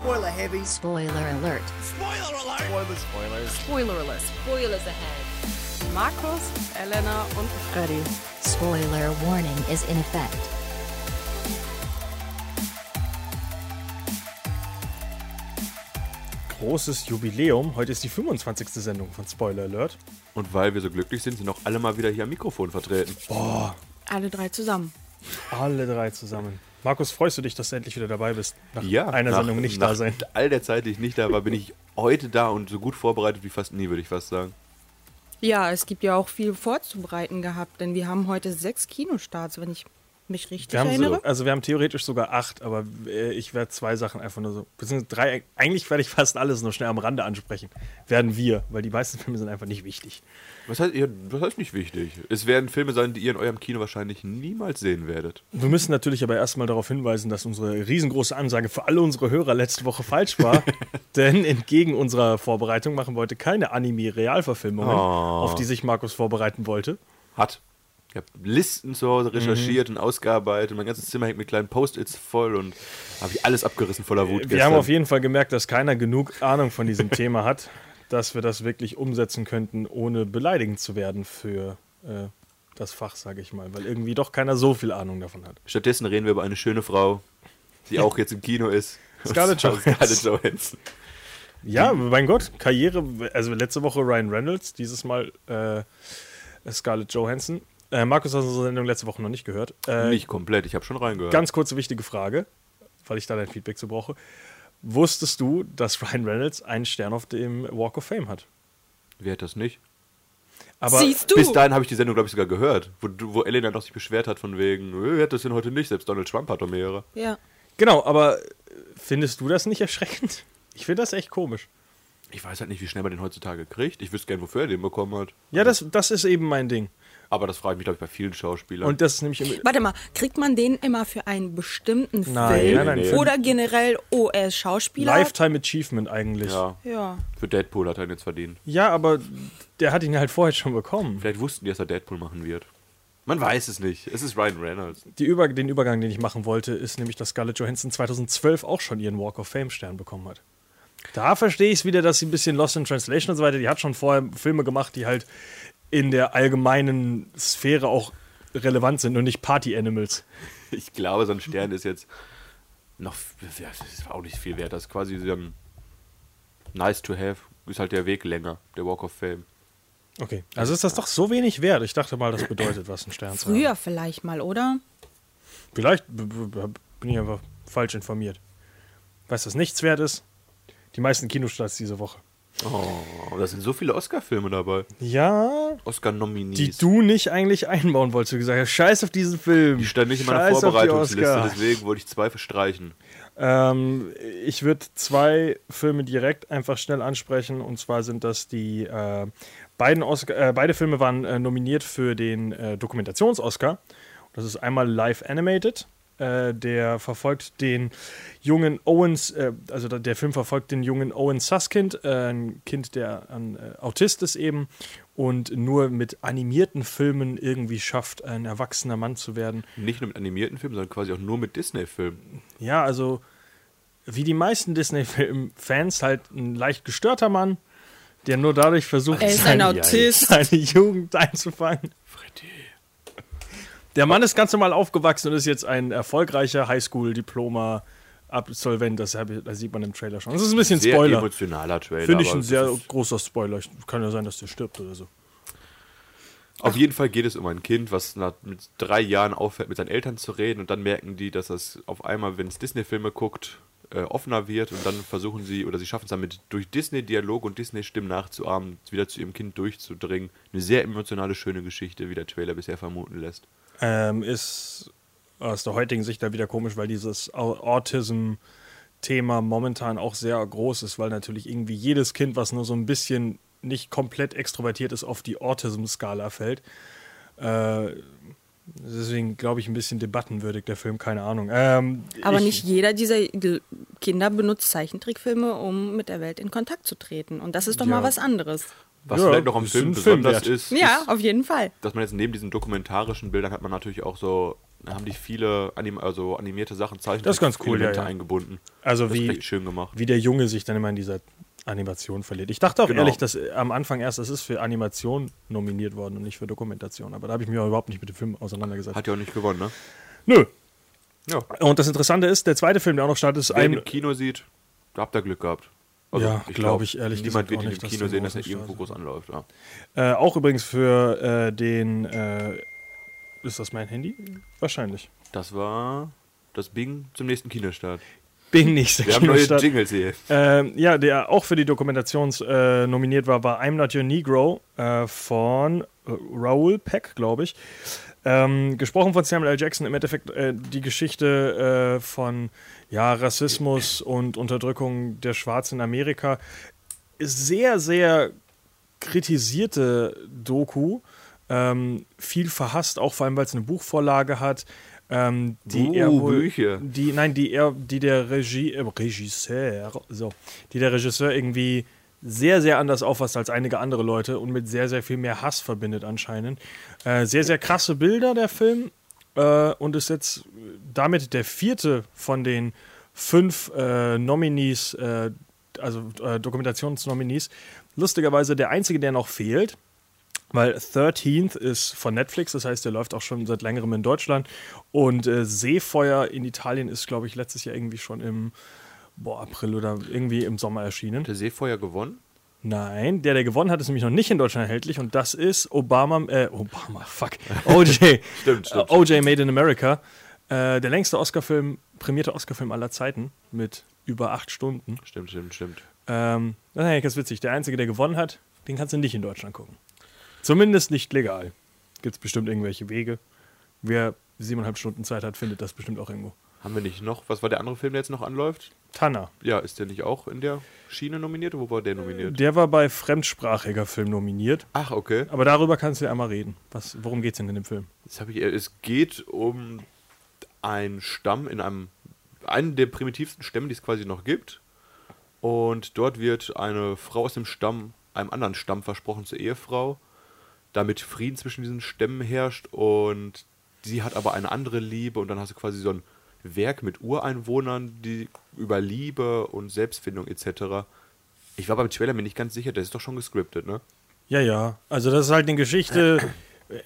Spoiler heavy. Spoiler alert. Spoiler alert. Spoilers. Spoilers. Spoiler alert. Spoilers ahead. Markus, Elena und Freddy. Spoiler warning is in effect. Großes Jubiläum. Heute ist die 25. Sendung von Spoiler Alert. Und weil wir so glücklich sind, sind auch alle mal wieder hier am Mikrofon vertreten. Boah, Alle drei zusammen. alle drei zusammen. Markus, freust du dich, dass du endlich wieder dabei bist? Nach Ja, einer nach- Sendung nicht nach da sein. All der Zeit, die ich nicht da war, bin ich heute da und so gut vorbereitet wie fast nie, würde ich fast sagen. Ja, es gibt ja auch viel vorzubereiten gehabt, denn wir haben heute sechs Kinostarts, wenn ich mich richtig Wir haben, erinnere. so, also wir haben theoretisch sogar acht, aber äh, ich werde zwei Sachen einfach nur so, beziehungsweise drei, eigentlich werde ich fast alles nur schnell am Rande ansprechen. Werden wir, weil die meisten Filme sind einfach nicht wichtig. Was heißt, was heißt nicht wichtig? Es werden Filme sein, die ihr in eurem Kino wahrscheinlich niemals sehen werdet. Wir müssen natürlich aber erstmal darauf hinweisen, dass unsere riesengroße Ansage für alle unsere Hörer letzte Woche falsch war. denn entgegen unserer Vorbereitung machen wir heute keine Anime-Realverfilmungen, Oh. auf die sich Markus vorbereiten wollte. Hat. Ich habe Listen zu Hause Mhm. recherchiert und ausgearbeitet. Mein ganzes Zimmer hängt mit kleinen Post-its voll und habe ich alles abgerissen voller Wut Wir haben auf jeden Fall gemerkt, dass keiner genug Ahnung von diesem Thema hat, dass wir das wirklich umsetzen könnten, ohne beleidigend zu werden für äh, das Fach, sage ich mal, weil irgendwie doch keiner so viel Ahnung davon hat. Stattdessen reden wir über eine schöne Frau, die auch jetzt im Kino ist. Scarlett zwar Scarlett Johansson. Ja, mein Gott, Karriere, also letzte Woche Ryan Reynolds, dieses Mal äh, Scarlett Johansson. Äh, Markus hat unsere Sendung letzte Woche noch nicht gehört. Äh, Nicht komplett, ich habe schon reingehört. Ganz kurze wichtige Frage, weil ich da dein Feedback zu brauche. Wusstest du, dass Ryan Reynolds einen Stern auf dem Walk of Fame hat? Wer hat das nicht? Aber Siehst du? Bis dahin habe ich die Sendung, glaube ich, sogar gehört, wo, wo Elena doch sich beschwert hat von wegen, "Äh, wer hat das denn heute nicht? Selbst Donald Trump hat doch mehrere. Ja. Genau, aber äh, findest du das nicht erschreckend? Ich finde das echt komisch. Ich weiß halt nicht, wie schnell man den heutzutage kriegt. Ich wüsste gern, wofür er den bekommen hat. Ja, das, das ist eben mein Ding. Aber das frage ich mich, glaube ich, bei vielen Schauspielern. Und das ist nämlich Warte mal, kriegt man den immer für einen bestimmten Nein, Film? nein, nein, für- Oder generell, oh, er ist Schauspieler? Lifetime Achievement eigentlich. Ja. ja, Ja. für Deadpool hat er ihn jetzt verdient. aber der hat ihn halt vorher schon bekommen. Vielleicht wussten die, dass er Deadpool machen wird. Man weiß es nicht. Es ist Ryan Reynolds. Die Über den Übergang, den ich machen wollte, ist nämlich, dass Scarlett Johansson 2012 auch schon ihren Walk of Fame Stern bekommen hat. Da verstehe ich es wieder, dass sie ein bisschen Lost in Translation und so weiter, die hat schon vorher Filme gemacht, die halt in der allgemeinen Sphäre auch relevant sind und nicht Party Animals. Ich glaube, so ein Stern ist jetzt noch, ja, das ist auch nicht viel wert. Das ist quasi so ein nice to have. Ist halt der Weg länger, der Walk of Fame. Okay, also ist das doch so wenig wert. Ich dachte mal, das bedeutet was, ein Stern zu haben. Früher vielleicht mal, oder? Vielleicht bin ich einfach falsch informiert. Weißt du, was nichts wert ist? Die meisten Kinostarts diese Woche. Oh, da sind so viele Oscar-Filme dabei. Ja, Oscar-Nominees. die du nicht eigentlich einbauen wolltest. Du gesagt hast, scheiß auf diesen Film. Die stand nicht in meiner Scheiß Vorbereitungsliste, deswegen wollte ich zwei verstreichen. Ähm, ich würde zwei Filme direkt einfach schnell ansprechen. Und zwar sind das die äh, beiden Oscar, äh, beide Filme waren äh, nominiert für den äh, Dokumentations-Oscar. Das ist einmal Live Animated. Äh, der verfolgt den jungen Owens, äh, also der- Film verfolgt den jungen Owen Suskind, äh, ein Kind, der ein äh, Autist ist eben und nur mit animierten Filmen irgendwie schafft, ein erwachsener Mann zu werden. Nicht nur mit animierten Filmen, sondern quasi auch nur mit Disney-Filmen. Ja, also wie die meisten Disney-Fans halt ein leicht gestörter Mann, der nur dadurch versucht, Er ist ein seine, Autist. seine Jugend einzufangen. Freddy. Der Mann ist ganz normal aufgewachsen und ist jetzt ein erfolgreicher Highschool-Diploma. Absolvent, das, das sieht man im Trailer schon. Das ist ein bisschen Sehr Spoiler. emotionaler Trailer. Finde ich ein sehr großer Spoiler. Kann ja sein, dass der stirbt oder so. Auf jeden Fall geht es um ein Kind, was nach, mit drei Jahren aufhört, mit seinen Eltern zu reden und dann merken die, dass das auf einmal, wenn es Disney-Filme guckt, äh, offener wird und dann versuchen sie, oder sie schaffen es damit, durch Disney-Dialog und Disney-Stimmen nachzuahmen, wieder zu ihrem Kind durchzudringen. Eine sehr emotionale, schöne Geschichte, wie der Trailer bisher vermuten lässt. Ähm, ist aus der heutigen Sicht da wieder komisch, weil dieses Au- Autism-Thema momentan auch sehr groß ist, weil natürlich irgendwie jedes Kind, was nur so ein bisschen nicht komplett extrovertiert ist, auf die Autism-Skala fällt. Äh, deswegen glaube ich ein bisschen debattenwürdig, der Film, keine Ahnung. Ähm, Aber ich, nicht jeder dieser Kinder benutzt Zeichentrickfilme, um mit der Welt in Kontakt zu treten. Und das ist doch Ja. mal was anderes. Was Ja, vielleicht noch am ist Film besonders wert. ist, Ja, ist, auf jeden Fall. dass man jetzt neben diesen dokumentarischen Bildern hat man natürlich auch so haben die viele anim also animierte Sachen, Zeichen, Das ist ganz cool, ja, ja. eingebunden. Also Das ist wie, echt schön gemacht. wie der Junge sich dann immer in dieser Animation verliert. Ich dachte auch Genau. ehrlich, dass äh, am Anfang erst, das ist für Animation nominiert worden und nicht für Dokumentation. Aber da habe ich mich auch überhaupt nicht mit dem Film auseinandergesetzt. Hat ja auch nicht gewonnen, ne? Nö. Ja. Und das Interessante ist, der zweite Film, der auch noch startet, ist Wer ein. im Kino sieht, da habt ihr Glück gehabt. Also, Ja, glaub ich ehrlich Niemand gesagt wird auch ihn nicht, im dass Kino der sehen, dass er irgendwo groß anläuft. Ja. Äh, auch übrigens für äh, den. Äh, ist das mein Handy? Wahrscheinlich. Das war das Bing zum nächsten Kinostart. Bin nicht der Wir haben neue. Jingles hier. Ähm, ja, der auch für die Dokumentations äh, nominiert war, war I'm Not Your Negro äh, von äh, Raoul Peck, glaube ich. Ähm, gesprochen von Samuel L. Jackson, im Endeffekt äh, die Geschichte äh, von ja, Rassismus und Unterdrückung der Schwarzen in Amerika. Sehr, sehr kritisierte Doku. Ähm, viel verhasst, auch vor allem, weil es eine Buchvorlage hat. Ähm, die Uh, er wohl, Bücher. die nein die er die der Regie äh, Regisseur so die der Regisseur irgendwie sehr sehr anders auffasst als einige andere Leute und mit sehr sehr viel mehr Hass verbindet anscheinend äh, sehr sehr krasse Bilder der Film äh, und ist jetzt damit der vierte von den fünf äh, Nominees äh, also äh, Dokumentationsnominees lustigerweise der einzige der noch fehlt weil 13th ist von Netflix, das heißt, der läuft auch schon seit längerem in Deutschland. Und äh, Seefeuer in Italien ist, glaube ich, letztes Jahr irgendwie schon im boah, April oder irgendwie im Sommer erschienen. Hat der Seefeuer gewonnen? Nein, der, der gewonnen hat, ist nämlich noch nicht in Deutschland erhältlich und das ist Obama, äh, Obama, fuck, OJ. Stimmt, stimmt. Äh, OJ Made in America. Äh, der längste Oscarfilm, prämierte Oscarfilm aller Zeiten mit über acht Stunden. Stimmt, stimmt, stimmt. Ähm, das ist eigentlich ganz witzig. Der Einzige, der gewonnen hat, den kannst du nicht in Deutschland gucken. Zumindest nicht legal. Gibt es bestimmt irgendwelche Wege. Wer siebeneinhalb Stunden Zeit hat, findet das bestimmt auch irgendwo. Haben wir nicht noch? Was war der andere Film, der jetzt noch anläuft? Tanner. Ja, ist der nicht auch in der Schiene nominiert? Wo war der nominiert? Der war bei fremdsprachiger Film nominiert. Ach, okay. Aber darüber kannst du ja einmal reden. Was, worum geht es denn in dem Film? Ich, es geht um einen Stamm in einem, einen der primitivsten Stämme, die es quasi noch gibt. Und dort wird eine Frau aus dem Stamm einem anderen Stamm versprochen zur Ehefrau, damit Frieden zwischen diesen Stämmen herrscht. Und sie hat aber eine andere Liebe. Und dann hast du quasi so ein Werk mit Ureinwohnern, die über Liebe und Selbstfindung etc. Ich war beim Trailer mir nicht ganz sicher, das ist doch schon gescriptet, ne? Ja, ja. Also das ist halt eine Geschichte,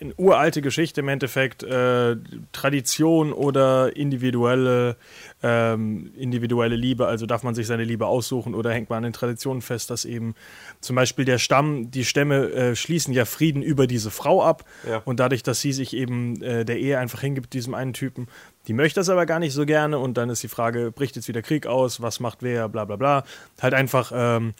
eine uralte Geschichte im Endeffekt, äh, Tradition oder individuelle, ähm, individuelle Liebe. Also darf man sich seine Liebe aussuchen oder hängt man an den Traditionen fest, dass eben zum Beispiel der Stamm, die Stämme äh, schließen ja Frieden über diese Frau ab Ja. und dadurch, dass sie sich eben äh, der Ehe einfach hingibt, diesem einen Typen, die möchte das aber gar nicht so gerne und dann ist die Frage, bricht jetzt wieder Krieg aus, was macht wer, bla bla bla. Halt einfach ähm,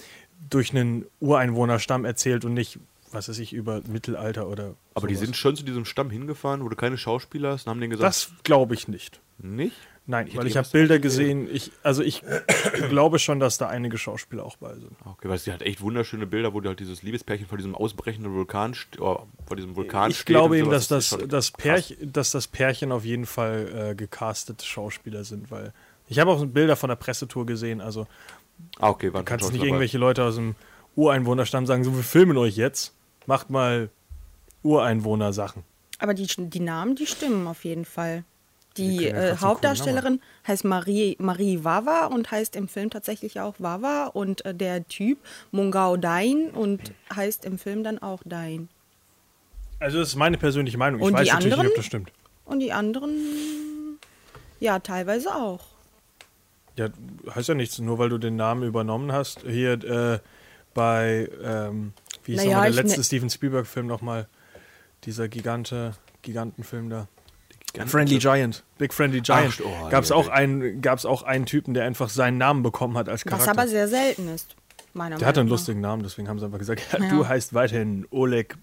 durch einen Ureinwohnerstamm erzählt und nicht, was weiß ich, über Mittelalter oder. Aber die sowas. sind schon zu diesem Stamm hingefahren, wo du keine Schauspieler hast und haben denen gesagt, Das glaube ich nicht. nicht? Nein, Ich weil ich habe Bilder gesehen. Ich, also ich glaube schon, dass da einige Schauspieler auch bei sind. Okay, weil sie hat echt wunderschöne Bilder, wo du halt dieses Liebespärchen vor diesem ausbrechenden Vulkan, oh, vor diesem Vulkan Ich steht. glaube und eben, dass das, das. Pärchen, dass das Pärchen auf jeden Fall äh, gecastete Schauspieler sind, weil ich habe auch Bilder von der Pressetour gesehen. Also Ah, okay, du kannst nicht dabei. irgendwelche Leute aus dem Ureinwohnerstamm sagen, so wir filmen euch jetzt, macht mal Ureinwohner-Sachen. Aber die, die Namen, die stimmen auf jeden Fall. Die ja äh, Hauptdarstellerin heißt Marie, Marie Wawa und heißt im Film tatsächlich auch Wawa. Und äh, der Typ Mungao Dain und heißt im Film dann auch Dain. Also das ist meine persönliche Meinung. Ich Und weiß die natürlich nicht, anderen? ob das stimmt. Und die anderen, ja, teilweise auch. Ja, heißt ja nichts, nur weil du den Namen übernommen hast. Hier äh, bei, ähm, wie Naja, nochmal der letzte ne- Steven Spielberg-Film nochmal? Dieser Gigante, Gigantenfilm da. Ganz Friendly. Giant. Big Friendly Giant. Oh, Gab es ja, auch, einen, gab's auch einen Typen, der einfach seinen Namen bekommen hat als Charakter. Was aber sehr selten ist, meiner der hatte einen Meinung nach. lustigen Namen, deswegen haben sie einfach gesagt, ja, Ja. du heißt weiterhin Oleg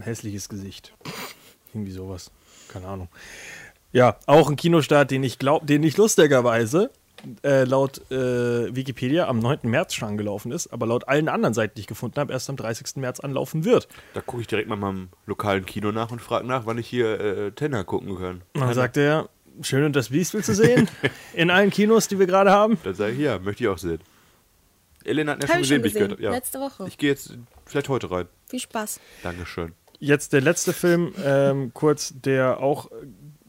hässliches Gesicht. Irgendwie sowas. Keine Ahnung. Ja, auch ein Kinostart, den ich glaube, den ich lustigerweise äh, laut äh, Wikipedia am 9. März schon angelaufen ist, aber laut allen anderen Seiten, die ich gefunden habe, erst am 30. März anlaufen wird. Da gucke ich direkt mal meinem lokalen Kino nach und frage nach, wann ich hier äh, Tenner gucken kann. Und dann sagt er, schön und das Biest willst du sehen? In allen Kinos, die wir gerade haben. Dann sage ich, ja, möchte ich auch sehen. Elena hat ja Hab schon ich gesehen, schon wie ich gehört habe. Ja. letzte Woche. Ich gehe jetzt vielleicht heute rein. Viel Spaß. Dankeschön. Jetzt der letzte Film, ähm, kurz, der auch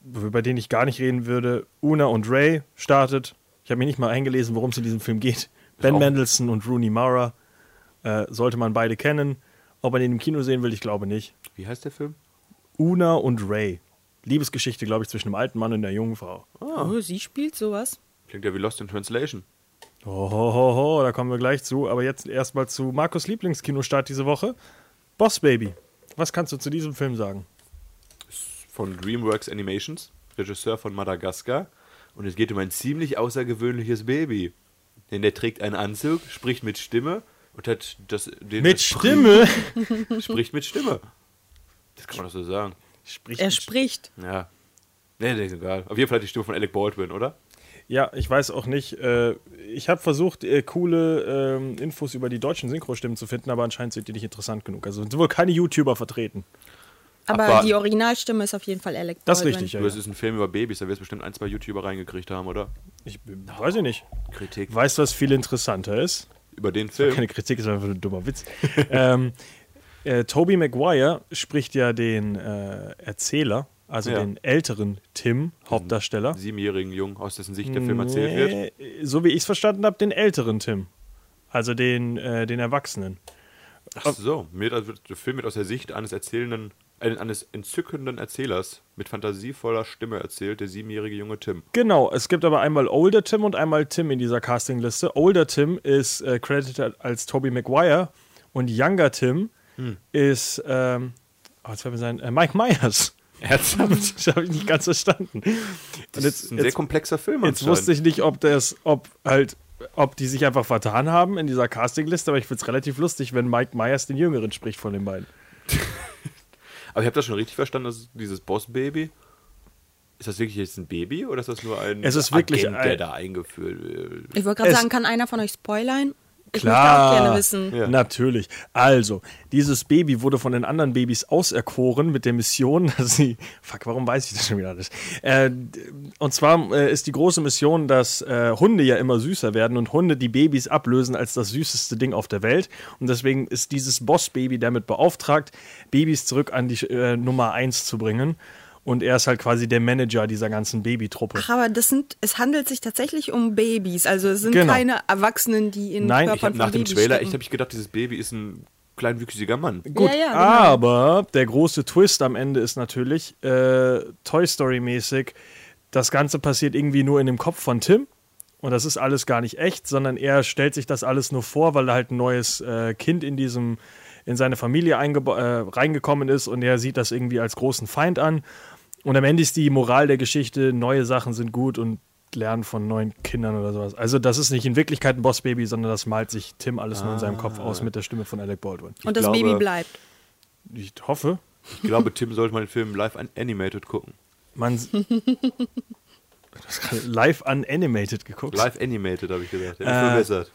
über den ich gar nicht reden würde, Una und Ray startet. Ich habe mir nicht mal eingelesen, worum es in diesem Film geht. Ben auch- Mendelssohn und Rooney Mara. Äh, sollte man beide kennen. Ob man den im Kino sehen will, ich glaube nicht. Wie heißt der Film? Una und Ray. Liebesgeschichte, glaube ich, zwischen einem alten Mann und einer jungen Frau. Oh, sie spielt sowas. Klingt ja wie Lost in Translation. Ho, ho, ho, ho, da kommen wir gleich zu. Aber jetzt erstmal zu Markus Lieblingskino-Start diese Woche. Boss Baby. Was kannst du zu diesem Film sagen? Von DreamWorks Animations, Regisseur von Madagaskar. Und es geht um ein ziemlich außergewöhnliches Baby. Denn der trägt einen Anzug, spricht mit Stimme und hat das. Den Mit Stimme? Spricht mit Stimme. Das kann man doch so sagen. Spricht Er spricht. Ja. Nee, nee, ist egal. Auf jeden Fall hat die Stimme von Alec Baldwin, oder? Ja, ich weiß auch nicht. Äh, ich habe versucht, äh, coole ähm, Infos über die deutschen Synchrostimmen zu finden, aber anscheinend sind die nicht interessant genug. Also sind wohl keine YouTuber vertreten. Aber Abwarten. die Originalstimme ist auf jeden Fall Alec Das ist Baldwin. richtig, ja. Du, es ja. ist ein Film über Babys, da wird es bestimmt ein, zwei YouTuber reingekriegt haben, oder? Ich weiß ich nicht. Kritik. Weißt du, was viel interessanter ist? Über den Keine Film. Kritik, ist einfach ein dummer Witz. ähm, äh, Toby Maguire spricht ja den äh, Erzähler, also Ja. den älteren Tim, Hauptdarsteller. Siebenjährigen Jungen, aus dessen Sicht der Film erzählt wird. Nee, So wie ich es verstanden habe, den älteren Tim. Also den, äh, den Erwachsenen. Ach so, wird- der Film wird aus der Sicht eines erzählenden, äh, eines entzückenden Erzählers mit fantasievoller Stimme erzählt, der siebenjährige junge Tim. Genau, es gibt aber einmal Older Tim und einmal Tim in dieser Castingliste. Older Tim ist äh, credited als Toby Maguire und Younger Tim Hm. ist, ähm, oh, jetzt fällt mir sein, äh, Mike Myers. Ernsthaft? Das habe ich nicht ganz verstanden. Das jetzt, ist ein sehr jetzt, komplexer Film jetzt wusste ich nicht, ob das, ob halt, ob die sich einfach vertan haben in dieser Castingliste, aber ich finde es relativ lustig, wenn Mike Myers den Jüngeren spricht von den beiden. Aber ich habe das schon richtig verstanden, dass dieses Boss-Baby, ist das wirklich jetzt ein Baby oder ist das nur ein Es ist wirklich Agent, der ein- da eingeführt wird? Ich wollte gerade sagen, kann einer von euch spoilern? Ich Klar. möchte auch gerne wissen. Ja. Natürlich. Also, dieses Baby wurde von den anderen Babys auserkoren mit der Mission, dass sie. Fuck, warum weiß ich das schon wieder alles? Äh, und zwar äh, ist die große Mission, dass äh, Hunde ja immer süßer werden und Hunde die Babys ablösen als das süßeste Ding auf der Welt. Und deswegen ist dieses Boss-Baby damit beauftragt, Babys zurück an die äh, Nummer 1 zu bringen. Und er ist halt quasi der Manager dieser ganzen Babytruppe. Ach, aber das sind, es handelt sich tatsächlich um Babys. Also es sind Genau. keine Erwachsenen, die in Nein, ich Ich hab Körpern nach von dem Babys Trailer, stecken. echt habe ich gedacht, dieses Baby ist ein kleinwüchsiger Mann. Gut, Ja, ja, genau. aber der große Twist am Ende ist natürlich äh, Toy Story-mäßig. Das Ganze passiert irgendwie nur in dem Kopf von Tim. Und das ist alles gar nicht echt, sondern er stellt sich das alles nur vor, weil da halt ein neues äh, Kind in diesem in seine Familie äh, reingekommen ist und er sieht das irgendwie als großen Feind an. Und am Ende ist die Moral der Geschichte, neue Sachen sind gut und lernen von neuen Kindern oder sowas. Also das ist nicht in Wirklichkeit ein Boss-Baby, sondern das malt sich Tim alles nur in seinem Kopf aus mit der Stimme von Alec Baldwin. Und das glaube- Baby bleibt. Ich hoffe. Ich glaube, Tim sollte mal den Film live an animated gucken. Man. Live unanimated geguckt. Live animated, habe ich gesagt. Ist Äh, verbessert.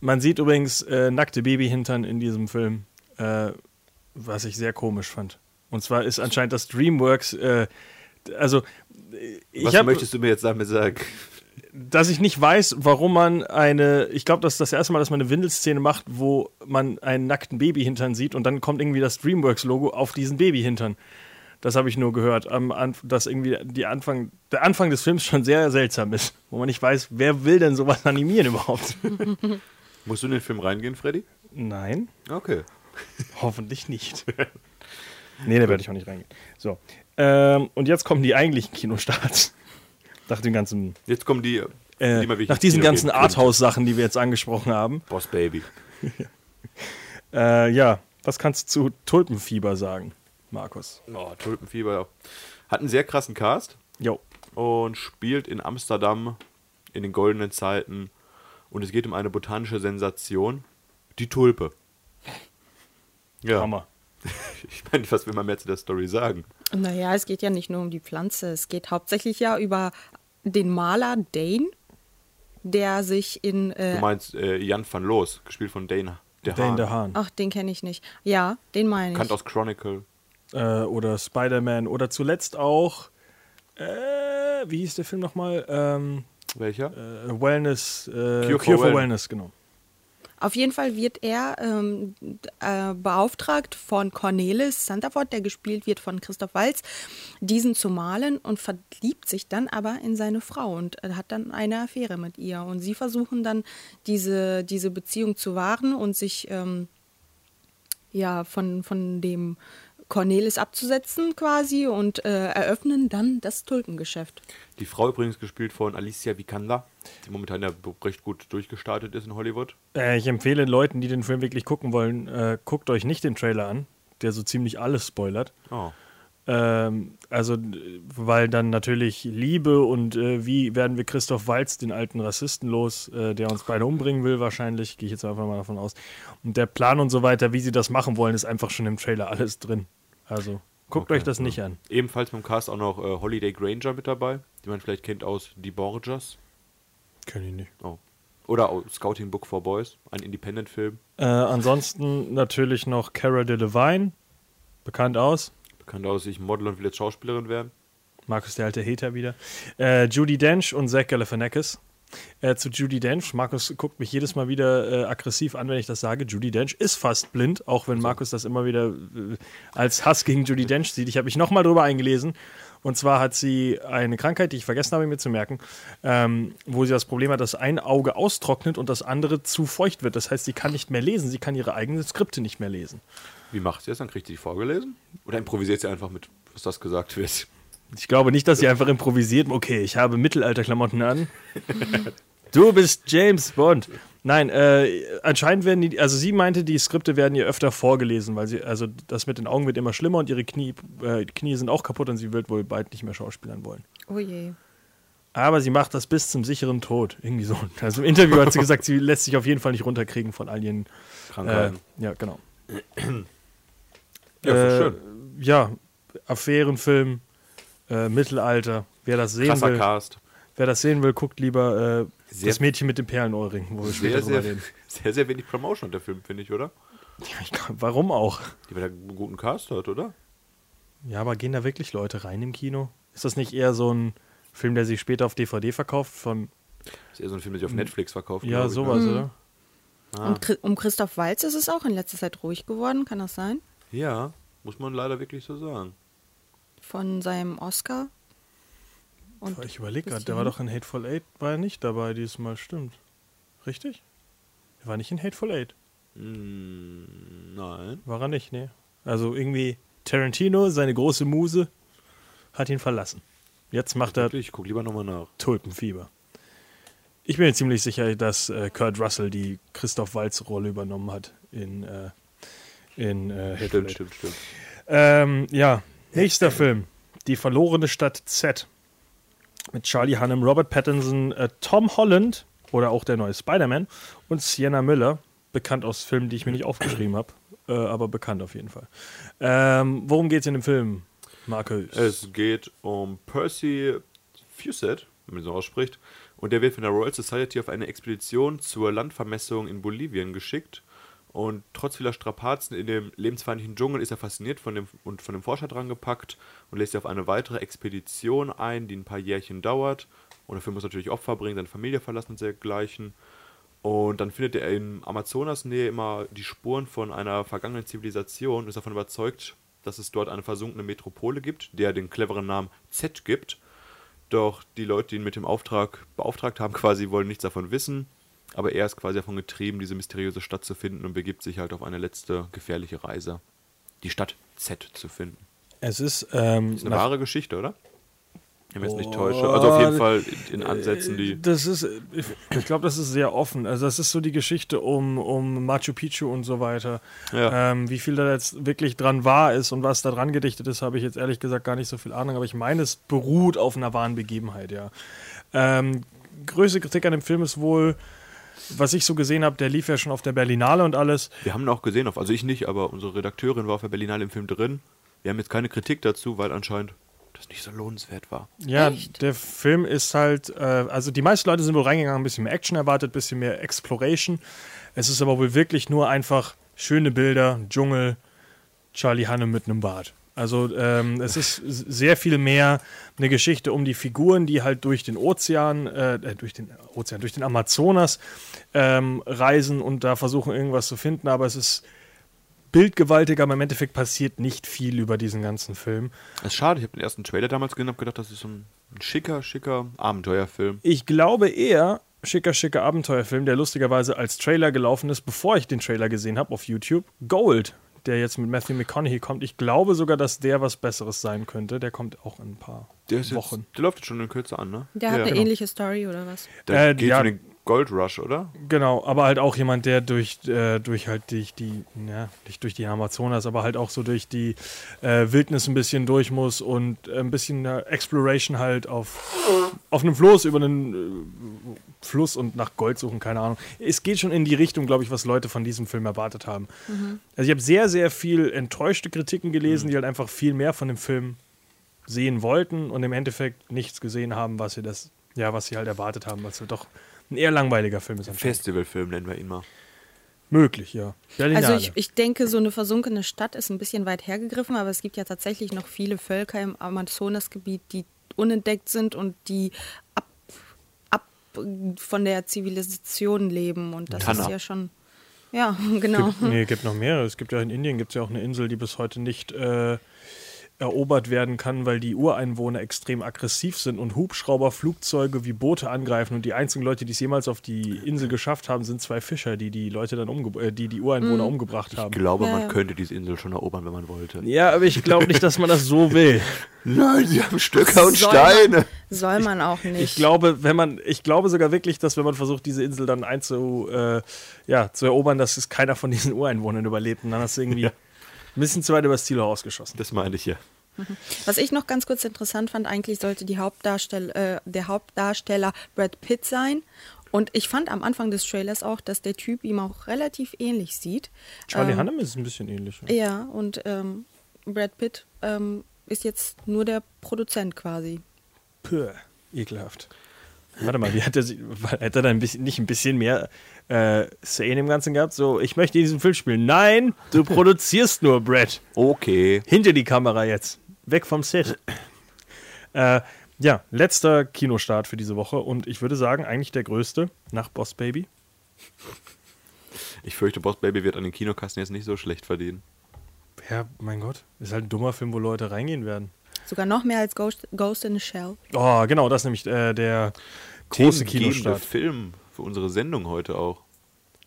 Man sieht übrigens äh, nackte Babyhintern in diesem Film, äh, was ich sehr komisch fand. Und zwar ist anscheinend das DreamWorks, äh, also ich Was hab, möchtest du mir jetzt damit sagen? dass ich nicht weiß, warum man eine, ich glaube, das ist das erste Mal, dass man eine Windelszene macht, wo man einen nackten Babyhintern sieht und dann kommt irgendwie das DreamWorks-Logo auf diesen Babyhintern. Das habe ich nur gehört, am dass irgendwie die Anfang, der Anfang des Films schon sehr seltsam ist, wo man nicht weiß, wer will denn sowas animieren überhaupt? Musst du in den Film reingehen, Freddy? Nein, Okay. hoffentlich nicht. nee, da werde ich auch nicht reingehen. So, ähm, und jetzt kommen die eigentlichen Kinostarts. Nach dem ganzen, Jetzt kommen die, äh, die nach diesen Kino ganzen. Arthouse-Sachen, die wir jetzt angesprochen haben. Boss Baby. Äh, ja, was kannst du zu Tulpenfieber sagen, Markus? Oh, Tulpenfieber. Hat einen sehr krassen Cast Jo. und spielt in Amsterdam in den goldenen Zeiten. Und es geht um eine botanische Sensation. Die Tulpe. Ja, Hammer. ich meine, was will man mehr zu der Story sagen? Naja, es geht ja nicht nur um die Pflanze. Es geht hauptsächlich ja über den Maler Dane, der sich in. Du Äh, meinst äh, Jan van Loos, gespielt von Dane der Dane Haan. der Hahn. ach, den kenne ich nicht. Ja, den meine ich. Bekannt aus Chronicle. Äh, oder Spider-Man. Oder zuletzt auch, äh, wie hieß der Film nochmal? Ähm, Welcher? äh, Wellness, äh, Cure Cure, for for Wellness. Wellness, genau. Auf jeden Fall wird er ähm, äh, beauftragt von Cornelis Santafort, der gespielt wird von Christoph Walz, diesen zu malen und verliebt sich dann aber in seine Frau und äh, hat dann eine Affäre mit ihr. Und sie versuchen dann diese, diese Beziehung zu wahren und sich ähm, ja von, von dem Cornelis abzusetzen quasi und äh, eröffnen dann das Tulpengeschäft. Die Frau übrigens gespielt von Alicia Vikander, die momentan ja recht gut durchgestartet ist in Hollywood. Äh, ich empfehle Leuten, die den Film wirklich gucken wollen, äh, guckt euch nicht den Trailer an, der so ziemlich alles spoilert. Oh. Ähm, also, weil dann natürlich Liebe und äh, wie werden wir Christoph Walz, den alten Rassisten, los, äh, der uns beide umbringen will, wahrscheinlich, gehe ich jetzt einfach mal davon aus. Und der Plan und so weiter, wie sie das machen wollen, ist einfach schon im Trailer alles drin. Also, guckt Okay, euch das ja. nicht an. Ebenfalls beim Cast auch noch äh, Holiday Granger mit dabei, die man vielleicht kennt aus Die Borgias. Kenn ich nicht. Oh. Oder auch Scouting Book for Boys, ein Independent-Film. Äh, ansonsten natürlich noch Cara Delevingne, bekannt aus. Bekannt aus, ich Model und will jetzt Schauspielerin werden. Markus, der alte Hater wieder. Äh, Judy Dench und Zach Galifianakis. Äh, zu Judy Dench. Markus guckt mich jedes Mal wieder äh, aggressiv an, wenn ich das sage. Judy Dench ist fast blind, auch wenn Markus das immer wieder äh, als Hass gegen Judy Dench sieht. Ich habe mich nochmal drüber eingelesen. Und zwar hat sie eine Krankheit, die ich vergessen habe, mir zu merken, ähm, wo sie das Problem hat, dass ein Auge austrocknet und das andere zu feucht wird. Das heißt, sie kann nicht mehr lesen, sie kann ihre eigenen Skripte nicht mehr lesen. Wie macht sie das? Dann kriegt sie die vorgelesen? Oder improvisiert sie einfach mit, was das gesagt wird? Ich glaube nicht, dass sie einfach improvisiert. Okay, ich habe Mittelalterklamotten an. Du bist James Bond. Nein, äh, anscheinend werden die, also sie meinte, die Skripte werden ihr öfter vorgelesen, weil sie, also das mit den Augen wird immer schlimmer und ihre Knie, äh, Knie sind auch kaputt und sie wird wohl bald nicht mehr schauspielern wollen. Oh je. Aber sie macht das bis zum sicheren Tod. Irgendwie so. Also im Interview hat sie gesagt, sie lässt sich auf jeden Fall nicht runterkriegen von all ihren. Äh, Krankheiten. ja, genau. ja, äh, schön. Ja, Affärenfilm, äh, Mittelalter. Wer das sehen Krasser will. Cast. Wer das sehen will, guckt lieber äh, Sehr- das Mädchen mit dem Perlenohrring, wo wir später Sehr, drüber sehr, reden. sehr, sehr wenig Promotion hat der Film, finde ich, oder? Ja, ich warum auch? Die weil er einen guten Cast hat, oder? Ja, aber gehen da wirklich Leute rein im Kino? Ist das nicht eher so ein Film, der sich später auf DVD verkauft? Von ist eher so ein Film, der sich auf Netflix verkauft. ja, ich, sowas, ne? oder? Ah. Und um Christoph Walz ist es auch in letzter Zeit ruhig geworden, kann das sein? Ja, muss man leider wirklich so sagen. Von seinem Oscar. Und ich überlege gerade, der war doch in Hateful Eight, war er nicht dabei diesmal, stimmt. Richtig? Er war nicht in Hateful Eight. Mm, nein. War er nicht, ne? Also irgendwie Tarantino, seine große Muse, hat ihn verlassen. Jetzt macht er ich guck lieber nochmal nach. Tulpenfieber. Ich bin mir ziemlich sicher, dass äh, Kurt Russell die Christoph Waltz Rolle übernommen hat in, äh, in äh, Hateful Stimmt, Eight. stimmt, stimmt. Ähm, ja, nächster Film. Die verlorene Stadt Z. Mit Charlie Hunnam, Robert Pattinson, äh, Tom Holland oder auch der neue Spider-Man und Sienna Miller. Bekannt aus Filmen, die ich mir nicht aufgeschrieben habe, äh, aber bekannt auf jeden Fall. Ähm, worum geht es in dem Film, Markus? Es geht um Percy Fawcett, wenn man so ausspricht. Und der wird von der Royal Society auf eine Expedition zur Landvermessung in Bolivien geschickt. Und trotz vieler Strapazen in dem lebensfeindlichen Dschungel ist er fasziniert von dem, und von dem Forscher dran gepackt und lässt sich auf eine weitere Expedition ein, die ein paar Jährchen dauert. Und dafür muss er natürlich Opfer bringen, seine Familie verlassen und dergleichen. Und dann findet er in Amazonasnähe immer die Spuren von einer vergangenen Zivilisation und ist davon überzeugt, dass es dort eine versunkene Metropole gibt, der den cleveren Namen Z gibt. Doch die Leute, die ihn mit dem Auftrag beauftragt haben, quasi wollen nichts davon wissen. Aber er ist quasi davon getrieben, diese mysteriöse Stadt zu finden und begibt sich halt auf eine letzte gefährliche Reise, die Stadt Z zu finden. es ist, ähm, Ist eine wahre Geschichte, oder? Wenn ich mich nicht täusche. Also auf jeden Fall in Ansätzen, die. Das ist, ich, ich glaube, das ist sehr offen. Also das ist so die Geschichte um, um Machu Picchu und so weiter. Ja. Ähm, wie viel da jetzt wirklich dran wahr ist und was da dran gedichtet ist, habe ich jetzt ehrlich gesagt gar nicht so viel Ahnung. Aber ich meine, es beruht auf einer wahren Begebenheit, ja. Ähm, größte Kritik an dem Film ist wohl, was ich so gesehen habe, der lief ja schon auf der Berlinale und alles. Wir haben ihn auch gesehen, auf, also ich nicht, aber unsere Redakteurin war auf der Berlinale im Film drin. Wir haben jetzt keine Kritik dazu, weil anscheinend das nicht so lohnenswert war. Ja, Echt? der Film ist halt, äh, also die meisten Leute sind wohl reingegangen, ein bisschen mehr Action erwartet, ein bisschen mehr Exploration. Es ist aber wohl wirklich nur einfach schöne Bilder, Dschungel, Charlie Hanne mit einem Bart. Also ähm, es ist sehr viel mehr eine Geschichte um die Figuren, die halt durch den Ozean, äh, äh, durch den Ozean, durch den Amazonas ähm, reisen und da versuchen irgendwas zu finden, aber es ist bildgewaltiger, aber im Endeffekt passiert nicht viel über diesen ganzen Film. Das ist schade, ich habe den ersten Trailer damals gesehen und habe gedacht, das ist so ein, ein schicker, schicker Abenteuerfilm. Ich glaube eher, schicker, schicker Abenteuerfilm, der lustigerweise als Trailer gelaufen ist, bevor ich den Trailer gesehen habe auf YouTube. Gold, der jetzt mit Matthew McConaughey kommt. Ich glaube sogar, dass der was Besseres sein könnte. Der kommt auch in ein paar Der, ist Wochen. Jetzt, der läuft jetzt schon in Kürze an, ne? Der hat ja. eine ähnliche Story oder was? Der Äh, geht ja. um den Gold Rush, oder? Genau, aber halt auch jemand, der durch, äh, durch halt die, die, ja, nicht durch die Amazonas, aber halt auch so durch die äh, Wildnis ein bisschen durch muss und ein bisschen äh, Exploration halt auf, auf einem Floß über einen äh, Fluss und nach Gold suchen, keine Ahnung. Es geht schon in die Richtung, glaube ich, was Leute von diesem Film erwartet haben. Also ich habe sehr, sehr viel enttäuschte Kritiken gelesen, die halt einfach viel mehr von dem Film sehen wollten und im Endeffekt nichts gesehen haben, was sie das, ja, was sie halt erwartet haben, was doch ein eher langweiliger Film ist. Festivalfilm nennen wir ihn mal. Möglich, ja. Berlinale. Also ich, ich denke, so eine versunkene Stadt ist ein bisschen weit hergegriffen, aber es gibt ja tatsächlich noch viele Völker im Amazonasgebiet, die unentdeckt sind und die ab von der Zivilisation leben. Und das Tanna. ist ja schon. Ja, genau. gibt, nee, gibt noch mehrere. Es gibt ja in Indien gibt es ja auch eine Insel, die bis heute nicht äh, erobert werden kann, weil die Ureinwohner extrem aggressiv sind und Hubschrauber, Flugzeuge wie Boote angreifen und die einzigen Leute, die es jemals auf die Insel geschafft haben, sind zwei Fischer, die die Leute dann umge äh, die die Ureinwohner umgebracht Ich haben. glaube, Ja, man ja. könnte diese Insel schon erobern, wenn man wollte. Ja, aber ich glaube nicht, dass man das so will. Nein, sie haben Stöcker und Soll Steine. Man, soll man auch nicht. Ich glaube, wenn man, ich glaube sogar wirklich, dass wenn man versucht, diese Insel dann einzu, äh, ja, zu erobern, dass es keiner von diesen Ureinwohnern überlebt. Und dann hast du irgendwie Ja. ein bisschen zu weit übers Ziel herausgeschossen. Das meine ich ja. Was ich noch ganz kurz interessant fand, eigentlich sollte die Hauptdarstell äh, der Hauptdarsteller Brad Pitt sein. Und ich fand am Anfang des Trailers auch, dass der Typ ihm auch relativ ähnlich sieht. Charlie Ähm, Hunnam ist ein bisschen ähnlich. Ja, und ähm, Brad Pitt ähm, ist jetzt nur der Produzent quasi. Puh, ekelhaft. Warte mal, wie hat er sich, hätte er da ein bisschen, nicht ein bisschen mehr äh, Say in dem Ganzen gehabt? So, ich möchte in diesem Film spielen. Nein, du produzierst nur, Brad. Okay. Hinter die Kamera jetzt. Weg vom Set. äh, ja, letzter Kinostart für diese Woche und ich würde sagen, eigentlich der größte nach Boss Baby. Ich fürchte, Boss Baby wird an den Kinokassen jetzt nicht so schlecht verdienen. Ja, mein Gott. Ist halt ein dummer Film, wo Leute reingehen werden. Sogar noch mehr als Ghost, Ghost in the Shell. Oh, genau, das ist nämlich äh, der große Kinostart. Film für unsere Sendung heute auch.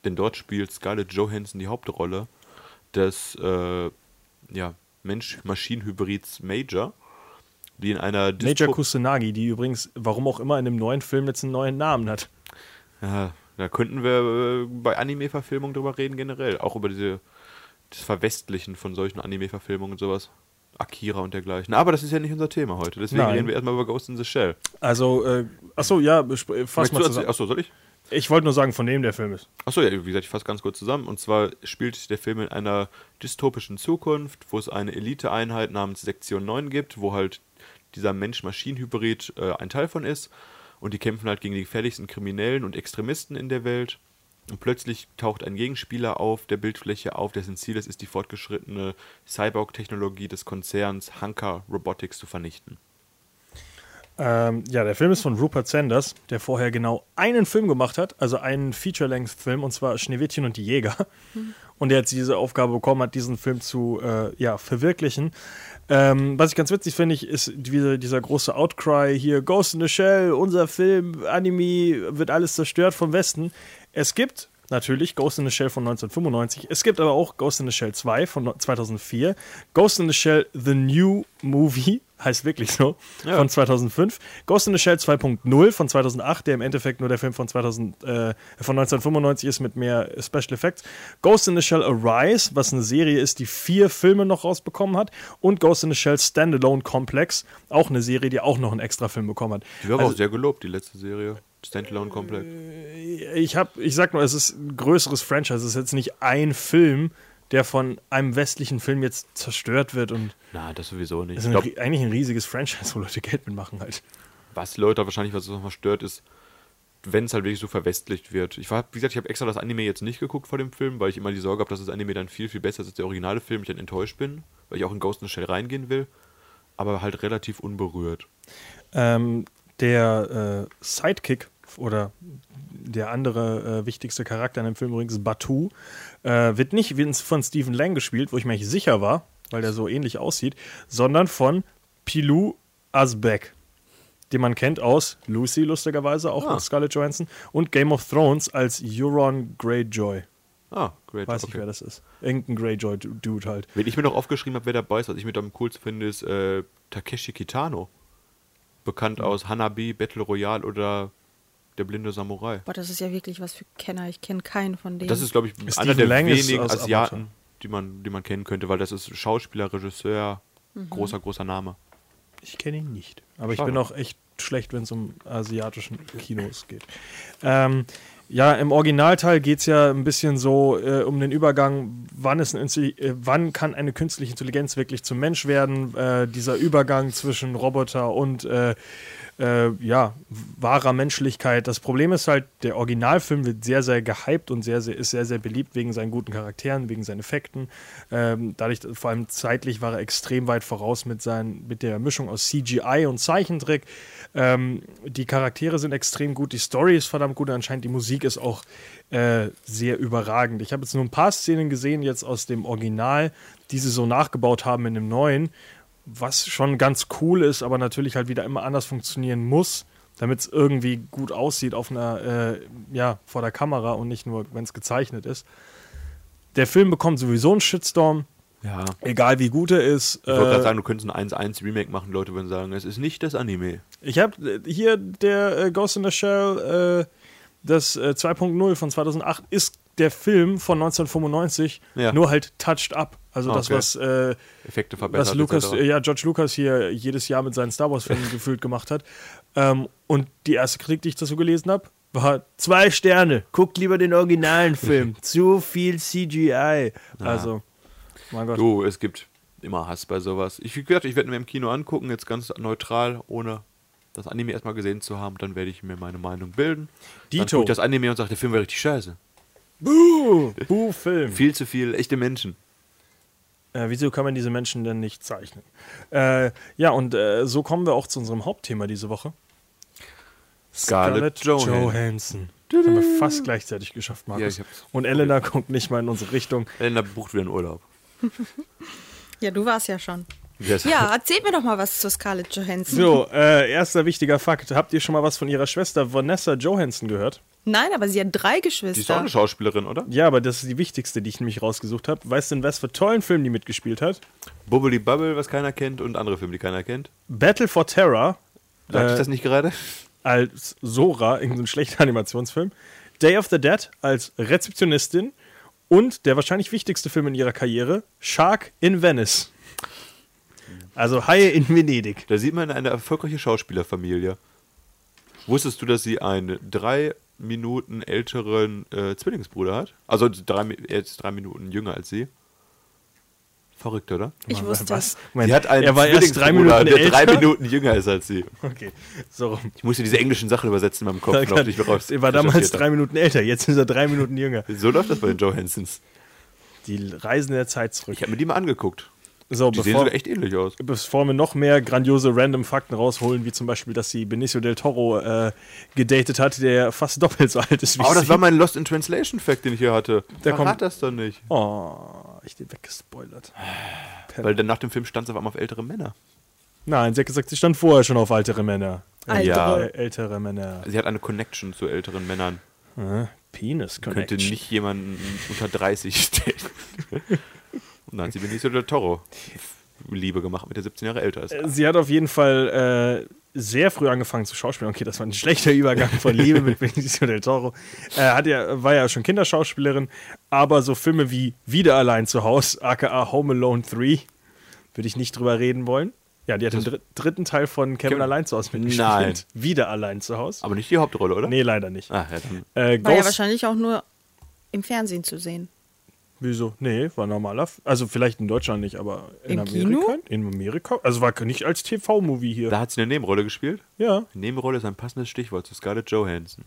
Denn dort spielt Scarlett Johansson die Hauptrolle des äh, ja, Mensch-Maschinen-Hybrids Major, die in einer Major Dystro- Kusanagi, die übrigens, warum auch immer, in dem neuen Film jetzt einen neuen Namen hat. Ja, da könnten wir äh, bei Anime-Verfilmungen drüber reden generell. Auch über diese das Verwestlichen von solchen Anime-Verfilmungen und sowas. Akira und dergleichen. Aber das ist ja nicht unser Thema heute. Deswegen Nein. reden wir erstmal über Ghost in the Shell. Also, äh, achso, ja, besp- fass mal zusammen. Achso, soll ich? Ich wollte nur sagen, von dem der Film ist. Achso, ja, wie gesagt, ich fasse ganz kurz zusammen. Und zwar spielt der Film in einer dystopischen Zukunft, wo es eine Eliteeinheit namens Sektion 9 gibt, wo halt dieser Mensch-Maschinen-Hybrid äh, ein Teil von ist. Und die kämpfen halt gegen die gefährlichsten Kriminellen und Extremisten in der Welt. Und plötzlich taucht ein Gegenspieler auf der Bildfläche auf, dessen Ziel es ist, die fortgeschrittene Cyborg-Technologie des Konzerns Hanka Robotics zu vernichten. Ähm, ja, der Film ist von Rupert Sanders, der vorher genau einen Film gemacht hat, also einen Feature-Length-Film, und zwar Schneewittchen und die Jäger. Und der jetzt diese Aufgabe bekommen hat, diesen Film zu äh, ja, verwirklichen. Ähm, was ich ganz witzig finde, ist diese, dieser große Outcry hier: Ghost in the Shell, unser Film, Anime, wird alles zerstört vom Westen. Es gibt natürlich Ghost in the Shell von 1995. Es gibt aber auch Ghost in the Shell 2 von 2004. Ghost in the Shell The New Movie, heißt wirklich so, Ja. von 2005. Ghost in the Shell 2.0 von 2008, der im Endeffekt nur der Film von, 2000, äh, von 1995 ist mit mehr Special Effects. Ghost in the Shell Arise, was eine Serie ist, die vier Filme noch rausbekommen hat. Und Ghost in the Shell Standalone Complex, auch eine Serie, die auch noch einen extra Film bekommen hat. Die war Also- auch sehr gelobt, die letzte Serie. Standalone Complex. ich hab, ich sag nur, es ist ein größeres Franchise. Es ist jetzt nicht ein Film, der von einem westlichen Film jetzt zerstört wird und Na, das sowieso nicht. es Ich ist ein, ri- eigentlich ein riesiges Franchise, wo Leute Geld mitmachen halt. was Leute wahrscheinlich, was es nochmal stört, ist, wenn es halt wirklich so verwestlicht wird. Ich war, wie gesagt, ich habe extra das Anime jetzt nicht geguckt vor dem Film, weil ich immer die Sorge habe, dass das Anime dann viel, viel besser ist als der originale Film. Ich dann enttäuscht bin, weil ich auch in Ghost in the Shell reingehen will. Aber halt relativ unberührt. Ähm, der äh, Sidekick oder der andere äh, wichtigste Charakter in dem Film übrigens, Batu, äh, wird nicht von Stephen Lang gespielt, wo ich mir eigentlich sicher war, weil der so ähnlich aussieht, sondern von Pilou Asbeck, den man kennt aus Lucy, lustigerweise, auch Ah. mit Scarlett Johansson, und Game of Thrones als Euron Greyjoy. Ah, great. Weiß nicht, okay. wer das ist. Irgendein Greyjoy-Dude halt. Wenn ich mir noch aufgeschrieben habe, wer dabei ist, was ich mit am coolsten finde, ist äh, Takeshi Kitano. Bekannt Mhm. aus Hanabi, Battle Royale oder Der blinde Samurai. Boah, das ist ja wirklich was für Kenner. Ich kenne keinen von denen. Das ist, glaube ich, Stephen einer der Lang ist wenigen Asiaten, Avatar. die man, die man kennen könnte, weil das ist Schauspieler, Regisseur, großer, großer Name. Ich kenne ihn nicht. Aber ich Schade. bin auch echt schlecht, wenn es um asiatischen Kinos geht. Ähm, ja, im Originalteil geht es ja ein bisschen so äh, um den Übergang, wann, ist äh, wann kann eine künstliche Intelligenz wirklich zum Mensch werden. Äh, dieser Übergang zwischen Roboter und äh, ja, wahrer Menschlichkeit. Das Problem ist halt, der Originalfilm wird sehr, sehr gehypt und sehr, sehr, ist sehr, sehr beliebt wegen seinen guten Charakteren, wegen seinen Effekten. Ähm, dadurch, vor allem zeitlich, war er extrem weit voraus mit, seinen, mit der Mischung aus CGI und Zeichentrick. Ähm, die Charaktere sind extrem gut, die Story ist verdammt gut, anscheinend die Musik ist auch äh, sehr überragend. Ich habe jetzt nur ein paar Szenen gesehen, jetzt aus dem Original, die sie so nachgebaut haben in dem neuen was schon ganz cool ist, aber natürlich halt wieder immer anders funktionieren muss, damit es irgendwie gut aussieht auf einer, äh, ja, vor der Kamera und nicht nur, wenn es gezeichnet ist. Der Film bekommt sowieso einen Shitstorm, Ja. egal wie gut er ist. Ich wollte gerade Äh, sagen, du könntest ein 1-1 Remake machen, Leute würden sagen, es ist nicht das Anime. ich habe hier der äh, Ghost in the Shell, äh, das äh, 2.0 von 2008 ist der Film von 1995, Ja. nur halt touched up. Also das, Okay. was äh, Effekte verbessert. was Lucas, etc. ja, George Lucas hier jedes Jahr mit seinen Star Wars-Filmen gefühlt gemacht hat. Ähm, und die erste Kritik, die ich dazu gelesen habe, war zwei Sterne. Guckt lieber den originalen Film. Zu viel CGI. Also, mein Gott. Du, es gibt immer Hass bei sowas. Ich ich werde mir im Kino angucken, jetzt ganz neutral, ohne das Anime erstmal gesehen zu haben. Dann werde ich mir meine Meinung bilden. Dann Dito. gucke ich das Anime und sage, der Film war richtig scheiße. Buh, Buh, Film. Viel zu viel echte Menschen. Äh, wieso kann man diese Menschen denn nicht zeichnen? Äh, ja, und äh, so kommen wir auch zu unserem Hauptthema diese Woche. Scarlett Johansson. Johansson. Das haben wir fast gleichzeitig geschafft, Markus. Ja, und Elena guckt nicht mal in unsere Richtung. Elena bucht wieder einen Urlaub. ja, du warst ja schon. Yes. Ja, erzähl mir doch mal was zu Scarlett Johansson. So, äh, erster wichtiger Fakt. Habt ihr schon mal was von ihrer Schwester Vanessa Johansson gehört? Nein, aber sie hat drei Die ist auch Geschwister. eine Schauspielerin, oder? Ja, aber das ist die wichtigste, die ich nämlich rausgesucht habe. Weißt du, in was für tollen Filmen die mitgespielt hat? Bubbly Bubble, was keiner kennt, und andere Filme, die keiner kennt. Battle for Terror Sag ich Äh, das nicht gerade? als Sora, irgendein schlechter Animationsfilm. Day of the Dead als Rezeptionistin und der wahrscheinlich wichtigste Film in ihrer Karriere, Shark in Venice. Also Haie in Venedig. Da sieht man eine erfolgreiche Schauspielerfamilie. Wusstest du, dass sie einen drei Minuten älteren äh, Zwillingsbruder hat? Also drei, er ist drei Minuten jünger als sie. Verrückt, oder? Ich wusste Was? Moment, sie hat einen er war erst drei Minuten der drei älter. Minuten jünger ist als sie. Okay, so rum. Ich musste diese englischen Sachen übersetzen in meinem Kopf. die ich raus- Er war damals drei. Minuten älter, jetzt ist er drei Minuten jünger. So läuft das bei den Johansons. Die reisen der Zeit zurück. Ich habe mir die mal angeguckt. So, Die sehen bevor, sogar echt ähnlich aus. bevor wir noch mehr grandiose random Fakten rausholen, wie zum Beispiel, dass sie Benicio del Toro äh, gedatet hat, der fast doppelt so alt ist wie Aber sie. das war mein Lost in Translation Fact, den ich hier hatte. Der Verrat kommt- das doch nicht. Oh, ich den weggespoilert. Weil dann nach dem Film stand es auf einmal auf ältere Männer. Nein, sie hat gesagt, sie stand vorher schon auf ältere Männer. Ältere. Ja. Ältere Männer. Sie hat eine Connection zu älteren Männern. Penis Könnte Connection. nicht jemanden unter 30 stehen. Sie Benicio del Toro Liebe gemacht, mit der 17 Jahre älter ist. Sie hat auf jeden Fall äh, sehr früh angefangen zu schauspielen. Okay, das war ein schlechter Übergang von Liebe mit Benicio del Toro. Äh, hat ja, war ja schon Kinderschauspielerin, aber so Filme wie Wieder allein zu Haus, aka Home Alone 3, würde ich nicht drüber reden wollen. Ja, die hat den dr dritten Teil von Kevin Kevin- allein zu Hause mitgespielt. Nein. Wieder allein zu Hause. Aber nicht die Hauptrolle, oder? Nee, leider nicht. Ah, ja, dann. Äh, War ja wahrscheinlich auch nur im Fernsehen zu sehen. Wieso? Nee, war normaler. F- Also vielleicht in Deutschland nicht, aber in Im Amerika. Kino? In Amerika? Also war nicht als TV-Movie hier. Da hat sie eine Nebenrolle gespielt. ja. Nebenrolle ist ein passendes Stichwort zu Scarlett Johansson.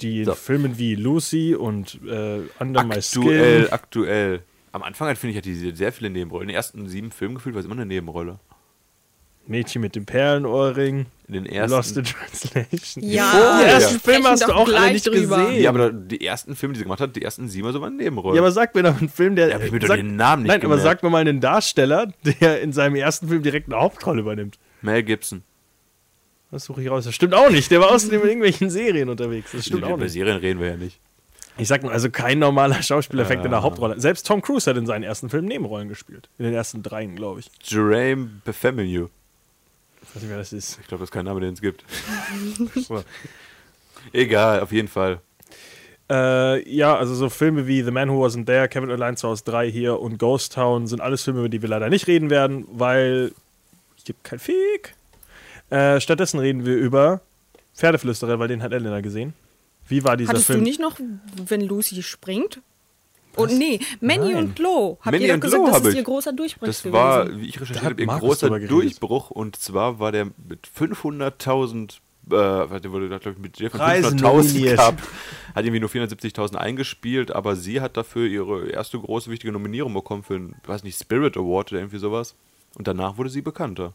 die So. Filmen wie Lucy und äh, Under My Aktuell, Skin. aktuell. Am Anfang hat, finde ich, hat die sehr viele Nebenrollen. In den ersten sieben Filmen gefühlt war es immer eine Nebenrolle. Mädchen mit dem Perlenohrring. In den ersten. Lost in Translation. Ja, die wir ersten sprechen Filme hast du auch alle gleich nicht drüber. gesehen. Ja, aber die ersten Filme, die sie gemacht hat, die ersten sieben so waren Nebenrollen. Ja, aber sag mir doch einen Film, der. Ja, aber ich mir doch den Namen nicht Nein, aber gemerkt. sag mir mal einen Darsteller, der in seinem ersten Film direkt eine Hauptrolle übernimmt. Mel Gibson. Das suche ich raus. Das stimmt auch nicht. Der war außerdem in irgendwelchen Serien unterwegs. Das stimmt auch Über nicht. Serien reden wir ja nicht. Ich sag nur, also kein normaler Schauspieler fängt in der Hauptrolle. Selbst Tom Cruise hat in seinen ersten Filmen Nebenrollen gespielt. In den ersten dreien, glaube ich. Jerame Befeminu. Ich weiß nicht, wer das ist. Ich glaube, das ist kein Name, den es gibt. Egal, auf jeden Fall. Äh, ja, also so Filme wie The Man Who Wasn't There, Kevin Allein zu Hause 3 hier und Ghost Town sind alles Filme, über die wir leider nicht reden werden, weil ich gebe kein Fick. Äh, stattdessen reden wir über Pferdeflüsterer, weil den hat Elena gesehen. Wie war dieser Hattest Film? du nicht noch, wenn Lucy springt? Und nee, Manny Nein. und Lo. Habt Manny ihr doch und gesagt, Lo das ist ich. ihr großer Durchbruch Das gewesen. war, wie ich Da recherchiert habe, ihr Markus großer. Durchbruch. Und zwar war der mit 500.000, äh, warte, wurde, glaube ich, mit von Preisen 500.000 nominiert. gehabt. Hat irgendwie nur 470.000 eingespielt, aber sie hat dafür ihre erste große, wichtige Nominierung bekommen für einen, weiß nicht, Spirit Award oder irgendwie sowas. Und danach wurde sie bekannter.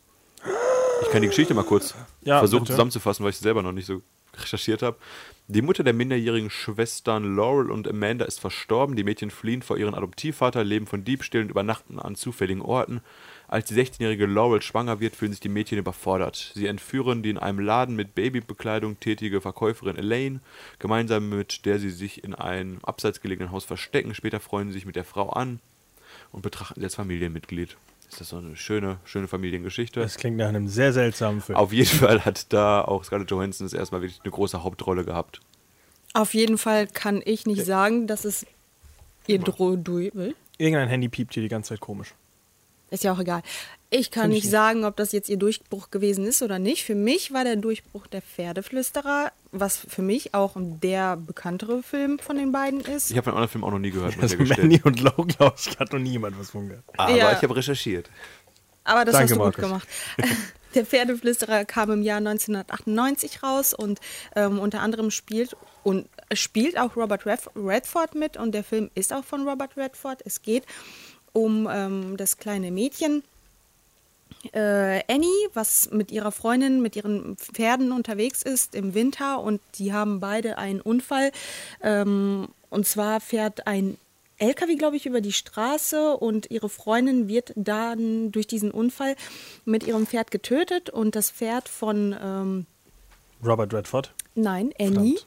Ich kann die Geschichte mal kurz Ja, versuchen bitte. zusammenzufassen, weil ich sie selber noch nicht so recherchiert habe. Die Mutter der minderjährigen Schwestern Laurel und Amanda ist verstorben. Die Mädchen fliehen vor ihren Adoptivvater, leben von Diebstählen und übernachten an zufälligen Orten. Als die 16-jährige Laurel schwanger wird, fühlen sich die Mädchen überfordert. Sie entführen die in einem Laden mit Babybekleidung tätige Verkäuferin Elaine, gemeinsam mit der sie sich in einem abseits gelegenen Haus verstecken. Später freuen sie sich mit der Frau an und betrachten sie als Familienmitglied. Ist das so eine schöne, schöne Familiengeschichte? Das klingt nach einem sehr seltsamen Film. Auf jeden Fall hat da auch Scarlett Johansson das erstmal wirklich eine große Hauptrolle gehabt. Auf jeden Fall kann ich nicht sagen, dass es ihr Dro du- Irgendein Handy piept hier die ganze Zeit komisch. Ist ja auch egal. Ich kann Find ich nicht nicht. sagen, ob das jetzt ihr Durchbruch gewesen ist oder nicht. Für mich war der Durchbruch der Pferdeflüsterer, was für mich auch der bekanntere Film von den beiden ist. Ich habe von anderen Film auch noch nie gehört, Also ich ja gestehen. Manny und Low, glaube ich, hat noch niemand was von gehört. Aber Ja. ich habe recherchiert. Aber das Danke, hast du gut Markus. gemacht. Der Pferdeflüsterer kam im Jahr 1998 raus und ähm, unter anderem spielt und spielt auch Robert Redf- Redford mit und der Film ist auch von Robert Redford. Es geht um ähm, das kleine Mädchen äh, Annie, was mit ihrer Freundin, mit ihren Pferden unterwegs ist im Winter und die haben beide einen Unfall. Ähm, und zwar fährt ein LKW, glaube ich, über die Straße und ihre Freundin wird dann durch diesen Unfall mit ihrem Pferd getötet und das Pferd von, ähm, Robert Redford. nein, Annie.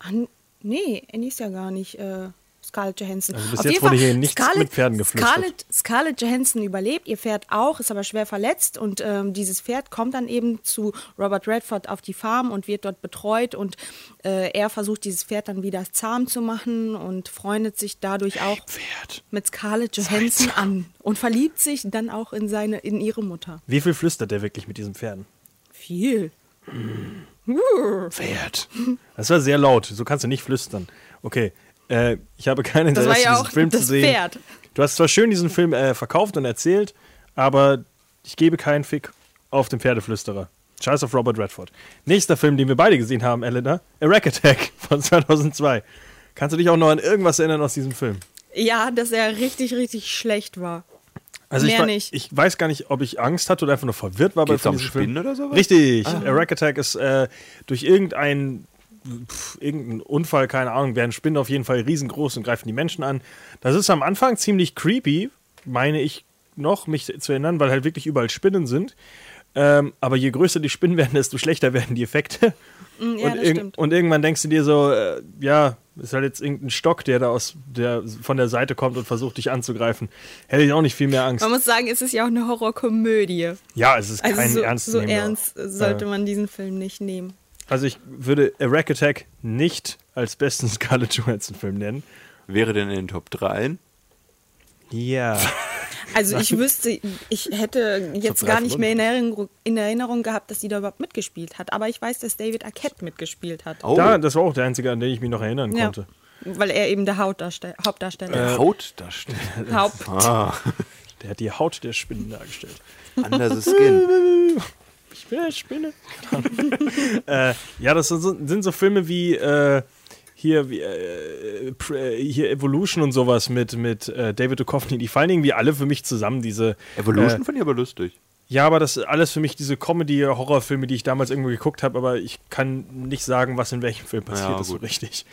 An, nee, Annie ist ja gar nicht äh, Scarlett Johansson. Also bis Auf jetzt wurde Fall, hier nichts mit Pferden geflüstert. Scarlett, Scarlett Johansson überlebt, ihr Pferd auch, ist aber schwer verletzt und ähm, dieses Pferd kommt dann eben zu Robert Redford auf die Farm und wird dort betreut und äh, er versucht dieses Pferd dann wieder zahm zu machen und freundet sich dadurch auch Pferd. mit Scarlett Johansson an und verliebt sich dann auch in seine in ihre Mutter. Wie viel flüstert der wirklich mit diesen Pferden? Viel. Pferd. Das war sehr laut. So kannst du nicht flüstern. Okay. Äh, ich habe kein Das Interesse, war ja diesen Film das zu sehen. Pferd. Du hast zwar schön diesen Film äh, verkauft und erzählt, aber ich gebe keinen Fick auf den Pferdeflüsterer. Scheiß auf Robert Redford. Nächster Film, den wir beide gesehen haben, Elena, A Rack Attack von 2002. Kannst du dich auch noch an irgendwas erinnern aus diesem Film? Ja, dass er richtig, richtig schlecht war. Also ich, Mehr wa- nicht. ich weiß gar nicht, ob ich Angst hatte oder einfach nur verwirrt war Geht's bei um diesem Spinnen Film. oder sowas? Richtig. A Rack Attack ist äh, durch irgendein pf, irgendeinen Unfall, keine Ahnung, werden Spinnen auf jeden Fall riesengroß und greifen die Menschen an. Das ist am Anfang ziemlich creepy, meine ich noch, mich zu erinnern, weil halt wirklich überall Spinnen sind. Ähm, aber je größer die Spinnen werden, desto schlechter werden die Effekte. Mm, Ja, und, irg- stimmt. und irgendwann denkst du dir so, äh, ja, ist halt jetzt irgendein Stock, der da aus der, von der Seite kommt und versucht, dich anzugreifen. Hätte ich auch nicht viel mehr Angst. Man muss sagen, es ist ja auch eine Horrorkomödie. Ja, es ist Also kein so, ernst so ernst sollte man diesen Film nicht nehmen. Also ich würde A Rack Attack nicht als besten Scarlett Johansson Film nennen. Wäre denn in den Top 3? Ja. Also ich wüsste, ich hätte jetzt gar nicht mehr in Erinnerung, in Erinnerung gehabt, dass sie da überhaupt mitgespielt hat. Aber ich weiß, dass David Arquette mitgespielt hat. Oh, Da, das war auch der einzige, an den ich mich noch erinnern ja, konnte. weil er eben der Hauptdarstell Hauptdarsteller ist. Hautdarsteller. Haupt. Ah, Der hat die Haut der Spinnen dargestellt. under the skin. Ich bin eine Spinne. äh, ja, das sind so, sind so Filme wie äh, hier, wie, äh, äh, hier Evolution und sowas mit, mit äh, David Duchovny. Die fallen irgendwie alle für mich zusammen, diese. Evolution Äh, fand ich aber lustig. ja, aber das ist alles für mich diese Comedy-Horrorfilme, die ich damals irgendwo geguckt habe, aber ich kann nicht sagen, was in welchem Film passiert Ja, ist so richtig.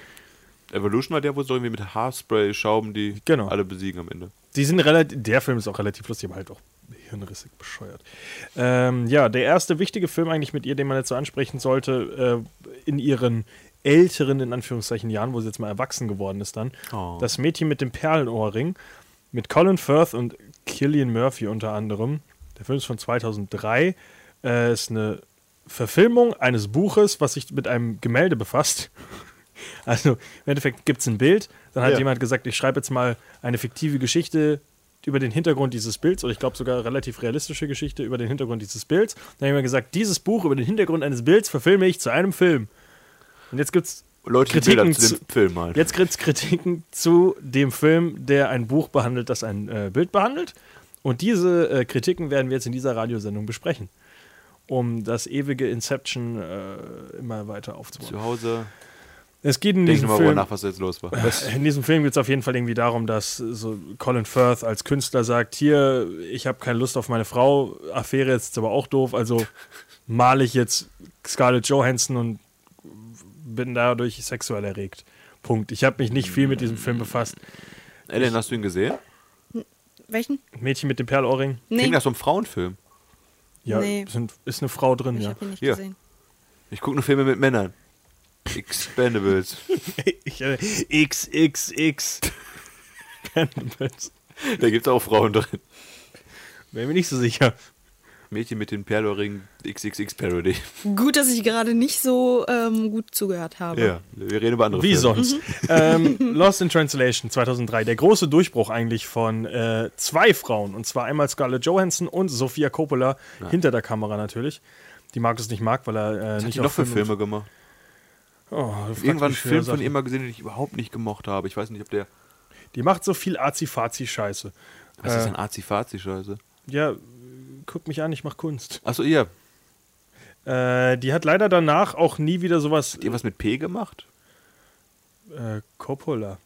Evolution war der, wo sie irgendwie mit Haarspray schrauben, die Genau. alle besiegen am Ende. Die sind relativ, der Film ist auch relativ lustig, aber halt auch hirnrissig bescheuert. Ähm, ja, der erste wichtige Film eigentlich mit ihr, den man jetzt so ansprechen sollte, äh, in ihren älteren, in Anführungszeichen, Jahren, wo sie jetzt mal erwachsen geworden ist dann. Oh. Das Mädchen mit dem Perlenohrring mit Colin Firth und Killian Murphy unter anderem. Der Film ist von 2003. Äh, ist eine Verfilmung eines Buches, was sich mit einem Gemälde befasst. Also im Endeffekt gibt es ein Bild, dann hat Ja. jemand gesagt, ich schreibe jetzt mal eine fiktive Geschichte über den Hintergrund dieses Bilds, oder ich glaube sogar relativ realistische Geschichte über den Hintergrund dieses Bilds. Dann hat jemand gesagt, dieses Buch über den Hintergrund eines Bilds verfilme ich zu einem Film. Und jetzt gibt es Leute, Kritiken zu dem zu- Film malen. Jetzt gibt es Kritiken zu dem Film, der ein Buch behandelt, das ein äh, Bild behandelt. Und diese äh, Kritiken werden wir jetzt in dieser Radiosendung besprechen, um das ewige Inception äh, immer weiter aufzubauen. Zu Hause. Es geht in Denk diesem mal mal Film, nach, was jetzt los war. in diesem Film geht es auf jeden Fall irgendwie darum, dass so Colin Firth als Künstler sagt, hier, ich habe keine Lust auf meine Frau, Affäre ist jetzt aber auch doof, also male ich jetzt Scarlett Johansson und bin dadurch sexuell erregt. Punkt. Ich habe mich nicht viel mit diesem Film befasst. Ellen, hast du ihn gesehen? Welchen? Mädchen mit dem Perlohrring, Nee, Klingt nach so einem Frauenfilm. ja, Nee. sind, ist eine Frau drin, ich ja. habe ihn nicht Hier. gesehen. Ich gucke nur Filme mit Männern. Expendables. Ich, XXX. Cannibals. da gibt es auch Frauen drin. Wäre mir nicht so sicher. Mädchen mit den Perloring XXX Parody. Gut, dass ich gerade nicht so ähm, gut zugehört habe. Ja, wir reden über andere Wie Filme. sonst? ähm, Lost in Translation 2003. Der große Durchbruch eigentlich von äh, zwei Frauen. Und zwar einmal Scarlett Johansson und Sofia Coppola. Hinter der Kamera natürlich. Die Markus nicht mag, weil er äh, Was hat nicht die noch für Filme- Filme gemacht? Oh, Irgendwann einen Film von ihr mal gesehen, den ich überhaupt nicht gemocht habe. Ich weiß nicht, ob der. Die macht so viel Azi-Fazi-Scheiße. Was ist Äh, denn Azi-Fazi-Scheiße? Ja, guck mich an, ich mach Kunst. Achso, ihr. Äh, die hat leider danach auch nie wieder sowas. Habt ihr was mit P gemacht? Äh, Coppola.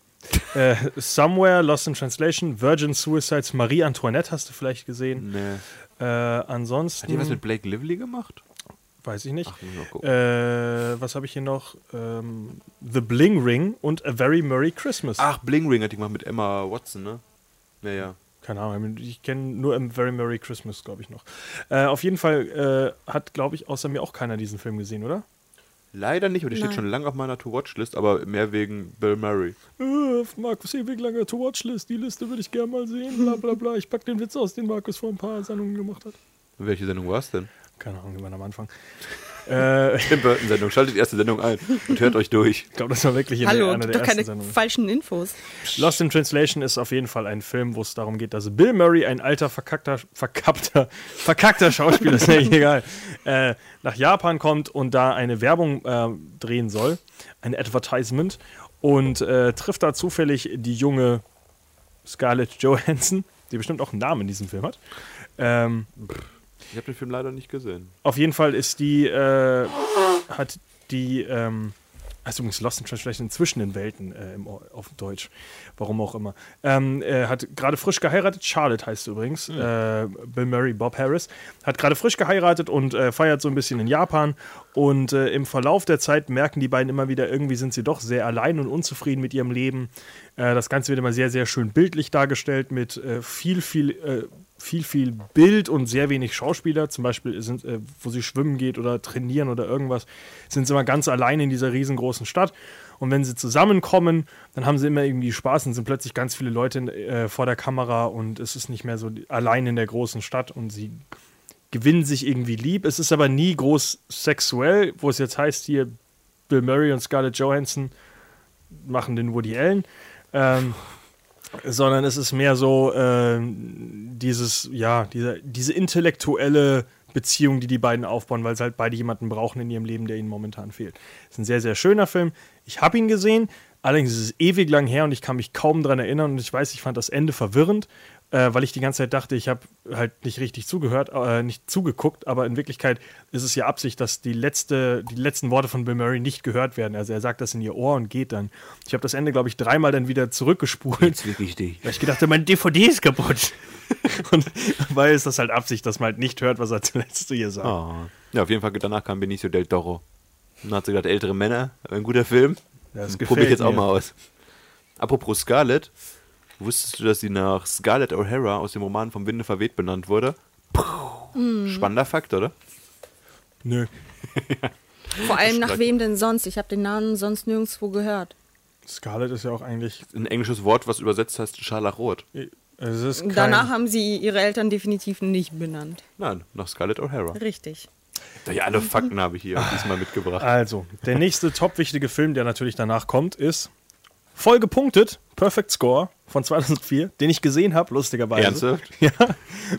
äh, Somewhere, Lost in Translation, Virgin Suicides, Marie Antoinette hast du vielleicht gesehen. Nee. Äh, ansonsten. Hat ihr was mit Blake Lively gemacht? Weiß ich nicht. Ach, ich mal. Äh, was habe ich hier noch? Ähm, The Bling Ring und A Very Merry Christmas. Ach, Bling Ring hat die gemacht mit Emma Watson, ne? Ja, ja. Keine Ahnung, ich kenne nur A Very Merry Christmas, glaube ich noch. Äh, auf jeden Fall äh, hat, glaube ich, außer mir auch keiner diesen Film gesehen, oder? Leider nicht, aber der steht schon lange auf meiner To-Watch-List, aber mehr wegen Bill Murray. Äh, Markus ewig lange To-Watch-List, die Liste würde ich gerne mal sehen, bla bla bla. Ich pack den Witz aus, den Markus vor ein paar Sendungen gemacht hat. Welche Sendung war es denn? Keine Ahnung, die waren am Anfang. äh, ich Tim Burton-Sendung. Schaltet die erste Sendung ein und hört euch durch. glaube, das war wirklich in Hallo, einer gib der doch ersten keine Sendungen. falschen Infos. Lost in Translation ist auf jeden Fall ein Film, wo es darum geht, dass Bill Murray, ein alter, verkackter, verkappter, verkackter Schauspieler, ist ja egal, äh, nach Japan kommt und da eine Werbung äh, drehen soll, ein Advertisement, und äh, trifft da zufällig die junge Scarlett Johansson, die bestimmt auch einen Namen in diesem Film hat. Ähm, Ich habe den Film leider nicht gesehen. auf jeden Fall ist die, äh, hat die, ähm, also übrigens Lost in Translation zwischen den Welten äh, im, auf Deutsch, warum auch immer. Ähm, er hat gerade frisch geheiratet, Charlotte heißt übrigens, äh, Bill Murray, Bob Harris, hat gerade frisch geheiratet und äh, feiert so ein bisschen in Japan und äh, im Verlauf der Zeit merken die beiden immer wieder, irgendwie sind sie doch sehr allein und unzufrieden mit ihrem Leben. Äh, das Ganze wird immer sehr, sehr schön bildlich dargestellt mit äh, viel, viel äh, viel, viel Bild und sehr wenig Schauspieler. Zum Beispiel, sind, äh, wo sie schwimmen geht oder trainieren oder irgendwas, sind sie immer ganz allein in dieser riesengroßen Stadt. Und wenn sie zusammenkommen, dann haben sie immer irgendwie Spaß und sind plötzlich ganz viele Leute äh, vor der Kamera und es ist nicht mehr so allein in der großen Stadt und sie gewinnen sich irgendwie lieb. Es ist aber nie groß sexuell, wo es jetzt heißt, hier Bill Murray und Scarlett Johansson machen den Woody Allen. Ähm, sondern es ist mehr so ähm, dieses, ja, diese, diese intellektuelle Beziehung, die die beiden aufbauen, weil sie halt beide jemanden brauchen in ihrem Leben, der ihnen momentan fehlt. Es ist ein sehr, sehr schöner Film. Ich habe ihn gesehen. Allerdings ist es ewig lang her und ich kann mich kaum daran erinnern. Und ich weiß, ich fand das Ende verwirrend, äh, weil ich die ganze Zeit dachte, ich habe halt nicht richtig zugehört, äh, nicht zugeguckt. Aber in Wirklichkeit ist es ja Absicht, dass die, letzte, die letzten Worte von Bill Murray nicht gehört werden. Also er sagt das in ihr Ohr und geht dann. Ich habe das Ende, glaube ich, dreimal dann wieder zurückgespult. Jetzt wirklich dich. Weil ich gedacht habe, mein DVD ist kaputt. und weil ist das halt Absicht, dass man halt nicht hört, was er zuletzt zu ihr sagt. Oh. Ja, auf jeden Fall danach kam Benicio del Toro. Und dann hat sie gesagt, ältere Männer, ein guter Film. Das Probier ich jetzt auch mir. mal aus. Apropos Scarlett, wusstest du, dass sie nach Scarlett O'Hara aus dem Roman vom Winde verweht benannt wurde? Spannender Fakt, oder? Nö. Vor allem nach wem denn sonst? Ich habe den Namen sonst nirgendwo gehört. Scarlett ist ja auch eigentlich. Ein englisches Wort, was übersetzt heißt Scharlachrot. Es ist kein, Danach haben sie ihre Eltern definitiv nicht benannt. Nein, nach Scarlett O'Hara. Richtig. Ja, alle Fakten habe ich hier diesmal mitgebracht. Also, der nächste top wichtige Film, der natürlich danach kommt, ist voll gepunktet, Perfect Score von 2004, den ich gesehen habe, lustigerweise. Ernsthaft? Ja,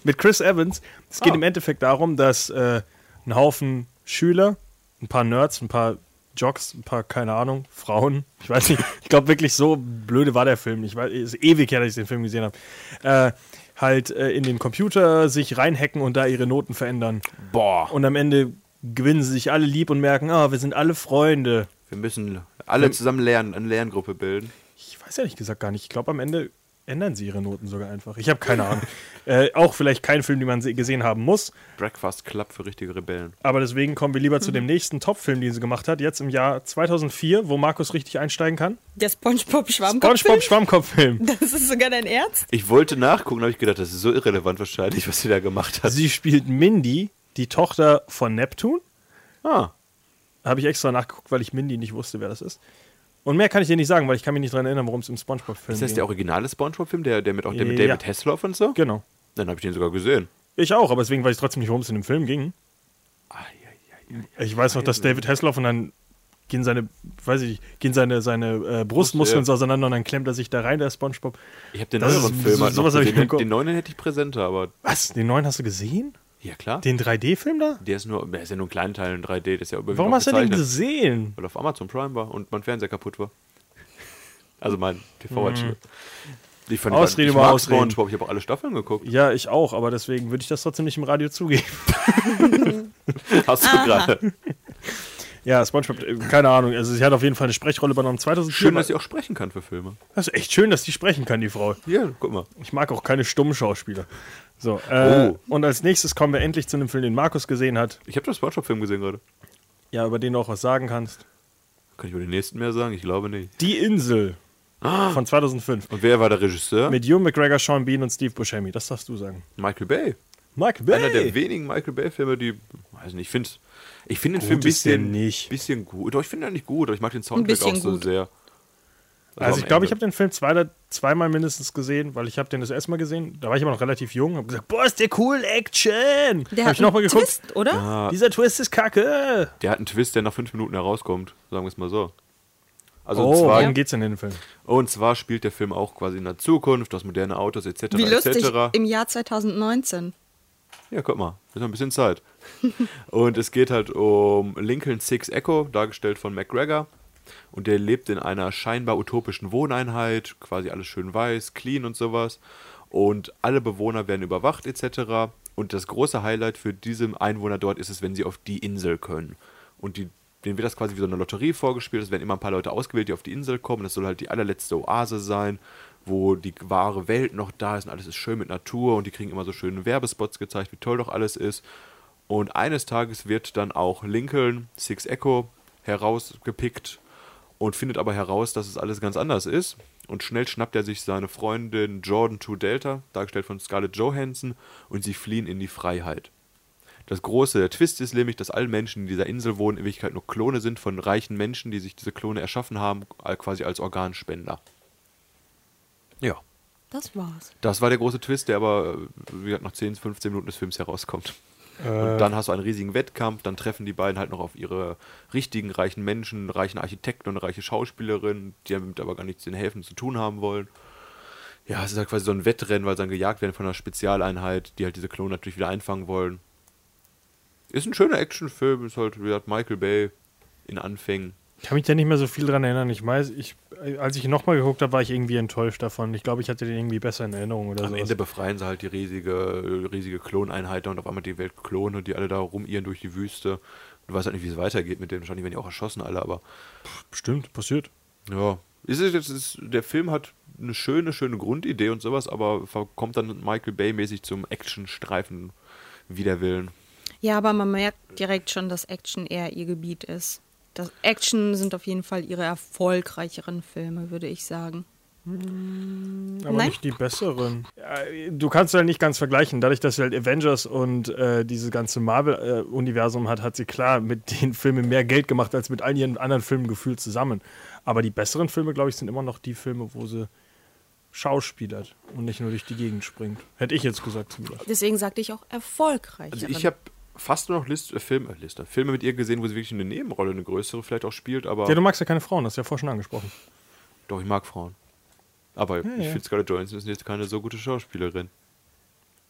mit Chris Evans. Es geht Ah. im Endeffekt darum, dass äh, ein Haufen Schüler, ein paar Nerds, ein paar Jocks, ein paar, keine Ahnung, Frauen, ich weiß nicht, ich glaube wirklich so blöde war der Film nicht, weil es ist ewig her, dass ich den Film gesehen habe, äh, halt äh, in den Computer sich reinhacken und da ihre Noten verändern. Boah, Und am Ende gewinnen sie sich alle lieb und merken, ah, wir sind alle Freunde. wir müssen alle zusammen lernen, eine Lerngruppe bilden. Ich weiß ehrlich gesagt gar nicht. Ich glaube, am Ende ändern sie ihre Noten sogar einfach. Ich habe keine Ahnung. äh, auch vielleicht kein Film, den man se- gesehen haben muss. Breakfast Club für richtige Rebellen. Aber deswegen kommen wir lieber zu dem nächsten Top-Film, den sie gemacht hat. Jetzt im Jahr 2004, wo Markus richtig einsteigen kann. Der SpongeBob-Schwammkopf. SpongeBob Schwammkopf-Film. Das ist sogar dein Ernst? Ich wollte nachgucken, habe ich gedacht, das ist so irrelevant wahrscheinlich, was sie da gemacht hat. Sie spielt Mindy, die Tochter von Neptun. Ah, Habe ich extra nachgeguckt, weil ich Mindy nicht wusste, wer das ist. Und mehr kann ich dir nicht sagen, weil ich kann mich nicht daran erinnern, worum es im SpongeBob-Film ist das der originale Spongebob-Film, der, der mit auch der mit Ja. David Hasselhoff und so? Genau. Dann habe ich den sogar gesehen. Ich auch, aber deswegen weiß ich trotzdem nicht, worum es in dem Film ging. Ich weiß noch, dass David Hasselhoff und dann gehen seine, weiß ich, gehen seine, seine äh, Brustmuskeln ja. so auseinander und dann klemmt er sich da rein, der Spongebob. Ich habe den Das neueren ist- Film so- halt noch gesehen. Den, den neuen hätte ich präsenter, aber Was? Den neuen hast du gesehen? Ja klar. Den 3D-Film da? Der ist nur, der ist ja nur ein kleiner Teil in 3D, das ist ja überwiegend Warum auch hast du den gesehen? Weil auf Amazon Prime war und mein Fernseher kaputt war. Also mein TV-Anschluss. Ich fand Mhm. Ausrede ich über mag Ausreden. SpongeBob, ich habe auch alle Staffeln geguckt. Ja, ich auch, aber deswegen würde ich das trotzdem nicht im Radio zugeben. Hast du gerade. Ja, Spongebob, keine Ahnung, also sie hat auf jeden Fall eine Sprechrolle übernommen. 2004 Schön, war- dass sie auch sprechen kann für Filme. das ist echt schön, dass die sprechen kann, die Frau. Ja, guck mal. Ich mag auch keine stummen Schauspieler. So, äh, Oh. und als nächstes kommen wir endlich zu einem Film, den Markus gesehen hat. Ich habe den Spongebob-Film gesehen gerade. Ja, über den du auch was sagen kannst. Kann ich über den nächsten mehr sagen? Ich glaube nicht. Die Insel von 2005. Und wer war der Regisseur? Mit Hugh McGregor, Sean Bean und Steve Buscemi. Das darfst du sagen. Michael Bay. Michael Bay. Einer der wenigen Michael Bay-Filme, die. Weiß nicht, ich finde ich find den Gut Film ein bisschen, nicht. bisschen gut. Doch, ich finde ihn nicht gut, aber ich mag den Soundtrack auch so gut. sehr. Also am ich glaube, ich habe den Film zwei, zweimal mindestens gesehen, weil ich habe den das erste Mal gesehen. Da war ich aber noch relativ jung. Habe gesagt, boah, ist der cool, Action. Der Hab hat ich nochmal einen geguckt. Twist, oder? Dieser Twist ist kacke. Der hat einen Twist, der nach fünf Minuten herauskommt, sagen wir es mal so. Also oh, und, zwar, worum geht's in den Film? und zwar spielt der Film auch quasi in der Zukunft, aus moderne Autos etc. Wie lustig, etc. im Jahr 2019. Ja, guck mal, ist noch ein bisschen Zeit. und es geht halt um Lincoln Six Echo, dargestellt von McGregor. Und der lebt in einer scheinbar utopischen Wohneinheit, quasi alles schön weiß, clean und sowas. Und alle Bewohner werden überwacht etc. Und das große Highlight für diese Einwohner dort ist es, wenn sie auf die Insel können. Und die, denen wird das quasi wie so eine Lotterie vorgespielt. Es werden immer ein paar Leute ausgewählt, die auf die Insel kommen. Das soll halt die allerletzte Oase sein, wo die wahre Welt noch da ist und alles ist schön mit Natur und die kriegen immer so schöne Werbespots gezeigt, wie toll doch alles ist. Und eines Tages wird dann auch Lincoln Six Echo herausgepickt und findet aber heraus, dass es alles ganz anders ist. Und schnell schnappt er sich seine Freundin Jordan 2 Delta, dargestellt von Scarlett Johansson, und sie fliehen in die Freiheit. Das große der Twist ist nämlich, dass alle Menschen, die in dieser Insel wohnen, in Wirklichkeit nur Klone sind von reichen Menschen, die sich diese Klone erschaffen haben, quasi als Organspender. Ja, Das war's. das war der große Twist, der aber wie gesagt, nach 10, 15 Minuten des Films herauskommt. Und dann hast du einen riesigen Wettkampf, dann treffen die beiden halt noch auf ihre richtigen reichen Menschen, reichen Architekten und reiche Schauspielerinnen, die damit aber gar nichts den Helfen zu tun haben wollen. Ja, es ist halt quasi so ein Wettrennen, weil sie dann gejagt werden von einer Spezialeinheit, die halt diese Klone natürlich wieder einfangen wollen. Ist ein schöner Actionfilm, ist halt, wie gesagt, Michael Bay in Anfängen. Ich kann mich da nicht mehr so viel dran erinnern. Ich weiß, ich, als ich nochmal geguckt habe, war ich irgendwie enttäuscht davon. Ich glaube, ich hatte den irgendwie besser in Erinnerung oder Am so. Ende befreien sie halt die riesige, riesige Kloneinheit und auf einmal die Welt klonen und die alle da rumirren durch die Wüste. Du weißt halt nicht, wie es weitergeht mit denen. Wahrscheinlich werden die auch erschossen alle, aber Bestimmt, passiert. ja. Ist es jetzt, ist, der Film hat eine schöne, schöne Grundidee und sowas, aber kommt dann Michael Bay-mäßig zum Actionstreifen wider Willen. Ja, aber man merkt direkt schon, dass Action eher ihr Gebiet ist. Das Action sind auf jeden Fall ihre erfolgreicheren Filme, würde ich sagen. Aber Nein? nicht die besseren. Du kannst halt nicht ganz vergleichen. Dadurch, dass sie halt Avengers und äh, dieses ganze Marvel-Universum hat, hat sie klar mit den Filmen mehr Geld gemacht als mit all ihren anderen Filmen gefühlt zusammen. Aber die besseren Filme, glaube ich, sind immer noch die Filme, wo sie schauspielert und nicht nur durch die Gegend springt. Hätte ich jetzt gesagt zumindest. Deswegen sagte ich auch erfolgreich. Also ich habe fast nur noch List, äh, Film, äh, Liste, Filme mit ihr gesehen, wo sie wirklich eine Nebenrolle, eine größere vielleicht auch spielt, aber Ja, du magst ja keine Frauen, das hast du ja vorher schon angesprochen. doch, ich mag Frauen. Aber ich ja. finde Scarlett Johansson ist jetzt keine so gute Schauspielerin.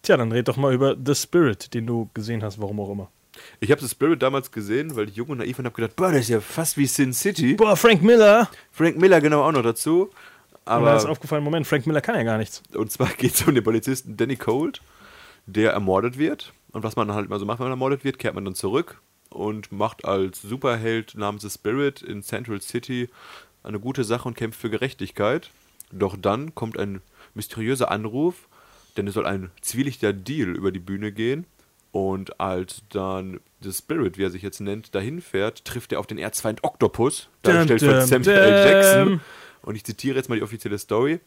Tja, dann red doch mal über The Spirit, den du gesehen hast, warum auch immer. Ich habe The Spirit damals gesehen, weil ich jung und naiv und habe gedacht, boah, das ist ja fast wie Sin City. Boah, Frank Miller! Frank Miller genau auch noch dazu. Aber da ist aufgefallen, Moment, Frank Miller kann ja gar nichts. und zwar geht es um den Polizisten Danny Cold, der ermordet wird. Und was man dann halt mal so macht, wenn man ermordet wird, kehrt man dann zurück und macht als Superheld namens The Spirit in Central City eine gute Sache und kämpft für Gerechtigkeit. Doch dann kommt ein mysteriöser Anruf, denn es soll ein zwielichter Deal über die Bühne gehen. Und als dann The Spirit, wie er sich jetzt nennt, dahin fährt, trifft er auf den Erzfeind Octopus, dargestellt von Samuel L. Jackson. Und ich zitiere jetzt mal die offizielle Story.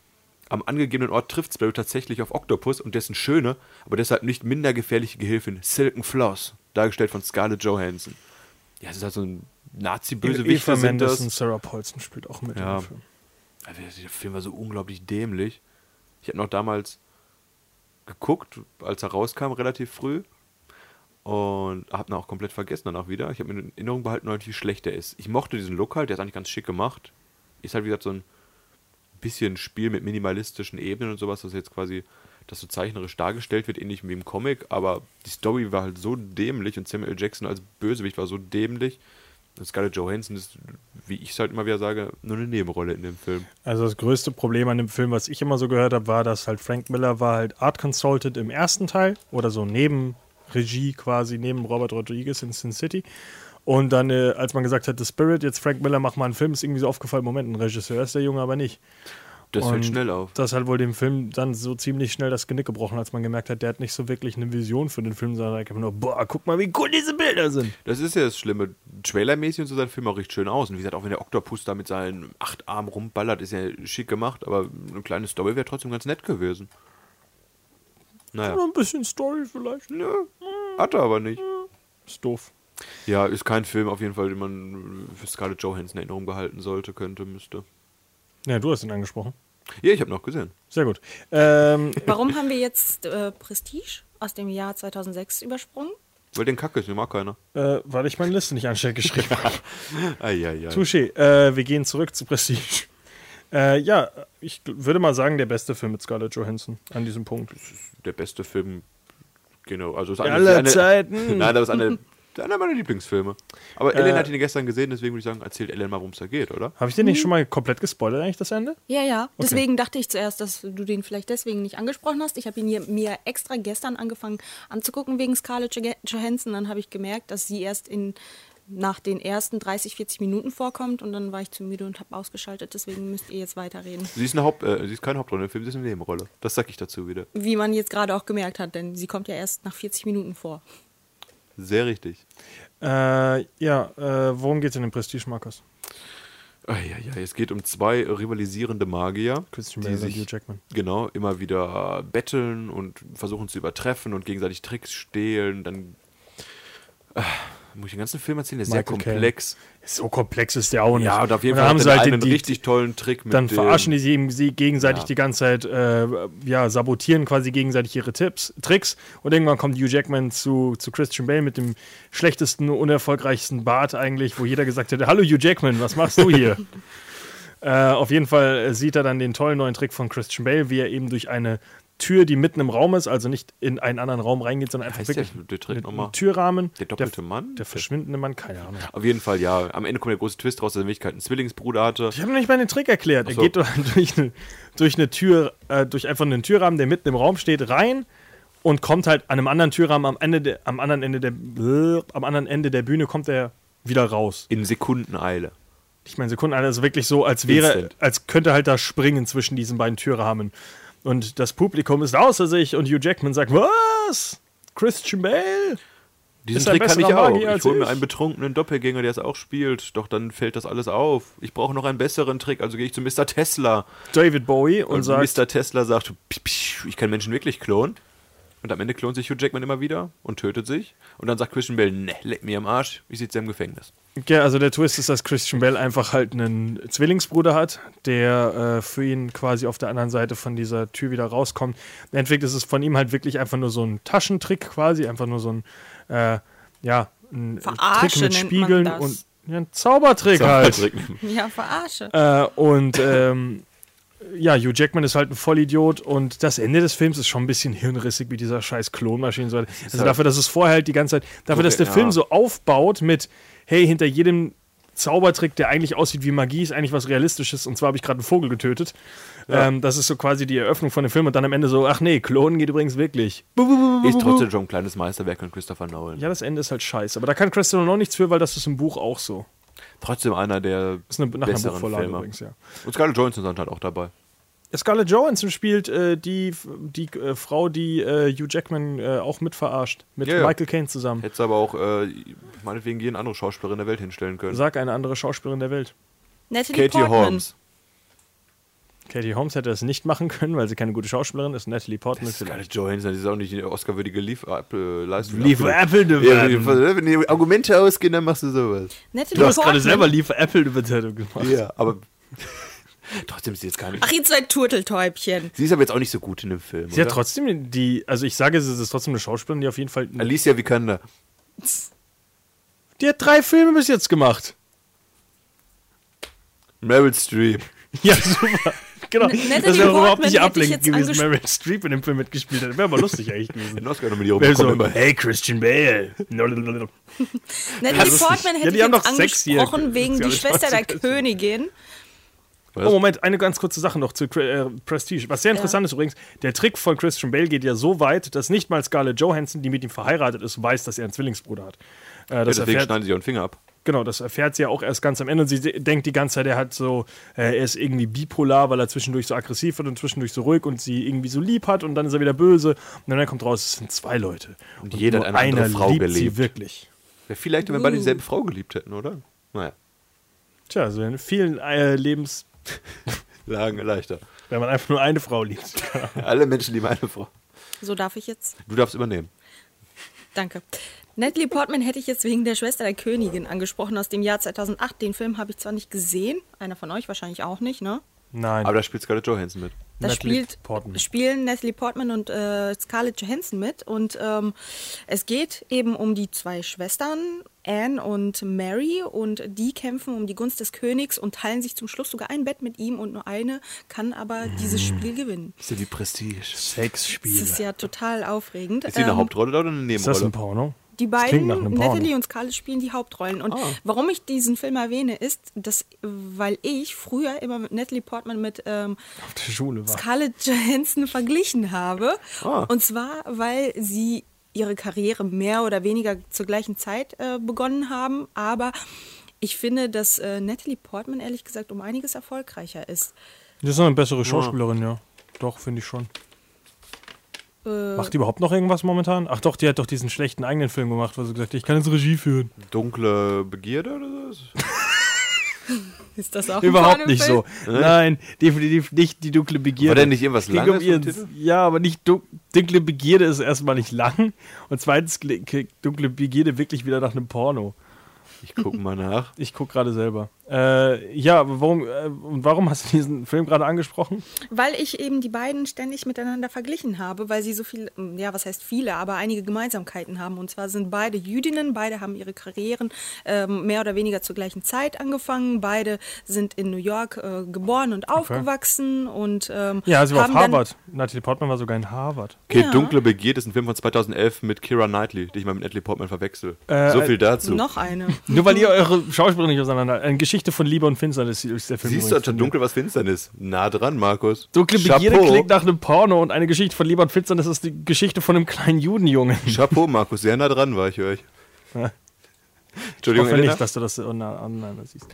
Am angegebenen Ort trifft Spirit tatsächlich auf Octopus und dessen schöne, aber deshalb nicht minder gefährliche Gehilfin Silken Floss, dargestellt von Scarlett Johansson. Ja, es ist halt so ein Nazi-Bösewicht. Eva Mendes und Sarah Paulson spielt auch mit Ja. im Film. Also, der Film war so unglaublich dämlich. Ich habe noch damals geguckt, als er rauskam, relativ früh. Und habe ihn auch komplett vergessen danach wieder. Ich habe mir in Erinnerung behalten, wie schlecht der ist. Ich mochte diesen Look halt, der ist eigentlich ganz schick gemacht. Ist halt, wie gesagt, so ein bisschen Spiel mit minimalistischen Ebenen und sowas, das jetzt quasi, das so zeichnerisch dargestellt wird, ähnlich wie im Comic. Aber die Story war halt so dämlich und Samuel. Jackson als Bösewicht war so dämlich. Und Scarlett Johansson ist, wie ich es halt immer wieder sage, nur eine Nebenrolle in dem Film. Also das größte Problem an dem Film, was ich immer so gehört habe, war, dass halt Frank Miller war halt Art Consultant im ersten Teil oder so neben Regie quasi, neben Robert Rodriguez in Sin City. Und dann, äh, als man gesagt hat, The Spirit, jetzt Frank Miller, mach mal einen Film, ist irgendwie so aufgefallen, Moment, ein Regisseur ist der Junge aber nicht. Das Und fällt schnell auf. Das hat wohl dem Film dann so ziemlich schnell das Genick gebrochen, als man gemerkt hat, der hat nicht so wirklich eine Vision für den Film, sondern einfach nur, boah, guck mal, wie cool diese Bilder sind. Das ist ja das Schlimme. Trailermäßig und so sah der Film auch recht schön aus. Und wie gesagt, auch wenn der Oktopus da mit seinen acht Armen rumballert, ist ja schick gemacht, aber eine kleine Story wäre trotzdem ganz nett gewesen. Naja. Nur ein bisschen Story vielleicht. Nö, hat er aber nicht. Ist doof. Ja, ist kein Film auf jeden Fall, den man für Scarlett Johansson in Erinnerung behalten sollte, könnte, müsste. Ja, du hast ihn angesprochen. Ja, ich habe noch gesehen. Sehr gut. Ähm, Warum haben wir jetzt äh, Prestige aus dem Jahr 2006 übersprungen? Weil den Kacke ist, den mag keiner. äh, weil ich meine Liste nicht anständig geschrieben habe. Touché. Äh, wir gehen zurück zu Prestige. Äh, ja, ich würde mal sagen, der beste Film mit Scarlett Johansson an diesem Punkt. Der beste Film, genau. Also ist Aller eine, Zeiten. Nein, das ist eine, einer meiner Lieblingsfilme. Aber Äh, Ellen hat ihn gestern gesehen, deswegen würde ich sagen, erzählt Ellen mal, worum es da geht, oder? Habe ich den nicht schon mal komplett gespoilert, eigentlich, das Ende? Ja, ja. Deswegen dachte ich zuerst, dass du den vielleicht deswegen nicht angesprochen hast. Ich habe ihn hier, mir extra gestern angefangen anzugucken wegen Scarlett Jo- Johansson. Dann habe ich gemerkt, dass sie erst in, nach den ersten 30, 40 Minuten vorkommt und dann war ich zu müde und habe ausgeschaltet. Deswegen müsst ihr jetzt weiterreden. Sie ist, eine Haupt, äh, sie ist keine Hauptrolle im Film, sie ist eine Nebenrolle. Das sag ich dazu wieder. Wie man jetzt gerade auch gemerkt hat, denn sie kommt ja erst nach 40 Minuten vor. Sehr richtig. Äh, ja, äh, worum geht es in dem Prestige, Markus? Ah, ja, ja, es geht um zwei rivalisierende Magier, Christian die sich Jackman. genau immer wieder betteln und versuchen zu übertreffen und gegenseitig Tricks stehlen. Dann ah, muss ich den ganzen Film erzählen, der ist sehr Michael Caine. komplex. So komplex ist der auch nicht. Ja, und auf jeden Und Fall haben sie halt einen die, richtig tollen Trick mit Dann verarschen die sie, gegenseitig Ja. die ganze Zeit, äh, ja, sabotieren quasi gegenseitig ihre Tipps, Tricks. Und irgendwann kommt Hugh Jackman zu, zu Christian Bale mit dem schlechtesten, unerfolgreichsten Bart eigentlich, wo jeder gesagt hätte, hallo Hugh Jackman, was machst du hier? Äh, auf jeden Fall sieht er dann den tollen neuen Trick von Christian Bale, wie er eben durch eine Tür, die mitten im Raum ist, also nicht in einen anderen Raum reingeht, sondern einfach wirklich der- der einem Türrahmen. Der doppelte Mann? Der verschwindende Mann, keine Ahnung. Auf jeden Fall, ja. Am Ende kommt der große Twist raus, dass er in Wirklichkeit einen Zwillingsbruder hatte. Ich habe noch nicht mal den Trick erklärt. Er so. geht durch eine, durch eine Tür, äh, durch einfach einen Türrahmen, der mitten im Raum steht, rein und kommt halt an einem anderen Türrahmen am Ende der, am anderen Ende der am anderen Ende der Bühne kommt er wieder raus. In Sekundeneile. Ich meine Sekunden, also wirklich so, als wäre, Instant. als könnte er halt da springen zwischen diesen beiden Türrahmen. Und das Publikum ist außer sich und Hugh Jackman sagt, was? Christian Bale? Diesen Trick kann ich auch. Ich hole mir einen betrunkenen Doppelgänger, der es auch spielt. Doch dann fällt das alles auf. Ich brauche noch einen besseren Trick, also gehe ich zu Mr. Tesla. David Bowie und, Und, sagt, Mr. Tesla sagt, "Psch, psch, ich kann Menschen wirklich klonen. Und am Ende klont sich Hugh Jackman immer wieder und tötet sich. Und dann sagt Christian Bale, ne, leck mir am Arsch, ich sitze im Gefängnis. Ja, also der Twist ist, dass Christian Bell einfach halt einen Zwillingsbruder hat, der äh, für ihn quasi auf der anderen Seite von dieser Tür wieder rauskommt. Im Endeffekt ist es von ihm halt wirklich einfach nur so ein Taschentrick quasi, einfach nur so ein, äh, ja, ein Verarsche Trick mit Spiegeln und ja, ein Zaubertrick halt. Trick. Ja, verarsche. Äh, und ähm, ja, Hugh Jackman ist halt ein Vollidiot und das Ende des Films ist schon ein bisschen hirnrissig mit dieser scheiß Klonmaschine. So. Also halt- dafür, dass es vorher halt die ganze Zeit, dafür, dass der Ja. Film so aufbaut mit, hey, hinter jedem Zaubertrick, der eigentlich aussieht wie Magie, ist eigentlich was Realistisches. Und zwar habe ich gerade einen Vogel getötet. Ähm, das ist so quasi die Eröffnung von dem Film und dann am Ende so, ach nee, Klonen geht übrigens wirklich. Ist trotzdem schon ein kleines Meisterwerk von Christopher Nolan. Ja, das Ende ist halt scheiße. Aber da kann Christopher noch nichts für, weil das ist im Buch auch so. Trotzdem einer der ist eine, nach einer besseren Buchvorlage Filme. übrigens, ja. Und Scarlett Johansson sind halt auch dabei. Scarlett Johansson spielt äh, die, die äh, Frau, die äh, Hugh Jackman äh, auch mit verarscht. Mit Ja. Michael Caine zusammen. Hätte es aber auch äh, meinetwegen jeden andere Schauspielerin der Welt hinstellen können. Sag eine andere Schauspielerin der Welt. Natalie Katie Portman. Holmes. Katie Holmes hätte das nicht machen können, weil sie keine gute Schauspielerin ist. Natalie Portman ist vielleicht. Scarlett Johansson, das ist auch nicht eine Oscar-würdige äh, Leistung. Liefer Apple Ja, wenn die Argumente ausgehen, dann machst du sowas. Natalie Du hast gerade selber Liefer Apple eine gemacht. Ja, aber trotzdem ist sie jetzt gar nicht. Ach, ihr zwei Turteltäubchen. Sie ist aber jetzt auch nicht so gut in dem Film. Sie hat oder? trotzdem die, also ich sage, sie ist trotzdem eine Schauspielerin, die auf jeden Fall. Alicia Vikander. Die hat drei Filme bis jetzt gemacht. Meryl Streep. Ja, super. Genau. Natalie das wäre überhaupt nicht hätte ich ablenkend gewesen, angesprochen. Meryl Streep in dem Film mitgespielt hat. Wäre aber lustig eigentlich gewesen. Eine Oscar-Nominierung so, immer. hey Christian Bale. Natalie. Portman Ja, hätte die ich haben jetzt angesprochen wegen die Schwester der. Königin. Was? Oh, Moment, eine ganz kurze Sache noch zu äh, Prestige. Was sehr interessant ist übrigens, der Trick von Christian Bale geht ja so weit, dass nicht mal Scarlett Johansson, die mit ihm verheiratet ist, weiß, dass er einen Zwillingsbruder hat. Äh, Ja, deswegen erfährt, schneiden sie ihren Finger ab. genau, das erfährt sie ja auch erst ganz am Ende und sie de- denkt die ganze Zeit, er hat so, äh, er ist irgendwie bipolar, weil er zwischendurch so aggressiv wird und zwischendurch so ruhig und sie irgendwie so lieb hat und dann ist er wieder böse und dann kommt raus, es sind zwei Leute. Und, jeder nur hat eine andere Frau liebt sie geliebt. wirklich. Wäre viel leichter, wenn beide dieselbe Frau geliebt hätten, oder? Naja, Tja, so in vielen äh, Lebens, lange leichter. wenn man einfach nur eine Frau liebt. Alle Menschen lieben eine Frau. So darf ich jetzt. Du darfst übernehmen. Danke. Natalie Portman hätte ich jetzt wegen der Schwester der Königin angesprochen aus dem Jahr 2008. Den Film habe ich zwar nicht gesehen, einer von euch wahrscheinlich auch nicht, ne? Nein. Aber da spielt Scarlett Johansson mit. Da Natalie spielt, Portman. spielen Natalie Portman und äh, Scarlett Johansson mit. Und ähm, es geht eben um die zwei Schwestern, Anne und Mary. Und die kämpfen um die Gunst des Königs und teilen sich zum Schluss sogar ein Bett mit ihm. Und nur eine kann aber dieses Spiel gewinnen. Ist ja wie Prestige. Das Sexspiel. ist ja total aufregend. Ist sie eine Ähm, Hauptrolle oder eine Ist das Nebenrolle? ein Porno? Die beiden. Natalie und Scarlett, spielen die Hauptrollen. Und Ah. warum ich diesen Film erwähne, ist, dass, weil ich früher immer mit Natalie Portman mit ähm, Auf der Schule war. Scarlett Johansson verglichen habe. Ah. Und zwar, weil sie ihre Karriere mehr oder weniger zur gleichen Zeit äh, begonnen haben. Aber ich finde, dass äh, Natalie Portman ehrlich gesagt um einiges erfolgreicher ist. Das ist eine bessere Schauspielerin, ja. Doch, finde ich schon. Äh, Macht die überhaupt noch irgendwas momentan? Ach doch, die hat doch diesen schlechten eigenen Film gemacht, wo sie gesagt hat, ich kann jetzt Regie führen. Dunkle Begierde oder so? ist das auch Überhaupt nicht so. Pornofilm? Nein, definitiv nicht die dunkle Begierde. War denn nicht irgendwas Langes um ihren? Ja, aber nicht dun dunkle Begierde ist erstmal nicht lang. Und zweitens klingt dunkle Begierde wirklich wieder nach einem Porno. Ich gucke mal nach. Ich gucke gerade selber. Äh, ja, warum, äh, und warum hast du diesen Film gerade angesprochen? Weil ich eben die beiden ständig miteinander verglichen habe, weil sie so viel, ja, was heißt viele, aber einige Gemeinsamkeiten haben. Und zwar sind beide Jüdinnen, beide haben ihre Karrieren ähm, mehr oder weniger zur gleichen Zeit angefangen. Beide sind in New York äh, geboren und aufgewachsen und ähm, Ja, sie war auf Harvard. Natalie Portman war sogar in Harvard. Okay, Ja. Dunkle Begierde ist ein Film von 2011 mit Kira Knightley, die ich mal mit Natalie Portman verwechsel. Äh, so viel dazu. Noch eine. Nur weil ihr eure Schauspieler nicht auseinander. Eine Geschichte von Liebe und Finsternis ist der Film. Siehst du, anstatt dunkel was Finsternis. Nah dran, Markus. Dunkle Begierde Chapeau. klingt nach einem Porno und eine Geschichte von Liebe und Finsternis ist die Geschichte von einem kleinen Judenjungen. Chapeau, Markus. Sehr nah dran war ich euch. Ja. Ich Entschuldigung, hoffe Elena. nicht, dass du das aneinander siehst.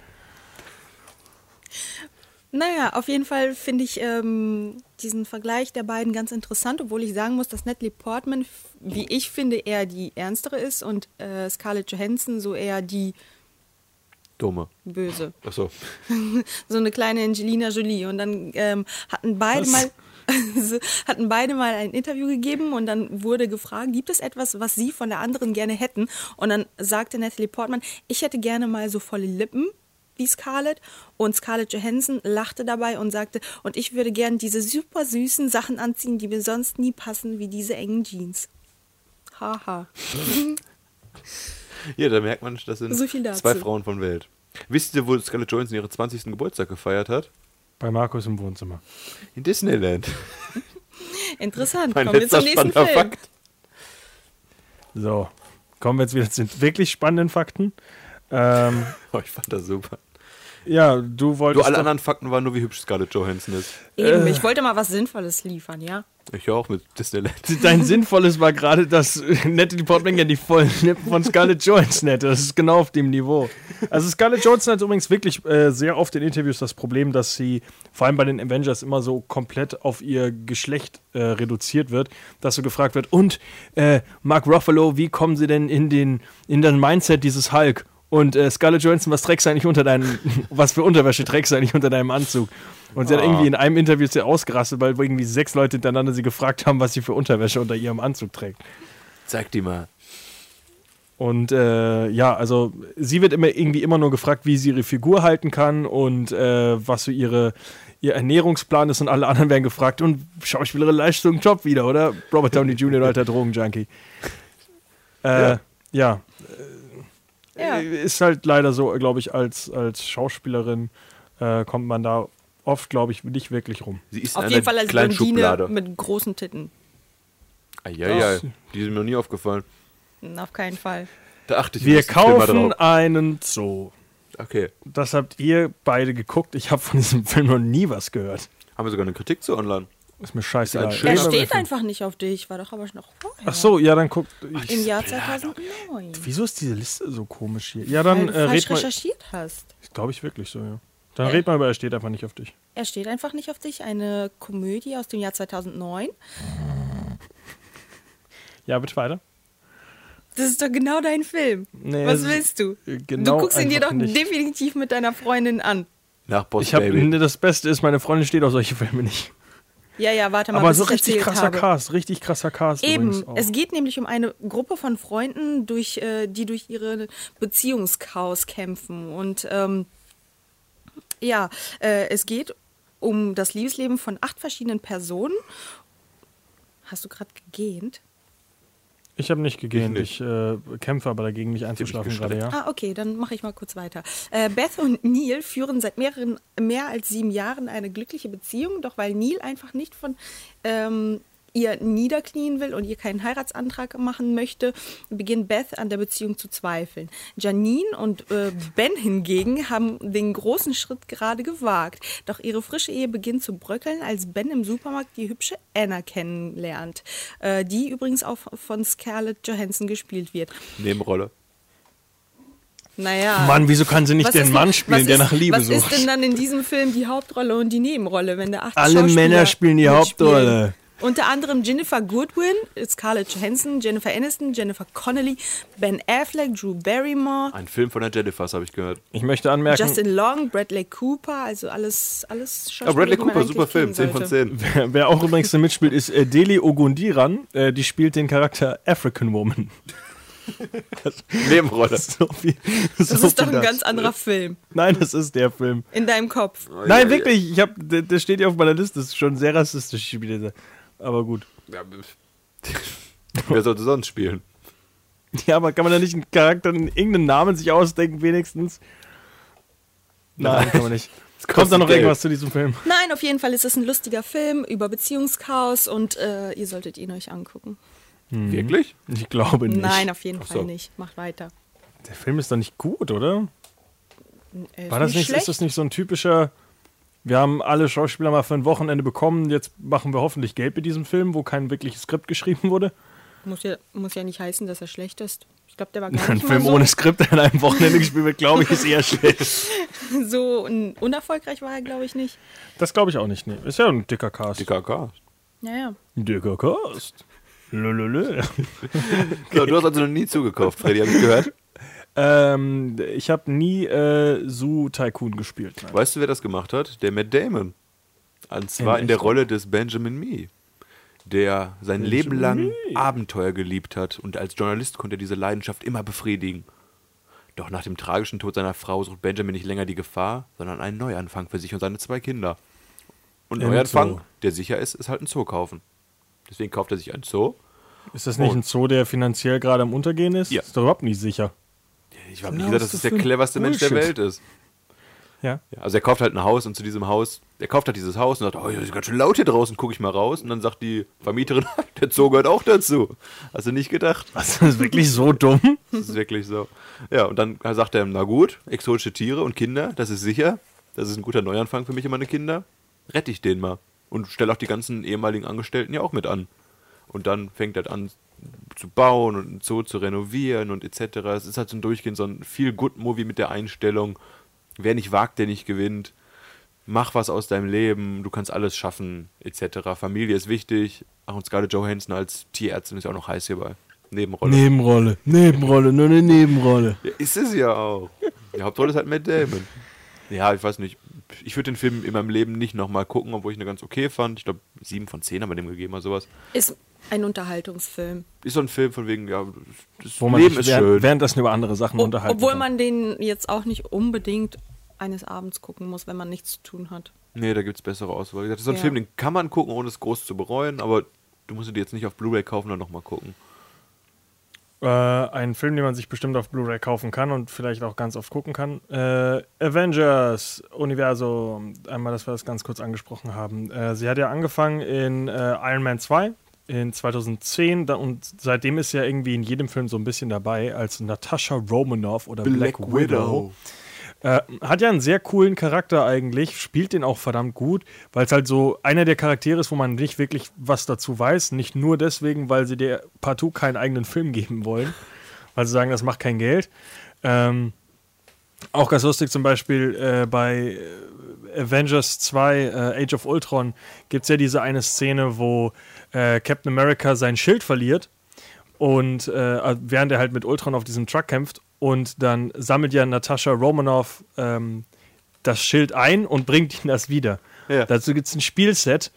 Naja, auf jeden Fall finde ich ähm, diesen Vergleich der beiden ganz interessant, obwohl ich sagen muss, dass Natalie Portman, wie ich finde, eher die ernstere ist und äh, Scarlett Johansson so eher die Dumme. böse. Achso. So eine kleine Angelina Jolie. Und dann ähm, hatten beide Was? mal. so, hatten beide mal ein Interview gegeben und dann wurde gefragt, gibt es etwas, was sie von der anderen gerne hätten? Und dann sagte Natalie Portman, ich hätte gerne mal so volle Lippen wie Scarlett. Und Scarlett Johansson lachte dabei und sagte, und ich würde gerne diese super süßen Sachen anziehen, die mir sonst nie passen, wie diese engen Jeans. Haha. Hier, da merkt man, das sind So zwei Frauen von Welt. Wisst ihr, wo Scarlett Johansson ihren 20. Geburtstag gefeiert hat? Bei Markus im Wohnzimmer. In Disneyland. Interessant. Mein Kommen wir zum nächsten Film. Fakt. So, kommen wir jetzt wieder zu den wirklich spannenden Fakten. Ähm, Oh, ich fand das super. ja, du wolltest. Du, alle anderen Fakten waren nur, wie hübsch Scarlett Johansson ist. Eben, Äh. ich wollte mal was Sinnvolles liefern, ja? Ich auch mit Disneyland. Dein Sinnvolles war gerade, dass Natalie Portman ja die vollen Lippen von Scarlett Johansson hätte. Das ist genau auf dem Niveau. Also Scarlett Johansson hat übrigens wirklich äh, sehr oft in Interviews das Problem, dass sie vor allem bei den Avengers immer so komplett auf ihr Geschlecht äh, reduziert wird, dass so gefragt wird, und äh, Mark Ruffalo, wie kommen sie denn in den in den Mindset dieses Hulk? Und äh, Scarlett Johansson, was trägst du eigentlich unter deinem, was für Unterwäsche trägst du eigentlich unter deinem Anzug? Und sie hat Ah. irgendwie in einem Interview sehr ausgerastet, weil irgendwie sechs Leute hintereinander sie gefragt haben, was sie für Unterwäsche unter ihrem Anzug trägt. Zeig die mal. Und äh, ja, also sie wird immer irgendwie immer nur gefragt, wie sie ihre Figur halten kann und äh, was so ihre ihr Ernährungsplan ist und alle anderen werden gefragt und Schauspielerin Leistung Job wieder, oder? Robert Downey Jr. alter Drogenjunkie. Äh, ja. Ja. Äh, Ist halt leider so, glaube ich, als, als Schauspielerin äh, kommt man da oft, glaube ich, nicht wirklich rum. Sie ist Auf jeden Fall als Blondine Schublade. mit großen Titten. Eieiei, Das- die sind mir noch nie aufgefallen. Auf keinen Fall. Da achte ich Wir kaufen einen Zoo. Okay. Das habt ihr beide geguckt. Ich habe von diesem Film noch nie was gehört. Haben wir sogar eine Kritik zu online. Ist mir scheißegal. Ist ein Er steht einfach nicht auf dich, war doch aber noch vorher. Ach so, ja, dann guckt. Im Jahr 2009. Wieso ist diese Liste so komisch hier? Ja, dann Weil äh, du falsch red mal. recherchiert hast. Glaube ich wirklich so, ja. Dann red mal über, er steht einfach nicht auf dich. Er steht einfach nicht auf dich. Eine Komödie aus dem Jahr 2009. Ja, bitte weiter. Das ist doch genau dein Film. Nee, Was willst du? genau du guckst ihn dir doch nicht. definitiv mit deiner Freundin an. Nach Boss Ich habe Baby. das Beste ist, meine Freundin steht auf solche Filme nicht. Ja, ja, warte mal, Aber so ich richtig krasser habe. Cast, richtig krasser Cast Eben, es geht nämlich um eine Gruppe von Freunden, durch, äh, die durch ihre Beziehungschaos kämpfen. Und ähm, ja, äh, es geht um das Liebesleben von acht verschiedenen Personen. Hast du gerade gegähnt? Ich habe nicht gegähnt. Ich Ich, äh, kämpfe aber dagegen, nicht einzuschlafen gerade, ja. Ah, okay, dann mache ich mal kurz weiter. Äh, Beth und Neil führen seit mehreren, mehr als sieben Jahren eine glückliche Beziehung, doch weil Neil einfach nicht von ähm, ihr niederknien will und ihr keinen Heiratsantrag machen möchte, beginnt Beth an der Beziehung zu zweifeln. Janine und äh, Ben hingegen haben den großen Schritt gerade gewagt. Doch ihre frische Ehe beginnt zu bröckeln, als Ben im Supermarkt die hübsche Anna kennenlernt, äh, die übrigens auch von Scarlett Johansson gespielt wird. Nebenrolle. Naja. Mann, wieso kann sie nicht Was den ist Mann spielen, was der ist, nach Liebe was sucht? ist denn dann in diesem Film die Hauptrolle und die Nebenrolle, wenn der acht Alle Männer spielen die mitspielen? Hauptrolle. Unter anderem Jennifer Goodwin, Scarlett Johansson, Jennifer Aniston, Jennifer Connelly, Ben Affleck, Drew Barrymore, Ein Film von der Jennifers, habe ich gehört. Ich möchte anmerken, Justin Long, Bradley Cooper, also alles, alles Ah, Schauspieler, Bradley die man Cooper, super Film, kennen 10 von sollte. 10. wer, wer auch übrigens mitspielt, ist äh, Deli Ogundiran. Äh, die spielt den Charakter African Woman. Nebenrolle. So viel, Das so ist doch ein ganz anderer Film. Nein, das ist der Film. In deinem Kopf. Nein, wirklich. Ich hab, der, der steht ja auf meiner Liste. Das ist schon sehr rassistisch. Aber gut. Ja, wer sollte sonst spielen? Ja, aber kann man da nicht einen Charakter, irgendeinen Namen sich ausdenken, wenigstens? Nein, kann man nicht. Kommt da noch Geld. irgendwas zu diesem Film? Nein, auf jeden Fall ist es ein lustiger Film über Beziehungschaos und äh, ihr solltet ihn euch angucken. Wirklich? Ich glaube nicht. Nein, auf jeden Ach so. Fall nicht. Macht weiter. Der Film ist doch nicht gut, oder? Er ist War das nicht, schlecht. ist das nicht so ein typischer, wir haben alle Schauspieler mal für ein Wochenende bekommen, jetzt machen wir hoffentlich Geld mit diesem Film, wo kein wirkliches Skript geschrieben wurde? Muss ja, muss ja nicht heißen, dass er schlecht ist. Ich glaube, der war gar Ein Film so, ohne Skript, der an einem Wochenende gespielt wird, glaube ich, ist eher schlecht. so un unerfolgreich war er, glaube ich, nicht. Das glaube ich auch nicht. Nee. Ist ja ein dicker Cast. DKK. Naja. Ein dicker Cast. Lululul. So, du hast also noch nie zugekauft, Freddy, habe ich gehört. Ähm, ich habe nie äh, Zoo Tycoon gespielt. Nein. Weißt du, wer das gemacht hat? Der Matt Damon. Und zwar In in der? Rolle des Benjamin Mee, der sein Leben lang Abenteuer geliebt hat und als Journalist konnte er diese Leidenschaft immer befriedigen. Doch nach dem tragischen Tod seiner Frau sucht Benjamin nicht länger die Gefahr, sondern einen Neuanfang für sich und seine zwei Kinder. Und Im Neuanfang, Zoo. der sicher ist, ist halt ein Zoo kaufen. Deswegen kauft er sich einen Zoo. Ist das nicht Und- ein Zoo, der finanziell gerade am Untergehen ist? Ja. Ist doch überhaupt nicht sicher. Ich habe Ja, nicht gesagt, dass das der cleverste Mensch der? Welt ist. Ja. Ja, also er kauft halt ein Haus und zu diesem Haus, er kauft halt dieses Haus und sagt, oh, ist ganz schön laut hier draußen, gucke ich mal raus. Und dann sagt die Vermieterin, der Zoo gehört auch dazu. Hast du nicht gedacht? Das ist wirklich so dumm? Das ist wirklich so. Ja, und dann sagt er, na gut, exotische Tiere und Kinder, das ist sicher. Das ist ein guter Neuanfang für mich und meine Kinder. Rette ich den mal. Und stelle auch die ganzen ehemaligen Angestellten ja auch mit an. Und dann fängt er an zu bauen und einen Zoo zu renovieren und etc. Es ist halt so ein Durchgehend, so ein viel good movie mit der Einstellung. Wer nicht wagt, der nicht gewinnt. Mach was aus deinem Leben, du kannst alles schaffen, etc. Familie ist wichtig. Ach, und Scarlett Johansson als Tierärztin ist ja auch noch heiß hierbei. Nebenrolle. Nebenrolle, Nebenrolle, nur eine Nebenrolle. Ja, ist es ja auch. Die Hauptrolle ist halt Matt Damon. Ja, ich weiß nicht. Ich würde den Film in meinem Leben nicht nochmal gucken, obwohl ich ihn ganz okay fand. Ich glaube, sieben von zehn haben wir dem gegeben oder sowas. Ist ein Unterhaltungsfilm. Ist so ein Film von wegen, ja, das Wo man Leben ist während, schön. währenddessen über andere Sachen O unterhalten obwohl kann. man den jetzt auch nicht unbedingt eines Abends gucken muss, wenn man nichts zu tun hat. Nee, da gibt es bessere Auswahl. Das ist so ein Ja. Film, den kann man gucken, ohne es groß zu bereuen, aber du musst ihn dir jetzt nicht auf Blu-ray kaufen und nochmal gucken. Äh, ein Film, den man sich bestimmt auf Blu-ray kaufen kann und vielleicht auch ganz oft gucken kann. Äh, Avengers Universum, einmal, dass wir das ganz kurz angesprochen haben. Äh, sie hat ja angefangen in äh, Iron Man 2 in 2010 da, und seitdem ist ja irgendwie in jedem Film so ein bisschen dabei als Natasha Romanoff oder Black, Widow. Äh, hat ja einen sehr coolen Charakter eigentlich, spielt den auch verdammt gut, weil es halt so einer der Charaktere ist, wo man nicht wirklich was dazu weiß. Nicht nur deswegen, weil sie der partout keinen eigenen Film geben wollen, weil sie sagen, das macht kein Geld. Ähm, auch ganz lustig zum Beispiel äh, bei äh, Avengers 2, äh, Age of Ultron, gibt es ja diese eine Szene, wo äh, Captain America sein Schild verliert und äh, während er halt mit Ultron auf diesem Truck kämpft und dann sammelt ja Natascha Romanoff ähm, das Schild ein und bringt ihm das wieder. Ja. Dazu gibt es ein Spielset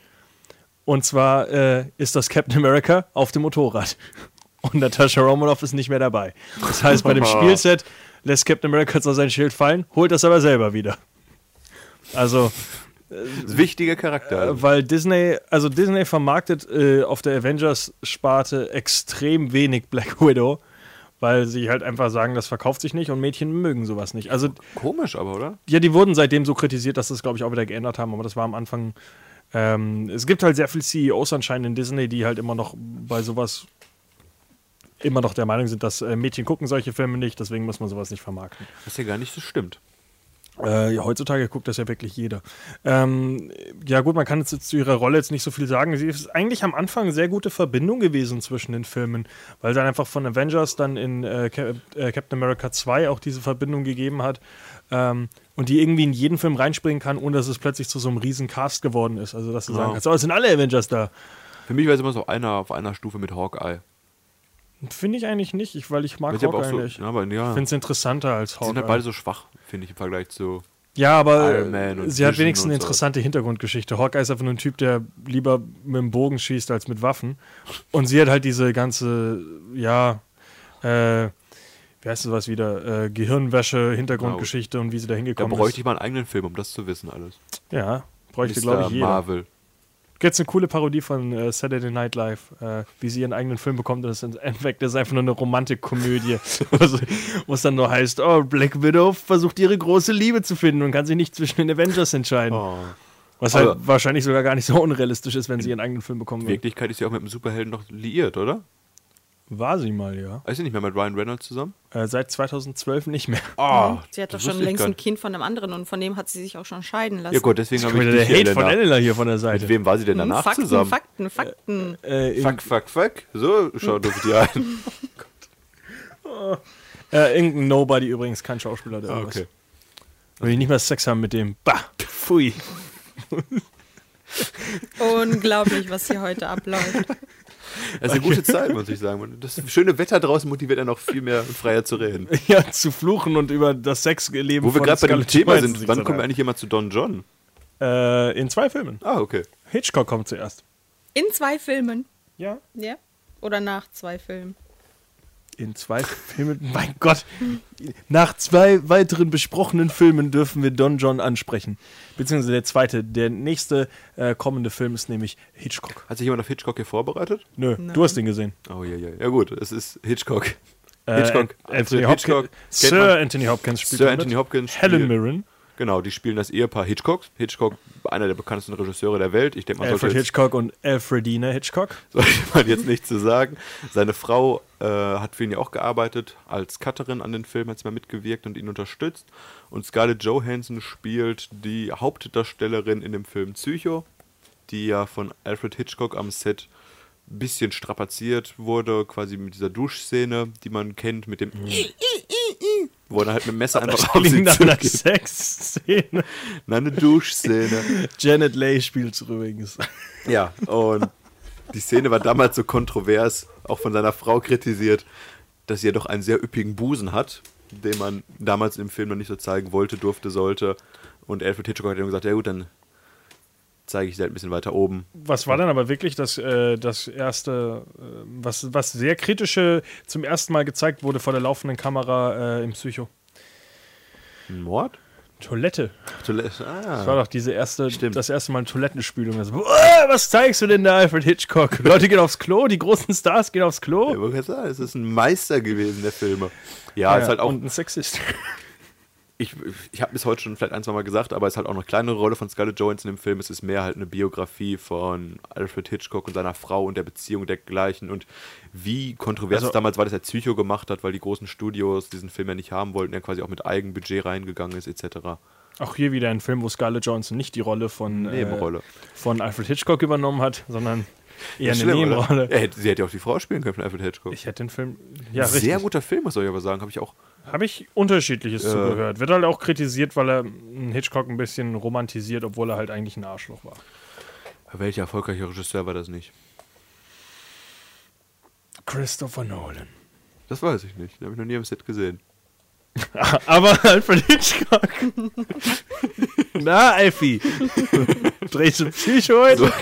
und zwar äh, ist das Captain America auf dem Motorrad und Natascha Romanoff ist nicht mehr dabei. Das heißt, bei dem Spielset lässt Captain America zwar sein Schild fallen, holt das aber selber wieder. Also, Wichtiger Charakter. äh, weil Disney, also Disney vermarktet äh, auf der Avengers-Sparte extrem wenig Black Widow, weil sie halt einfach sagen, das verkauft sich nicht und Mädchen mögen sowas nicht. Also, Komisch aber, oder? ja, die wurden seitdem so kritisiert, dass das, glaube ich, auch wieder geändert haben, aber das war am Anfang. Ähm, es gibt halt sehr viele CEOs anscheinend in Disney, die halt immer noch bei sowas immer noch der Meinung sind, dass äh, Mädchen gucken solche Filme nicht, deswegen muss man sowas nicht vermarkten. Was ja gar nicht so stimmt. Äh, heutzutage guckt das ja wirklich jeder. Ähm, ja gut, man kann jetzt zu ihrer Rolle jetzt nicht so viel sagen. Sie ist eigentlich am Anfang eine sehr gute Verbindung gewesen zwischen den Filmen, weil sie dann einfach von Avengers dann in äh, Cap äh, Captain America 2 auch diese Verbindung gegeben hat ähm, und die irgendwie in jeden Film reinspringen kann, ohne dass es plötzlich zu so einem riesen Cast geworden ist. Also dass du Ja. sagen kannst, oh, es sind alle Avengers da. Für mich war es immer so einer auf einer Stufe mit Hawkeye. Finde ich eigentlich nicht, ich, weil ich mag sie Hawkeye auch so, nicht. ja, aber ja, Ich finde es interessanter als die Hawkeye. sind halt beide so schwach, finde ich, im Vergleich zu. Ja, aber Iron Man und sie hat wenigstens eine und so. interessante Hintergrundgeschichte. Hawkeye ist einfach nur ein Typ, der lieber mit dem Bogen schießt als mit Waffen. Und sie hat halt diese ganze, ja, äh, wie heißt sowas wieder? Äh, Gehirnwäsche, Hintergrundgeschichte und wie sie da Da hingekommen bräuchte ist. ich mal einen eigenen Film, um das zu wissen alles. Ja, bräuchte, glaube ich, jeder. Marvel. Gibt eine coole Parodie von äh, Saturday Night Live, äh, wie sie ihren eigenen Film bekommt. Und das ist im Endeffekt ist einfach nur eine Romantikkomödie, wo es- es dann nur heißt, oh, Black Widow versucht ihre große Liebe zu finden und kann sich nicht zwischen den Avengers entscheiden. Oh. Was halt Aber- wahrscheinlich sogar gar nicht so unrealistisch ist, wenn sie ihren eigenen Film bekommen In. Wirklichkeit ist sie auch mit dem Superhelden noch liiert, oder? War sie mal, ja. Ist sie nicht mehr mit Ryan Reynolds zusammen? Äh, seit 2012 nicht mehr. Ah, Sie hat doch schon längst ein. Kind von einem anderen und von dem hat sie sich auch schon scheiden lassen. Ja gut, deswegen habe ich mal, der Hate von Elena. Elena hier von der Seite. Mit wem war sie denn Hm, danach Fakten, zusammen? Fakten, Fakten. Äh, in, Fuck, fuck, fuck. So, schau durfte die ein. äh, irgendein Nobody übrigens, kein Schauspieler. Der irgendwas. okay. Will ich nicht mehr Sex haben mit dem. Bah, pfui. Unglaublich, was hier heute abläuft. Das ist eine gute Zeit, muss ich sagen. Und Das schöne Wetter draußen motiviert ja noch viel mehr freier zu reden. Ja, zu fluchen und über das Sexleben Wo wir gerade bei dem Thema sind, wann kommen wir eigentlich jemand zu Don John? Äh, in zwei Filmen. Ah, okay. Hitchcock kommt zuerst. In zwei Filmen. Ja. Ja? Oder nach zwei Filmen. In zwei Filmen. Mein Gott. Nach zwei weiteren besprochenen Filmen dürfen wir Don John ansprechen. Beziehungsweise der zweite. Der nächste äh, kommende Film ist nämlich Hitchcock. Hat sich jemand auf Hitchcock hier vorbereitet? Nö, Nein. du hast den gesehen. Oh ja, ja. Ja gut, es ist Hitchcock. Äh, Hitchcock. Anthony Alfred Hopkins. Hitchcock. Sir. Anthony Hopkins spielt Sir. Anthony Hopkins. Helen Mirren. Genau, die spielen das Ehepaar Hitchcock. Hitchcock, einer der bekanntesten Regisseure der Welt. Ich denke, man sollte Alfred jetzt, Hitchcock und Alfredina Hitchcock. sollte man jetzt nicht zu sagen. Seine Frau äh, hat für ihn ja auch gearbeitet. Als Cutterin an den Film hat sie mal mitgewirkt und ihn unterstützt. Und Scarlett Johansson spielt die Hauptdarstellerin in dem Film Psycho, die ja von Alfred Hitchcock am Set ein bisschen strapaziert wurde, quasi mit dieser Duschszene, die man kennt, mit dem wo er halt mit dem Messer Das einfach auf sie nach einer. Sexszene. Nein, eine Duschszene. Janet Leigh spielt übrigens. Ja, und die Szene war damals so kontrovers, auch von seiner Frau kritisiert, dass sie ja doch einen sehr üppigen Busen hat, den man damals im Film noch nicht so zeigen wollte, durfte, sollte. Und Alfred Hitchcock hat dann gesagt, ja gut, dann zeige ich sie halt ein bisschen weiter oben. Was war dann aber wirklich das, äh, das erste, äh, was, was sehr kritische zum ersten Mal gezeigt wurde vor der laufenden Kamera äh, im Psycho? Ein Mord? Toilette. Toilette. Das war Ah. doch diese erste, Stimmt. das erste Mal Toilettenspülung. Das, "Uah, was zeigst du denn da, Alfred Hitchcock? Leute gehen aufs Klo, die großen Stars gehen aufs Klo. Ja, es ist ein Meister gewesen, der Filme. Ja, ist halt auch und ein Sexist. Ich, ich habe bis heute schon vielleicht ein, zwei Mal gesagt, aber es ist halt auch eine kleinere Rolle von Scarlett Johansson im Film. Es ist mehr halt eine Biografie von Alfred Hitchcock und seiner Frau und der Beziehung dergleichen und wie kontrovers Also- es damals war, dass er Psycho gemacht hat, weil die großen Studios diesen Film ja nicht haben wollten, er quasi auch mit Eigenbudget reingegangen ist, etc. Auch hier wieder ein Film, wo Scarlett Johansson nicht die Rolle von, äh, Nebenrolle. von Alfred Hitchcock übernommen hat, sondern eher eine? Nebenrolle. Sie hätte ja auch die Frau spielen können von Alfred Hitchcock. Ich hätte den Film. Ja, Sehr richtig. guter Film, muss ich aber sagen, habe ich auch. Habe ich Unterschiedliches Ja. zugehört. Wird halt auch kritisiert, weil er einen Hitchcock ein bisschen romantisiert, obwohl er halt eigentlich ein Arschloch war. Welcher erfolgreiche Regisseur war das nicht? Christopher Nolan. Das weiß ich nicht. Den habe ich noch nie am Set gesehen. Aber Alfred Hitchcock. Na, Alfie. Drehst du Psycho heute?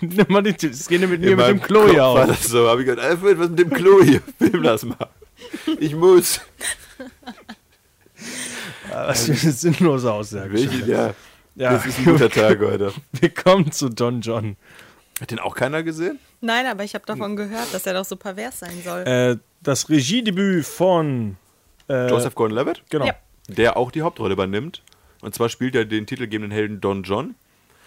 Nimm mal die, das geht mit mir mit dem Klo hier war auf. das so. Habe ich gedacht, Alfred, was mit dem Klo hier? Film das mal. Ich muss. Was für eine sinnlose Aussage. Welche, ja, Ja, das ist ein guter Tag heute. wir kommen zu Don John. Hat den auch keiner gesehen? Nein, aber ich habe davon gehört, dass er doch so pervers sein soll. Äh, das Regiedebüt von äh, Joseph Gordon-Levitt? Genau. Ja. Der auch die Hauptrolle übernimmt. Und zwar spielt er den titelgebenden Helden Don John.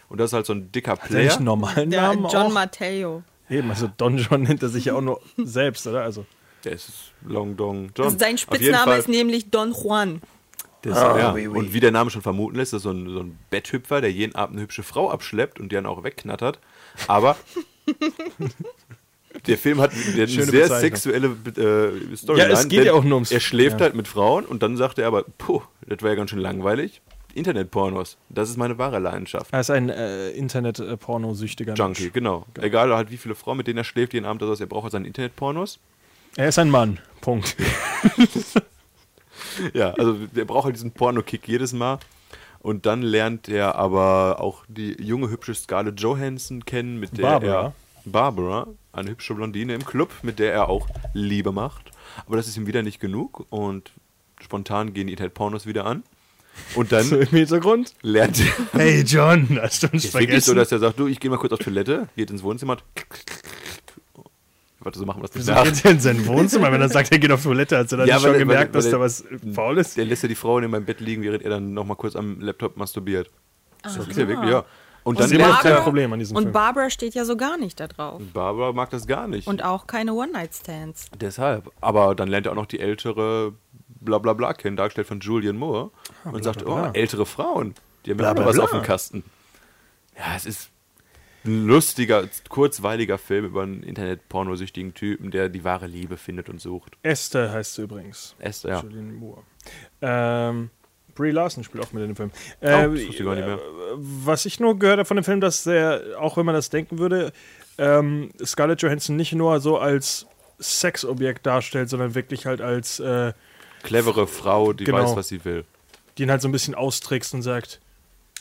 Und das ist halt so ein dicker Hat er nicht Player. einen normalen Der Namen John auch? Matteo. Eben, also Don John nennt er sich ja auch nur selbst, oder? Also Der ist Long Dong John. Also sein Spitzname Fall- ist nämlich Don Juan. Der ist, ja. Und wie der Name schon vermuten lässt, ist so ein, so ein Betthüpfer, der jeden Abend eine hübsche Frau abschleppt und die dann auch wegknattert. Aber der Film hat eine sehr sexuelle äh, Storyline. Ja, es geht ja auch nur ums- Er schläft ja. halt mit Frauen und dann sagt er aber, puh, das war ja ganz schön langweilig. Internetpornos, das ist meine wahre Leidenschaft. er ist ein äh, Internet-Pornosüchtiger Junkie, Mensch. genau. Egal halt wie viele Frauen, mit denen er schläft jeden Abend, also er braucht halt seine Internetpornos. Er ist ein Mann. Punkt. Ja, also der braucht halt diesen Porno-Kick jedes Mal. Und dann lernt er aber auch die junge, hübsche Scarlett Johansson kennen, mit der Barbara. er. Barbara, eine hübsche Blondine im Club, mit der er auch Liebe macht. Aber das ist ihm wieder nicht genug und spontan gehen die Internet-Pornos wieder an. Und dann So im Hintergrund. lernt er. Hey John, hast du uns Ist wirklich so, vergessen? dass er sagt, du, ich gehe mal kurz auf Toilette, geht ins Wohnzimmer. Warte, so machen wir das nicht Wieso nach. geht er in sein Wohnzimmer, wenn er sagt, er geht auf Toilette? Hast du dann Ja, schon er- weil gemerkt, er- dass da er- was faul ist? Der lässt ja die Frau in meinem Bett liegen, während er dann nochmal kurz am Laptop masturbiert. Das ist ja wirklich, ja. Und dann Das ist immer noch lernt kein er, Problem an diesem Und Film. Barbara steht ja so gar nicht da drauf. Barbara mag das gar nicht. Und auch keine One-Night-Stands. Deshalb. Aber dann lernt er auch noch die ältere Blablabla kennen, dargestellt von Julian Moore. und sagt, oh, ältere Frauen, die haben noch was auf dem Kasten. Ja, es ist lustiger, kurzweiliger Film über einen Internet-pornosüchtigen Typen, der die wahre Liebe findet und sucht. Esther heißt sie übrigens. Esther, ja. Julianne Moore. Ähm, Brie Larson spielt auch mit in dem Film. Oh, Äh, das wusste ich gar nicht mehr. was ich nur gehört habe von dem Film, dass der, auch wenn man das denken würde, ähm, Scarlett Johansson nicht nur so als Sexobjekt darstellt, sondern wirklich halt als äh, Clevere Frau, die Genau. weiß, was sie will. die ihn halt so ein bisschen austrickst und sagt,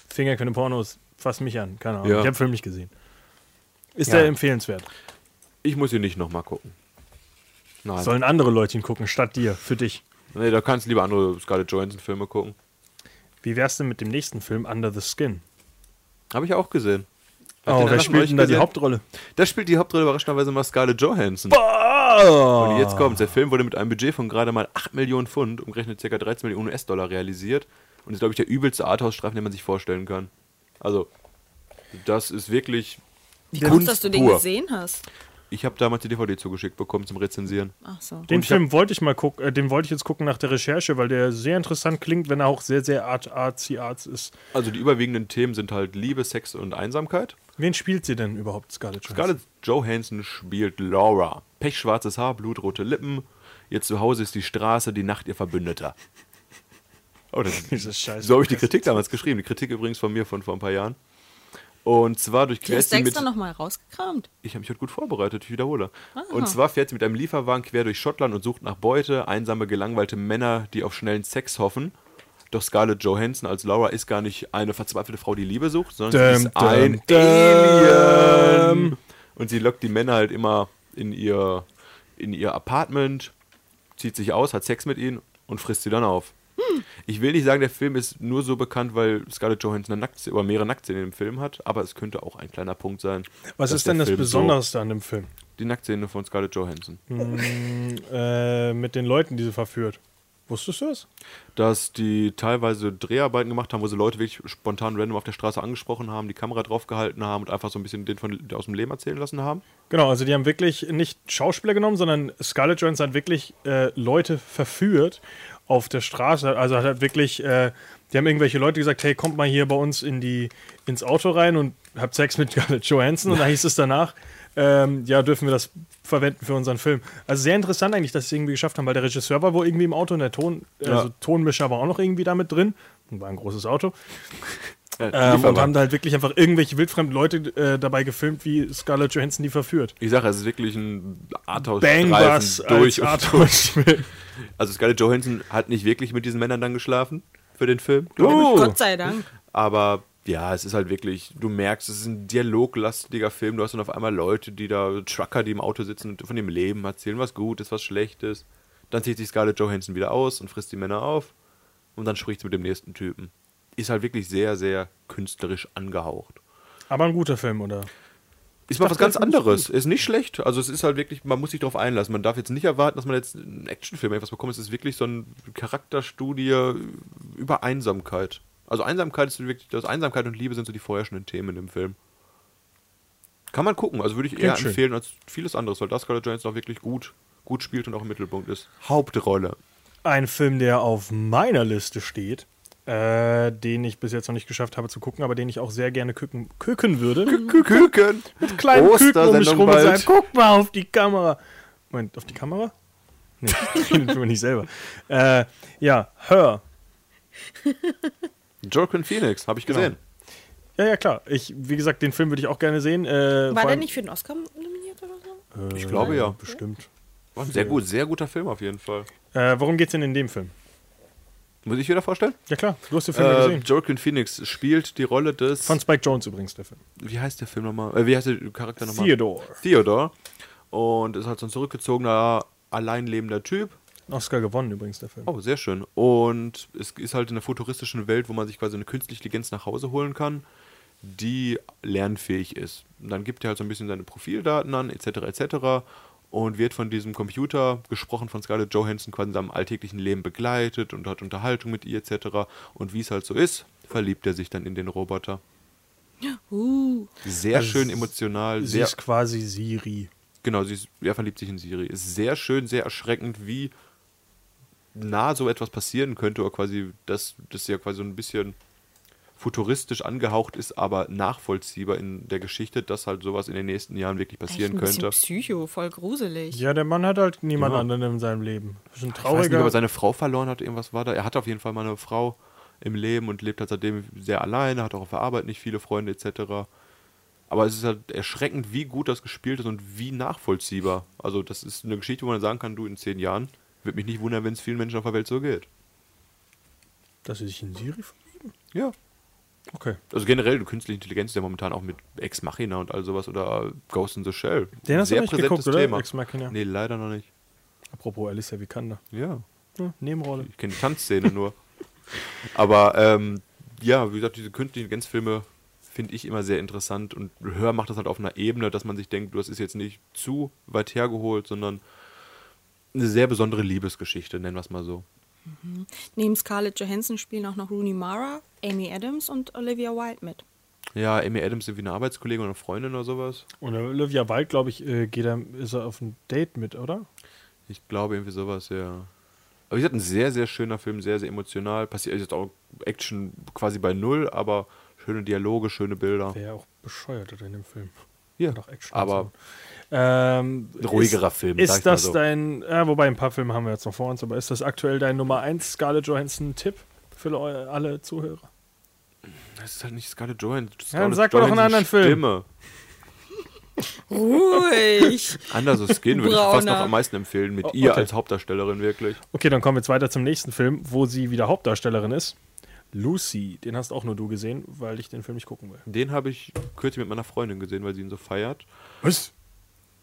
Finger keine Pornos, fass mich an. Keine Ahnung. Ja. Ich habe den Film nicht gesehen. Ist Ja. der empfehlenswert? Ich muss ihn nicht nochmal gucken. Nein. Sollen andere Leute ihn gucken, statt dir, für dich. nee, da kannst du lieber andere Scarlett Johansson-Filme gucken. Wie wär's denn mit dem nächsten Film, Under the Skin? Habe ich auch gesehen. Hat Oh, den wer spielt denn da die? Hauptrolle? Da spielt die Hauptrolle überraschenderweise mal Scarlett Johansson. Oh. Und jetzt kommt Der Film wurde mit einem Budget von gerade mal 8 Millionen Pfund, umgerechnet ca. 13 Millionen US-Dollar realisiert. Und ist, glaube ich, der übelste Arthouse-Streifen, den man sich vorstellen kann. Also, das ist wirklich. Wie Kunst kommt dass du den pur. gesehen hast? Ich habe damals die DVD zugeschickt bekommen zum Rezensieren. Ach so. Den ich Film wollte ich mal gucken, äh, den wollte ich jetzt gucken nach der Recherche, weil der sehr interessant klingt, wenn er auch sehr, sehr art artsy arts ist. Also, die überwiegenden Themen sind halt Liebe, Sex und Einsamkeit. Wen spielt sie denn überhaupt, Scarlett Johansson? Scarlett Johansson spielt Laura. Pechschwarzes Haar, blutrote Lippen. Ihr Zuhause ist die Straße, die Nacht ihr Verbündeter. Oh, das Dieses Scheiß. So habe ich die Kritik damals geschrieben. Die Kritik übrigens von mir von vor ein paar Jahren. Und zwar Du hast durchquert sie mit. extra nochmal rausgekramt. Ich habe mich heute gut vorbereitet, ich wiederhole. Und zwar fährt sie mit einem Lieferwagen quer durch Schottland und sucht nach Beute, einsame, gelangweilte Männer, die auf schnellen Sex hoffen. Doch Scarlett Johansson als Laura ist gar nicht eine verzweifelte Frau, die Liebe sucht, sondern sie Dum, ist ein dum, Alien. dum. Und sie lockt die Männer halt immer in ihr, in ihr Apartment, zieht sich aus, hat Sex mit ihnen und frisst sie dann auf. Ich will nicht sagen, der Film ist nur so bekannt, weil Scarlett Johansson eine Nacktszene, oder mehrere Nacktszenen im Film hat, aber es könnte auch ein kleiner Punkt sein. Was ist denn das Film Besonderste an dem Film? So, die Nacktszene von Scarlett Johansson. Äh, mit den Leuten, die sie verführt. Wusstest du das? Dass die teilweise Dreharbeiten gemacht haben, wo sie Leute wirklich spontan random auf der Straße angesprochen haben, die Kamera draufgehalten haben und einfach so ein bisschen den von, aus dem Leben erzählen lassen haben. Genau, also die haben wirklich nicht Schauspieler genommen, sondern Scarlett Johansson hat wirklich äh, Leute verführt auf der Straße. Also hat halt wirklich, äh, die haben irgendwelche Leute gesagt, hey, kommt mal hier bei uns in die, ins Auto rein und habt Sex mit Scarlett Johansson. Und da hieß es danach, ähm, ja, dürfen wir das verwenden für unseren Film. Also sehr interessant eigentlich, dass sie es irgendwie geschafft haben, weil der Regisseur war wohl irgendwie im Auto und der Ton, also Tonmischer war auch noch irgendwie damit drin. War ein großes Auto. Ja, Ähm, und haben da halt wirklich einfach irgendwelche wildfremden Leute äh, dabei gefilmt, wie Scarlett Johansson die verführt. ich sage, es ist wirklich ein Arthouse-Streifen durch und als durch. Arthouse. Also Scarlett Johansson hat nicht wirklich mit diesen Männern dann geschlafen für den Film, Oh. Gott sei Dank. Aber ja, es ist halt wirklich, du merkst, es ist ein dialoglastiger Film. Du hast dann auf einmal Leute, die da, Trucker, die im Auto sitzen und von dem Leben erzählen, was Gutes, was Schlechtes. Dann zieht sich Scarlett Johansson wieder aus und frisst die Männer auf. Und dann spricht sie mit dem nächsten Typen. Ist halt wirklich sehr, sehr künstlerisch angehaucht. Aber ein guter Film, oder? Ist mal was ganz anderes. Ist nicht schlecht. Also es ist halt wirklich, man muss sich darauf einlassen. Man darf jetzt nicht erwarten, dass man jetzt einen Actionfilm etwas bekommt. Es ist wirklich so eine Charakterstudie über Einsamkeit. Also Einsamkeit ist wirklich, das Einsamkeit und Liebe sind so die vorherrschenden Themen dem Film. Kann man gucken. Also würde ich eher Klingt schön. empfehlen als vieles anderes, weil das Scarlett Johansson auch wirklich gut, gut spielt und auch im Mittelpunkt ist. Hauptrolle. Ein Film, der auf meiner Liste steht, äh, den ich bis jetzt noch nicht geschafft habe zu gucken, aber den ich auch sehr gerne küken, küken würde. Küken. Mit kleinen Küken um mich rum und sagen, guck mal auf die Kamera. Moment, auf die Kamera? Nee, ich rede nicht selber. Äh, ja, Her. Joaquin Phoenix, habe ich Genau. gesehen. Ja, ja, klar. Ich, wie gesagt, den Film würde ich auch gerne sehen. Äh, War der nicht für den Oscar nominiert oder so? Ich glaube ja. Bestimmt. War ein sehr gut, sehr guter Film auf jeden Fall. Äh, worum geht's denn in dem Film? Muss ich wieder vorstellen? Ja, klar, du hast den Film Äh, gesehen. Joaquin Phoenix spielt die Rolle des. Von Spike Jones übrigens, der Film. wie heißt der Film nochmal? Äh, wie heißt der Charakter nochmal? Theodore. Theodore. Und ist halt so ein zurückgezogener allein lebender Typ. Oscar gewonnen übrigens, der Film. Oh, sehr schön. Und es ist halt in einer futuristischen Welt, wo man sich quasi eine künstliche Intelligenz nach Hause holen kann, die lernfähig ist. Und dann gibt er halt so ein bisschen seine Profildaten an, etc., etc. Und wird von diesem Computer, gesprochen von Scarlett Johansson, quasi in seinem alltäglichen Leben begleitet und hat Unterhaltung mit ihr, etc. Und wie es halt so ist, verliebt er sich dann in den Roboter. Uh, Sehr Also schön emotional, Sie sehr ist quasi Siri. Genau, sie ist, er verliebt sich in Siri. Ist sehr schön, sehr erschreckend, wie nah so etwas passieren könnte, oder quasi, dass das ja quasi so ein bisschen futuristisch angehaucht ist, aber nachvollziehbar in der Geschichte, dass halt sowas in den nächsten Jahren wirklich passieren ein könnte. Psycho, voll gruselig. Ja, der Mann hat halt niemand Ja. anderen in seinem Leben. Das ist ein Ich weiß nicht, ob trauriger. er seine Frau verloren hat, irgendwas war da. Er hat auf jeden Fall mal eine Frau im Leben und lebt halt seitdem sehr alleine, hat auch auf der Arbeit nicht viele Freunde etc. Aber es ist halt erschreckend, wie gut das gespielt ist und wie nachvollziehbar. Also das ist eine Geschichte, wo man sagen kann, du in zehn Jahren, würde mich nicht wundern, wenn es vielen Menschen auf der Welt so geht. dass sie sich in Siri verlieben? Ja. Okay. Also generell, die künstliche Intelligenz ist ja momentan auch mit Ex Machina und all sowas oder Ghost in the Shell. Den hast du Sehr nicht präsentes geguckt, oder? Thema. Ex Machina. Nee, leider noch nicht. Apropos Alicia Vikander. Ja. Ja, Nebenrolle. Ich kenne die Tanzszene nur. Aber ähm, ja, wie gesagt, diese künstlichen Intelligenzfilme finde ich immer sehr interessant und Hör macht das halt auf einer Ebene, dass man sich denkt, das ist jetzt nicht zu weit hergeholt, sondern eine sehr besondere Liebesgeschichte, nennen wir es mal so. Neben Scarlett Johansson spielen auch noch Rooney Mara, Amy Adams und Olivia Wilde mit. Ja, Amy Adams ist wie eine Arbeitskollegin oder eine Freundin oder sowas. Und Olivia Wilde, glaube ich, äh, geht er, ist er auf ein Date mit, oder? Ich glaube irgendwie sowas, ja. Aber wie gesagt, ein sehr, sehr schöner Film, sehr, sehr emotional. Passiert jetzt auch Action quasi bei Null, aber schöne Dialoge, schöne Bilder. Wäre ja auch bescheuert in dem Film. Ja, Doch Action. aber ähm, ruhigerer ist, Film, sag Ist ich mal das so. dein, ja, wobei ein paar Filme haben wir jetzt noch vor uns, aber ist das aktuell dein Nummer 1 Scarlett Johansson-Tipp für alle Zuhörer? Das ist halt nicht Scarlett Johansson. Ja, dann Scarlett sag doch einen anderen Film. Stimme. Ruhig! Anders Skin würde ich fast noch am meisten empfehlen, mit Oh, ihr okay. als Hauptdarstellerin wirklich. Okay, dann kommen wir jetzt weiter zum nächsten Film, wo sie wieder Hauptdarstellerin ist. Lucy, den hast auch nur du gesehen, weil ich den Film nicht gucken will. Den habe ich kürzlich mit meiner Freundin gesehen, weil sie ihn so feiert. Was?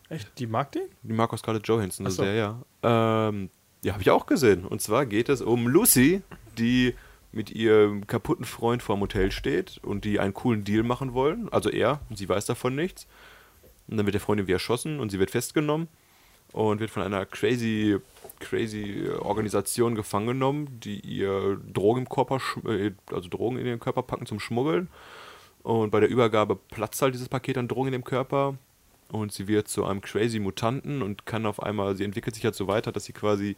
Echt? Die mag den? Die mag auch Scarlett Johansson so. sehr, ja. Ähm, ja, habe ich auch gesehen. Und zwar geht es um Lucy, die mit ihrem kaputten Freund vor dem Hotel steht und die einen coolen Deal machen wollen. Also er, sie weiß davon nichts. Und dann wird der Freund irgendwie erschossen und sie wird festgenommen und wird von einer crazy, crazy Organisation gefangen genommen, die ihr Drogen im Körper, äh, also Drogen in ihren Körper packen zum Schmuggeln. Und bei der Übergabe platzt halt dieses Paket an Drogen in dem Körper und sie wird zu einem crazy Mutanten und kann auf einmal, sie entwickelt sich halt so weiter, dass sie quasi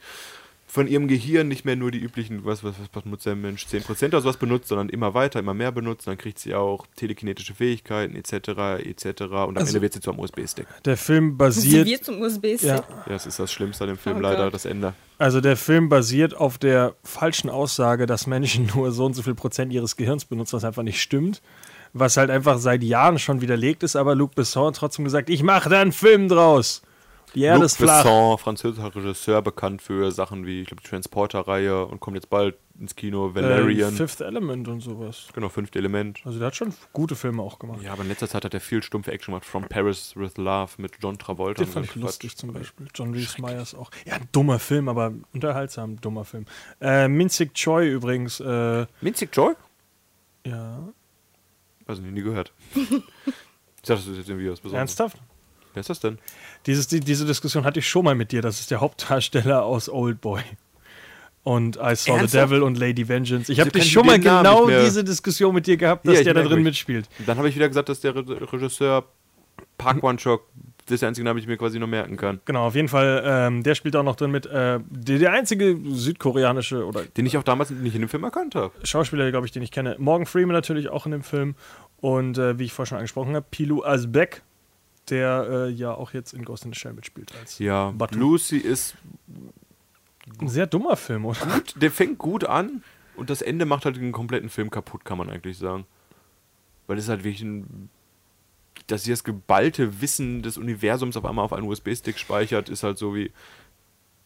von ihrem Gehirn nicht mehr nur die üblichen, was, was, was benutzt der Mensch, 10% oder sowas benutzt, sondern immer weiter, immer mehr benutzt. Dann kriegt sie auch telekinetische Fähigkeiten etc. etc. Und am Also- Ende wird sie zu einem USB-Stick. Der Film Sie basiert. wird zum USB-Stick. Ja, Ja, das ist das Schlimmste an dem Film Oh leider, Gott. das Ende. also der Film basiert auf der falschen Aussage, dass Menschen nur so und so viel Prozent ihres Gehirns benutzen, was einfach nicht stimmt. Was halt einfach seit Jahren schon widerlegt ist, aber Luc Besson hat trotzdem gesagt, ich mache da einen Film draus. Erde Luc flach. Besson, französischer Regisseur, bekannt für Sachen wie, ich glaube, die Transporter-Reihe und kommt jetzt bald ins Kino, Äh, Valerian. Fifth Element und sowas. genau, fünfte Element. Also der hat schon gute Filme auch gemacht. Ja, aber in letzter Zeit hat er viel stumpfe Action gemacht. From Paris with Love mit John Travolta. Den fand ich Quatsch. lustig zum Beispiel. John Reese Myers auch. Ja, ein dummer Film, aber unterhaltsam, dummer Film. Äh, Minzig Choi übrigens, äh, Minzig Joy? ja, Also nie gehört. ich dachte, das ist jetzt irgendwie was Besonderes. ernsthaft? Wer ist das denn? Dieses, die, diese Diskussion hatte ich schon mal mit dir. Das ist der Hauptdarsteller aus Old Boy. Und I Saw the Ernsthaft? Devil und Lady Vengeance. Ich habe kann dich ich schon mal genau diese Diskussion mit dir gehabt, dass ich der da drin mich. mitspielt. Dann habe ich wieder gesagt, dass der Re Regisseur Park One-Shock das ist der einzige Name, den ich mir quasi noch merken kann. Genau, auf jeden Fall, ähm, der spielt auch noch drin mit. Äh, der, der einzige südkoreanische oder Den ich auch damals nicht in dem Film erkannt habe. Schauspieler, glaube ich, den ich kenne. Morgan Freeman natürlich auch in dem Film. Und äh, wie ich vorher schon angesprochen habe, Pilu Asbeck, der äh, ja auch jetzt in Ghost in the Shell mitspielt. Als Ja, Batu. Lucy ist Ein sehr dummer Film, oder? gut, der fängt gut an und das Ende macht halt den kompletten Film kaputt, kann man eigentlich sagen. Weil es halt wirklich ein. Dass sie das geballte Wissen des Universums auf einmal auf einen USB-Stick speichert, ist halt so wie.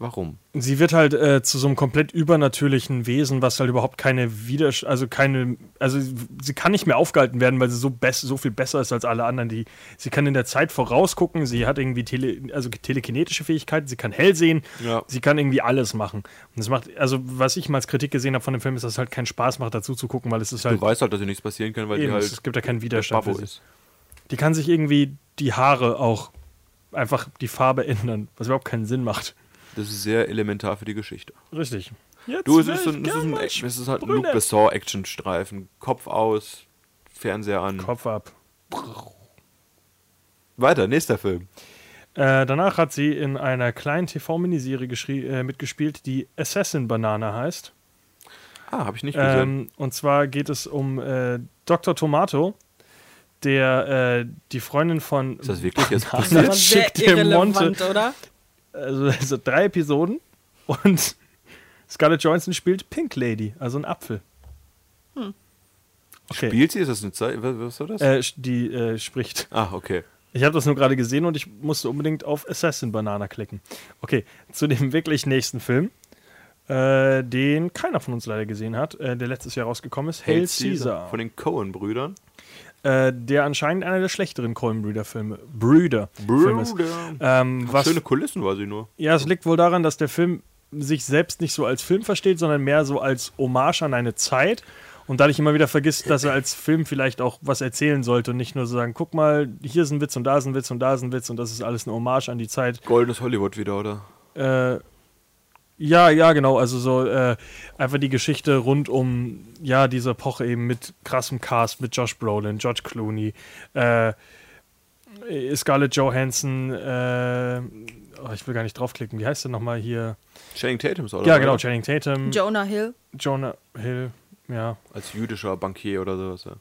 Warum? Sie wird halt äh, zu so einem komplett übernatürlichen Wesen, was halt überhaupt keine Widers also keine, also sie kann nicht mehr aufgehalten werden, weil sie so, so viel besser ist als alle anderen. Die, sie kann in der Zeit vorausgucken, sie hat irgendwie tele also telekinetische Fähigkeiten, sie kann hell sehen, Ja. sie kann irgendwie alles machen. Und das macht, also was ich mal als Kritik gesehen habe von dem Film, ist, dass es halt keinen Spaß macht, dazu zu gucken, weil es ist Du halt, weißt halt, dass dir nichts passieren kann, weil eben, die halt es gibt ja keinen Widerstand. Ist. Die kann sich irgendwie die Haare auch einfach die Farbe ändern, was überhaupt keinen Sinn macht. Das ist sehr elementar für die Geschichte. Richtig. Jetzt Du, es ist, ein- es ist, ein, es ist halt ein. Luke Besson-Action-Streifen. Kopf aus, Fernseher an. Kopf ab. Weiter, nächster Film. Äh, danach hat sie in einer kleinen TV-Miniserie äh, mitgespielt, die Assassin Banana heißt. Ah, habe ich nicht gesehen. Ähm, und zwar geht es um äh, Dr. Tomato, der äh, die Freundin von ist das wirklich jetzt passiert? schickt irrelevant, Monte. oder? Also, also drei Episoden und Scarlett Johansson spielt Pink Lady, also ein Apfel. Okay. Spielt sie? Ist das eine Zeit? Was, war das? Äh, die äh, spricht. ah, okay. Ich habe das nur gerade gesehen und ich musste unbedingt auf Assassin Banana klicken. Okay, zu dem wirklich nächsten Film, äh, den keiner von uns leider gesehen hat, äh, der letztes Jahr rausgekommen ist, Hail Caesar. Von den Cohen-Brüdern. Äh, der anscheinend einer der schlechteren Coen Brüder Brüder, ist. Ähm, was, Schöne Kulissen war sie nur. ja, es liegt wohl daran, dass der Film sich selbst nicht so als Film versteht, sondern mehr so als Hommage an eine Zeit und dadurch immer wieder vergisst, dass er als Film vielleicht auch was erzählen sollte und nicht nur so sagen, guck mal, hier ist ein Witz und da ist ein Witz und da ist ein Witz und das ist alles eine Hommage an die Zeit. Goldenes Hollywood wieder, oder? Äh, ja, ja, genau, also so äh, einfach die Geschichte rund um, ja, diese Epoche eben mit krassem Cast, mit Josh Brolin, George Clooney, äh, Scarlett Johansson, äh, oh, ich will gar nicht draufklicken, wie heißt der nochmal hier? Channing Tatum oder? Ja, genau, Channing Tatum, Jonah Hill. Jonah Hill, ja. Als jüdischer Bankier oder sowas. Ja.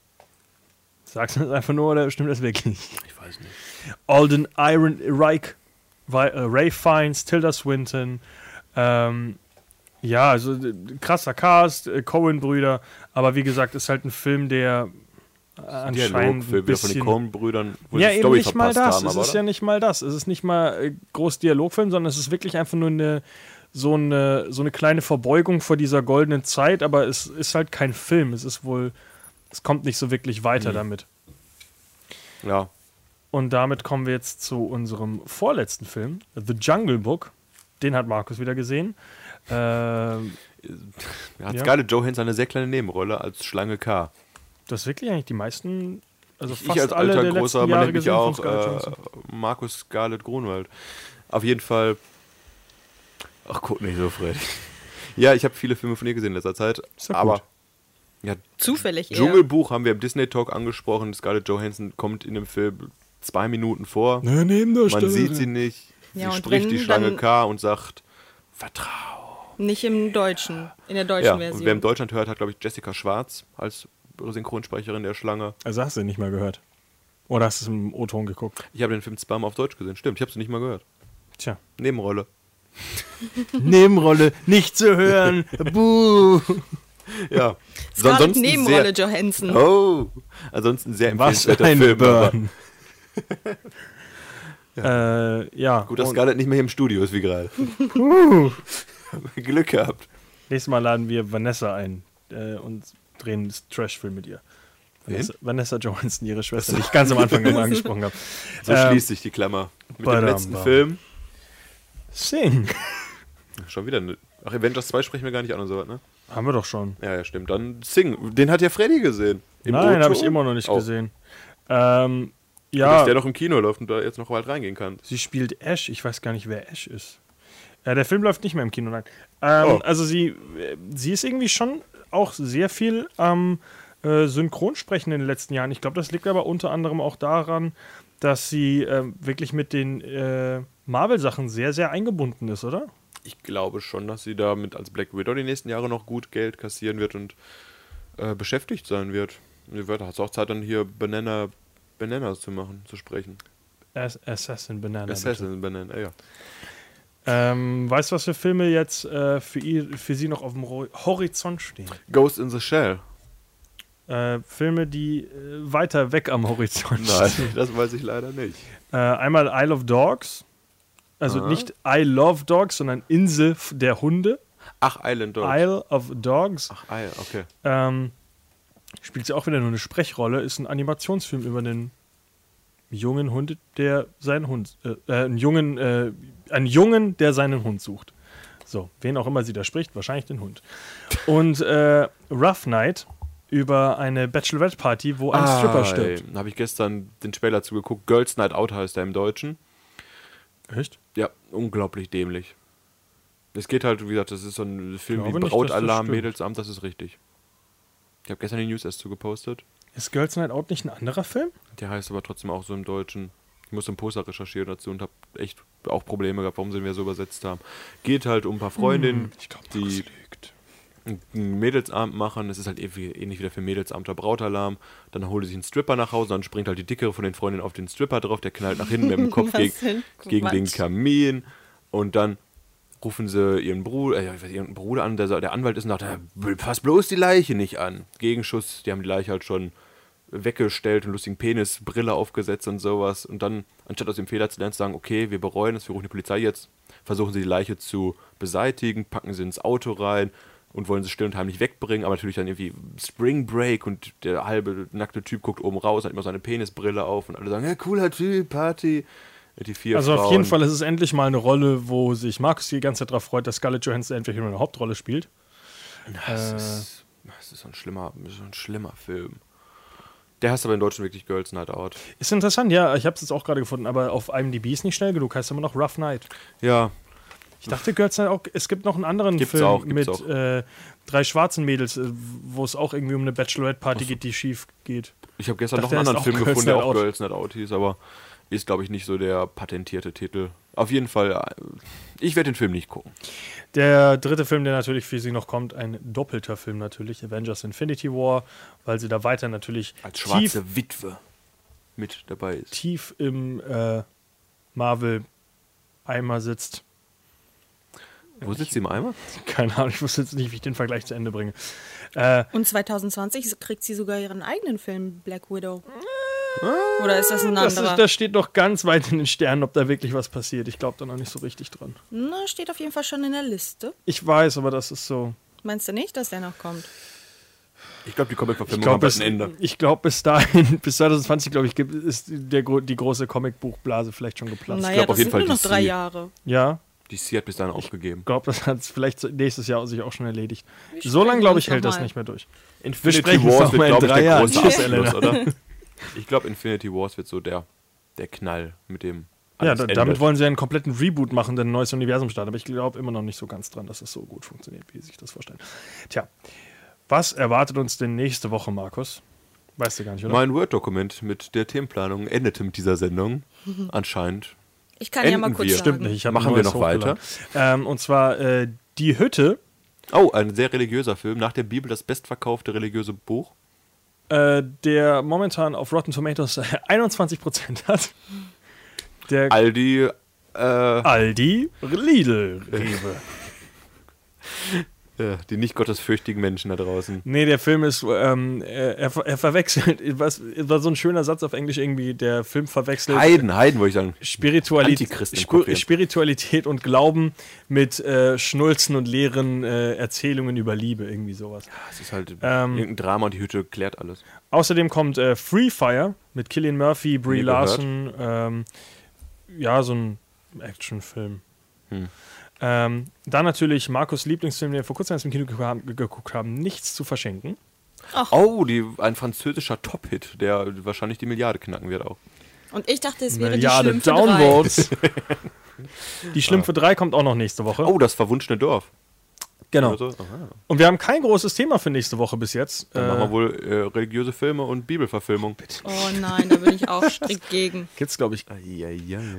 Sagst du das einfach nur oder stimmt das wirklich? Ich weiß nicht. Alden Iron Reich, Ray Fiennes, Tilda Swinton, ähm, ja, also krasser Cast, äh, Cohen-Brüder, aber wie gesagt, ist halt ein Film, der anscheinend Dialog ein wieder von den bisschen... Coen-Brüdern, wo Ja, die eben Story nicht mal das. haben. es ist oder? ja nicht mal das. Es ist nicht mal äh, groß Dialogfilm, sondern es ist wirklich einfach nur eine so eine so eine kleine Verbeugung vor dieser goldenen Zeit, aber es ist halt kein Film. Es ist wohl, es kommt nicht so wirklich Mhm. weiter damit. ja. Und damit kommen wir jetzt zu unserem vorletzten Film, The Jungle Book. Den hat Markus wieder gesehen. Ähm, hat Ja. Scarlett Johansson eine sehr kleine Nebenrolle als Schlange K. das wirklich eigentlich die meisten, also fast ich als alle alter der großer, man nennt mich auch äh. Markus Scarlett Grunwald. Auf jeden Fall. Ach, guck nicht so, Fred. Ja, ich habe viele Filme von ihr gesehen in letzter Zeit. Ist aber gut. ja, Zufällig eher. Dschungelbuch haben wir im Disney Talk angesprochen. Scarlett Johansson kommt in dem Film zwei Minuten vor. Ne, Man sieht sie nicht. Sie Ja, und spricht die Schlange K und sagt, vertrau. Nicht im Deutschen, in der deutschen Ja, Version. und wer in Deutschland hört, hat, glaube ich, Jessica Schwarz als Synchronsprecherin der Schlange. Also hast du ihn nicht mal gehört. Oder hast du es im O-Ton geguckt? Ich habe den Film zweimal auf Deutsch gesehen. Stimmt, ich habe es nicht mal gehört. Tja. Nebenrolle. Nebenrolle, nicht zu hören. Buh. Ja. Scarlett Ansonsten Nebenrolle sehr, Johansson. Oh, ansonsten sehr Was empfehlenswerter ein Film. aber Äh, ja. Gut, dass Scarlett nicht mehr hier im Studio ist wie gerade. Glück gehabt. nächstes Mal laden wir Vanessa ein äh, und drehen einen Trash-Film mit ihr. Vanessa, Vanessa Johansson, ihre Schwester, die ich ganz am Anfang immer angesprochen habe. So Ähm, schließt sich die Klammer. Mit dem badam, letzten bam. Film. Sing. Schon wieder. Ne, ach, Avengers 2 sprechen wir gar nicht an und so was, ne? Haben wir doch schon. Ja, ja, stimmt. Dann Sing. Den hat ja Freddy gesehen. Im Nein, habe ich immer noch nicht Oh. gesehen. Ähm, Dass ja, der noch im Kino läuft und da jetzt noch bald reingehen kann. sie spielt Ash. Ich weiß gar nicht, wer Ash ist. Äh, der Film läuft nicht mehr im Kino, nein. Ähm, Oh. Also sie, äh, sie ist irgendwie schon auch sehr viel am äh, Synchronsprechen in den letzten Jahren. Ich glaube, das liegt aber unter anderem auch daran, dass sie ähm, wirklich mit den äh, Marvel-Sachen sehr, sehr eingebunden ist, oder? Ich glaube schon, dass sie damit als Black Widow die nächsten Jahre noch gut Geld kassieren wird und äh, beschäftigt sein wird. Sie wird hat auch Zeit, dann hier Banana, Bananas zu machen, zu sprechen. Ass Assassin Banana. bitte. Assassin Banana, ja. Ähm, weißt du, was für Filme jetzt äh, für, ihr, für sie noch auf dem Horizont stehen? Ghost in the Shell. Äh, Filme, die äh, weiter weg am Horizont Nein, stehen. das weiß ich leider nicht. Äh, einmal Isle of Dogs. Also nicht I Love Dogs, sondern Insel der Hunde. Ach, Island Dogs. Isle of Dogs. Ach, Isle, okay. Ähm, spielt sie auch wieder nur eine Sprechrolle. Ist ein Animationsfilm über einen jungen Hund, der seinen Hund, äh, äh, einen jungen, äh, einen Jungen, der seinen Hund sucht. So, wen auch immer sie da spricht, wahrscheinlich den Hund. Und äh, Rough Night über eine Bachelorette-Party, wo ein Stripper stirbt. Da habe ich gestern den Trailer zugeguckt. Girls Night Out heißt er im Deutschen. Echt? Ja, unglaublich dämlich. Es geht halt, wie gesagt, das ist so ein Film wie Brautalarm. Mädelsamt, das ist richtig. Ich habe gestern die News erst zugepostet. Ist Girls Night Out nicht ein anderer Film? Der heißt aber trotzdem auch so im Deutschen. Ich muss ein Poster recherchieren dazu und habe echt auch Probleme gehabt, warum sie mir so übersetzt haben. Geht halt um ein paar Freundinnen, Ich glaube, die lügt. einen Mädelsabend machen. Es ist halt ähnlich wie der Film Mädelsabend der Brautalarm. Dann holt sie sich einen Stripper nach Hause, dann springt halt die dickere von den Freundinnen auf den Stripper drauf, der knallt nach hinten mit dem Kopf gegen, für gegen den. Kamin und dann rufen sie ihren Bruder, äh, ihren Bruder an, der, der Anwalt ist und sagt, "Ja, pass bloß die Leiche nicht an. Gegenschuss, die haben die Leiche halt schon weggestellt und lustigen Penis, Brille aufgesetzt und sowas. Und dann, anstatt aus dem Fehler zu lernen, zu sagen, okay, wir bereuen es, wir rufen die Polizei jetzt, versuchen sie die Leiche zu beseitigen, packen sie ins Auto rein und wollen sie still und heimlich wegbringen, aber natürlich dann irgendwie Spring Break und der halbe nackte Typ guckt oben raus, hat immer seine Penisbrille auf und alle sagen, ja, cooler Typ, Party. Die vier Also auf Frauen. jeden Fall ist es endlich mal eine Rolle, wo sich Markus die ganze Zeit darauf freut, dass Scarlett Johansson endlich eine Hauptrolle spielt. Das, Äh. ist, das ist so ein schlimmer, so ein schlimmer Film. Der heißt aber in Deutschland wirklich Girls Night Out. Ist interessant, ja, ich habe es jetzt auch gerade gefunden, aber auf IMDb ist nicht schnell genug, heißt immer noch Rough Night. Ja, Ich dachte, Girls Night auch, es gibt noch einen anderen Gibt's Film auch, mit. Äh, drei schwarzen Mädels, äh, wo es auch irgendwie um eine Bachelorette-Party geht, die schief geht. ich habe gestern Dachte, noch einen er anderen Film gefunden, der auch Out. Girls Night Out hieß, aber ist, glaube ich, nicht so der patentierte Titel. Auf jeden Fall, äh, ich werde den Film nicht gucken. Der dritte Film, der natürlich für sie noch kommt, ein doppelter Film natürlich, Avengers Infinity War, weil sie da weiter natürlich Als tief, schwarze Witwe mit dabei ist. tief im äh, Marvel-Eimer sitzt. Wo sitzt sie im Eimer? Keine Ahnung, ich wusste jetzt nicht, wie ich den Vergleich zu Ende bringe. Äh, Und 2020 kriegt sie sogar ihren eigenen Film, Black Widow. Oder ist das ein das, anderer? ist, das steht noch ganz weit in den Sternen, ob da wirklich was passiert. Ich glaube da noch nicht so richtig dran. Na, steht auf jeden Fall schon in der Liste. Ich weiß, aber das ist so. Meinst du nicht, dass der noch kommt? Ich glaube, die Ich Comic-Verfilmung glaube, hat ein Ende. ich glaub, bis dahin, bis 2020, glaube ich, gibt, ist der, die große Comicbuchblase vielleicht schon geplatzt. naja, glaub, das auf jeden sind nur Fall noch drei. Jahre. Ja, DC hat bis dahin aufgegeben. ich glaube, das hat vielleicht nächstes Jahr sich auch schon erledigt. So lange, glaube ich, hält das nicht mehr durch. Infinity Wars wird, glaube ich, drei der Jahren. große Tschüss, Abschluss, oder? Ich glaube, Infinity Wars wird so der, der Knall mit dem. Ja, da, endet. damit wollen sie einen kompletten Reboot machen, der ein neues Universum startet. Aber ich glaube immer noch nicht so ganz dran, dass es so gut funktioniert, wie sie sich das vorstellen. Tja, was erwartet uns denn nächste Woche, Markus? Weißt du gar nicht, oder? Mein Word-Dokument mit der Themenplanung endete mit dieser Sendung. Anscheinend. Ich kann ja mal Enden kurz wir. sagen. Stimmt nicht. Machen wir noch weiter? Ähm, und zwar äh, Die Hütte, Oh, ein sehr religiöser Film. Nach der Bibel das bestverkaufte religiöse Buch. Äh, der momentan auf Rotten Tomatoes 21% hat. Der Aldi. Äh, Aldi Lidl Rewe. ja, die nicht gottesfürchtigen Menschen da draußen. Nee, der Film ist, ähm, er, er, ver- er verwechselt, was war so ein schöner Satz auf Englisch irgendwie, der Film verwechselt Heiden, Heiden, würde ich sagen. Spiritualität, hier. Spiritualität und Glauben mit äh, Schnulzen und leeren äh, Erzählungen über Liebe, irgendwie sowas. Es ist halt Ähm, irgendein Drama und die Hütte klärt alles. Außerdem kommt äh, Free Fire mit Killian Murphy, Brie. Larson. Ähm, ja, so ein Actionfilm. Hm. Ähm, dann natürlich Markus Lieblingsfilm, den wir vor kurzem erst im Kino geguckt haben, Nichts zu verschenken. Oh, die, ein französischer Top-Hit, der wahrscheinlich die Milliarde knacken wird auch. Und ich dachte, es wäre Milliarde die Schlümpfe drei. Downvotes. Die Schlümpfe 3 kommt auch noch nächste Woche. Oh, das verwunschene Dorf. Genau. So? Und wir haben kein großes Thema für nächste Woche bis jetzt. Dann machen wir wohl äh, religiöse Filme und Bibelverfilmung. Oh nein, da bin ich auch strikt gegen. Gibt's, glaube ich.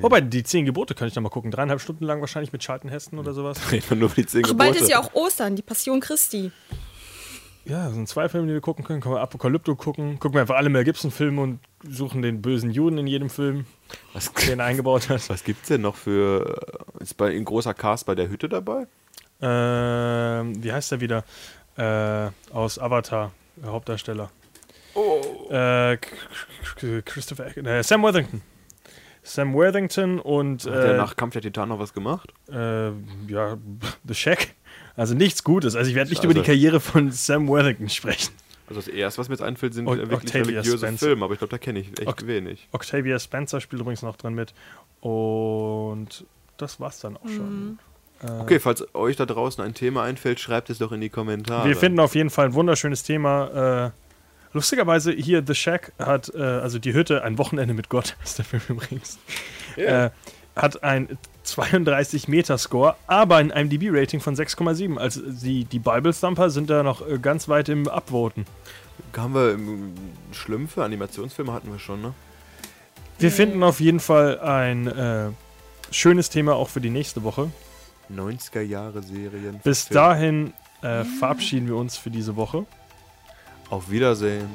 Wobei, die zehn Gebote kann ich noch mal gucken. Dreieinhalb Stunden lang wahrscheinlich mit Charlton Heston oder sowas. Nur über die zehn Ach, bald Gebote. ist ja auch Ostern, die Passion Christi. Ja, das sind zwei Filme, die wir gucken können. Können wir Apokalypto gucken. Gucken wir einfach alle Mel Gibson-Filme und suchen den bösen Juden in jedem Film, Was, den eingebaut hat. was gibt's denn noch für. äh, Ist bei, ein großer Cast bei der Hütte dabei? Ähm, wie heißt der wieder? Äh, aus Avatar, der Hauptdarsteller. Oh. Äh, Christopher, äh, Sam Worthington. Sam Worthington und Hat er äh, nach Kampf der Titan noch was gemacht? äh, ja, The Shack. Also nichts Gutes. Also ich werde nicht Scheiße. über die Karriere von Sam Worthington sprechen. Also das erste, was mir jetzt einfällt, sind O- äh, wirklich Octavia religiöse Spencer. Filme, aber ich glaube, da kenne ich echt Oct- wenig. Octavia Spencer spielt übrigens noch dran mit. Und das war's dann auch schon. Okay, falls euch da draußen ein Thema einfällt, schreibt es doch in die Kommentare. Wir finden auf jeden Fall ein wunderschönes Thema. Äh, lustigerweise hier The Shack hat, äh, also die Hütte, ein Wochenende mit Gott, ist der Film übrigens, äh, hat ein 32 Meter Score, aber ein IMDb-Rating von 6,7. Also die, die Bible Thumper sind da noch äh, ganz weit im Abvoten. Haben wir ähm, Schlümpfe, Animationsfilme hatten wir schon, ne? Wir finden auf jeden Fall ein äh, schönes Thema auch für die nächste Woche. 90er Jahre Serien. Bis dahin äh, verabschieden wir uns für diese Woche. Auf Wiedersehen.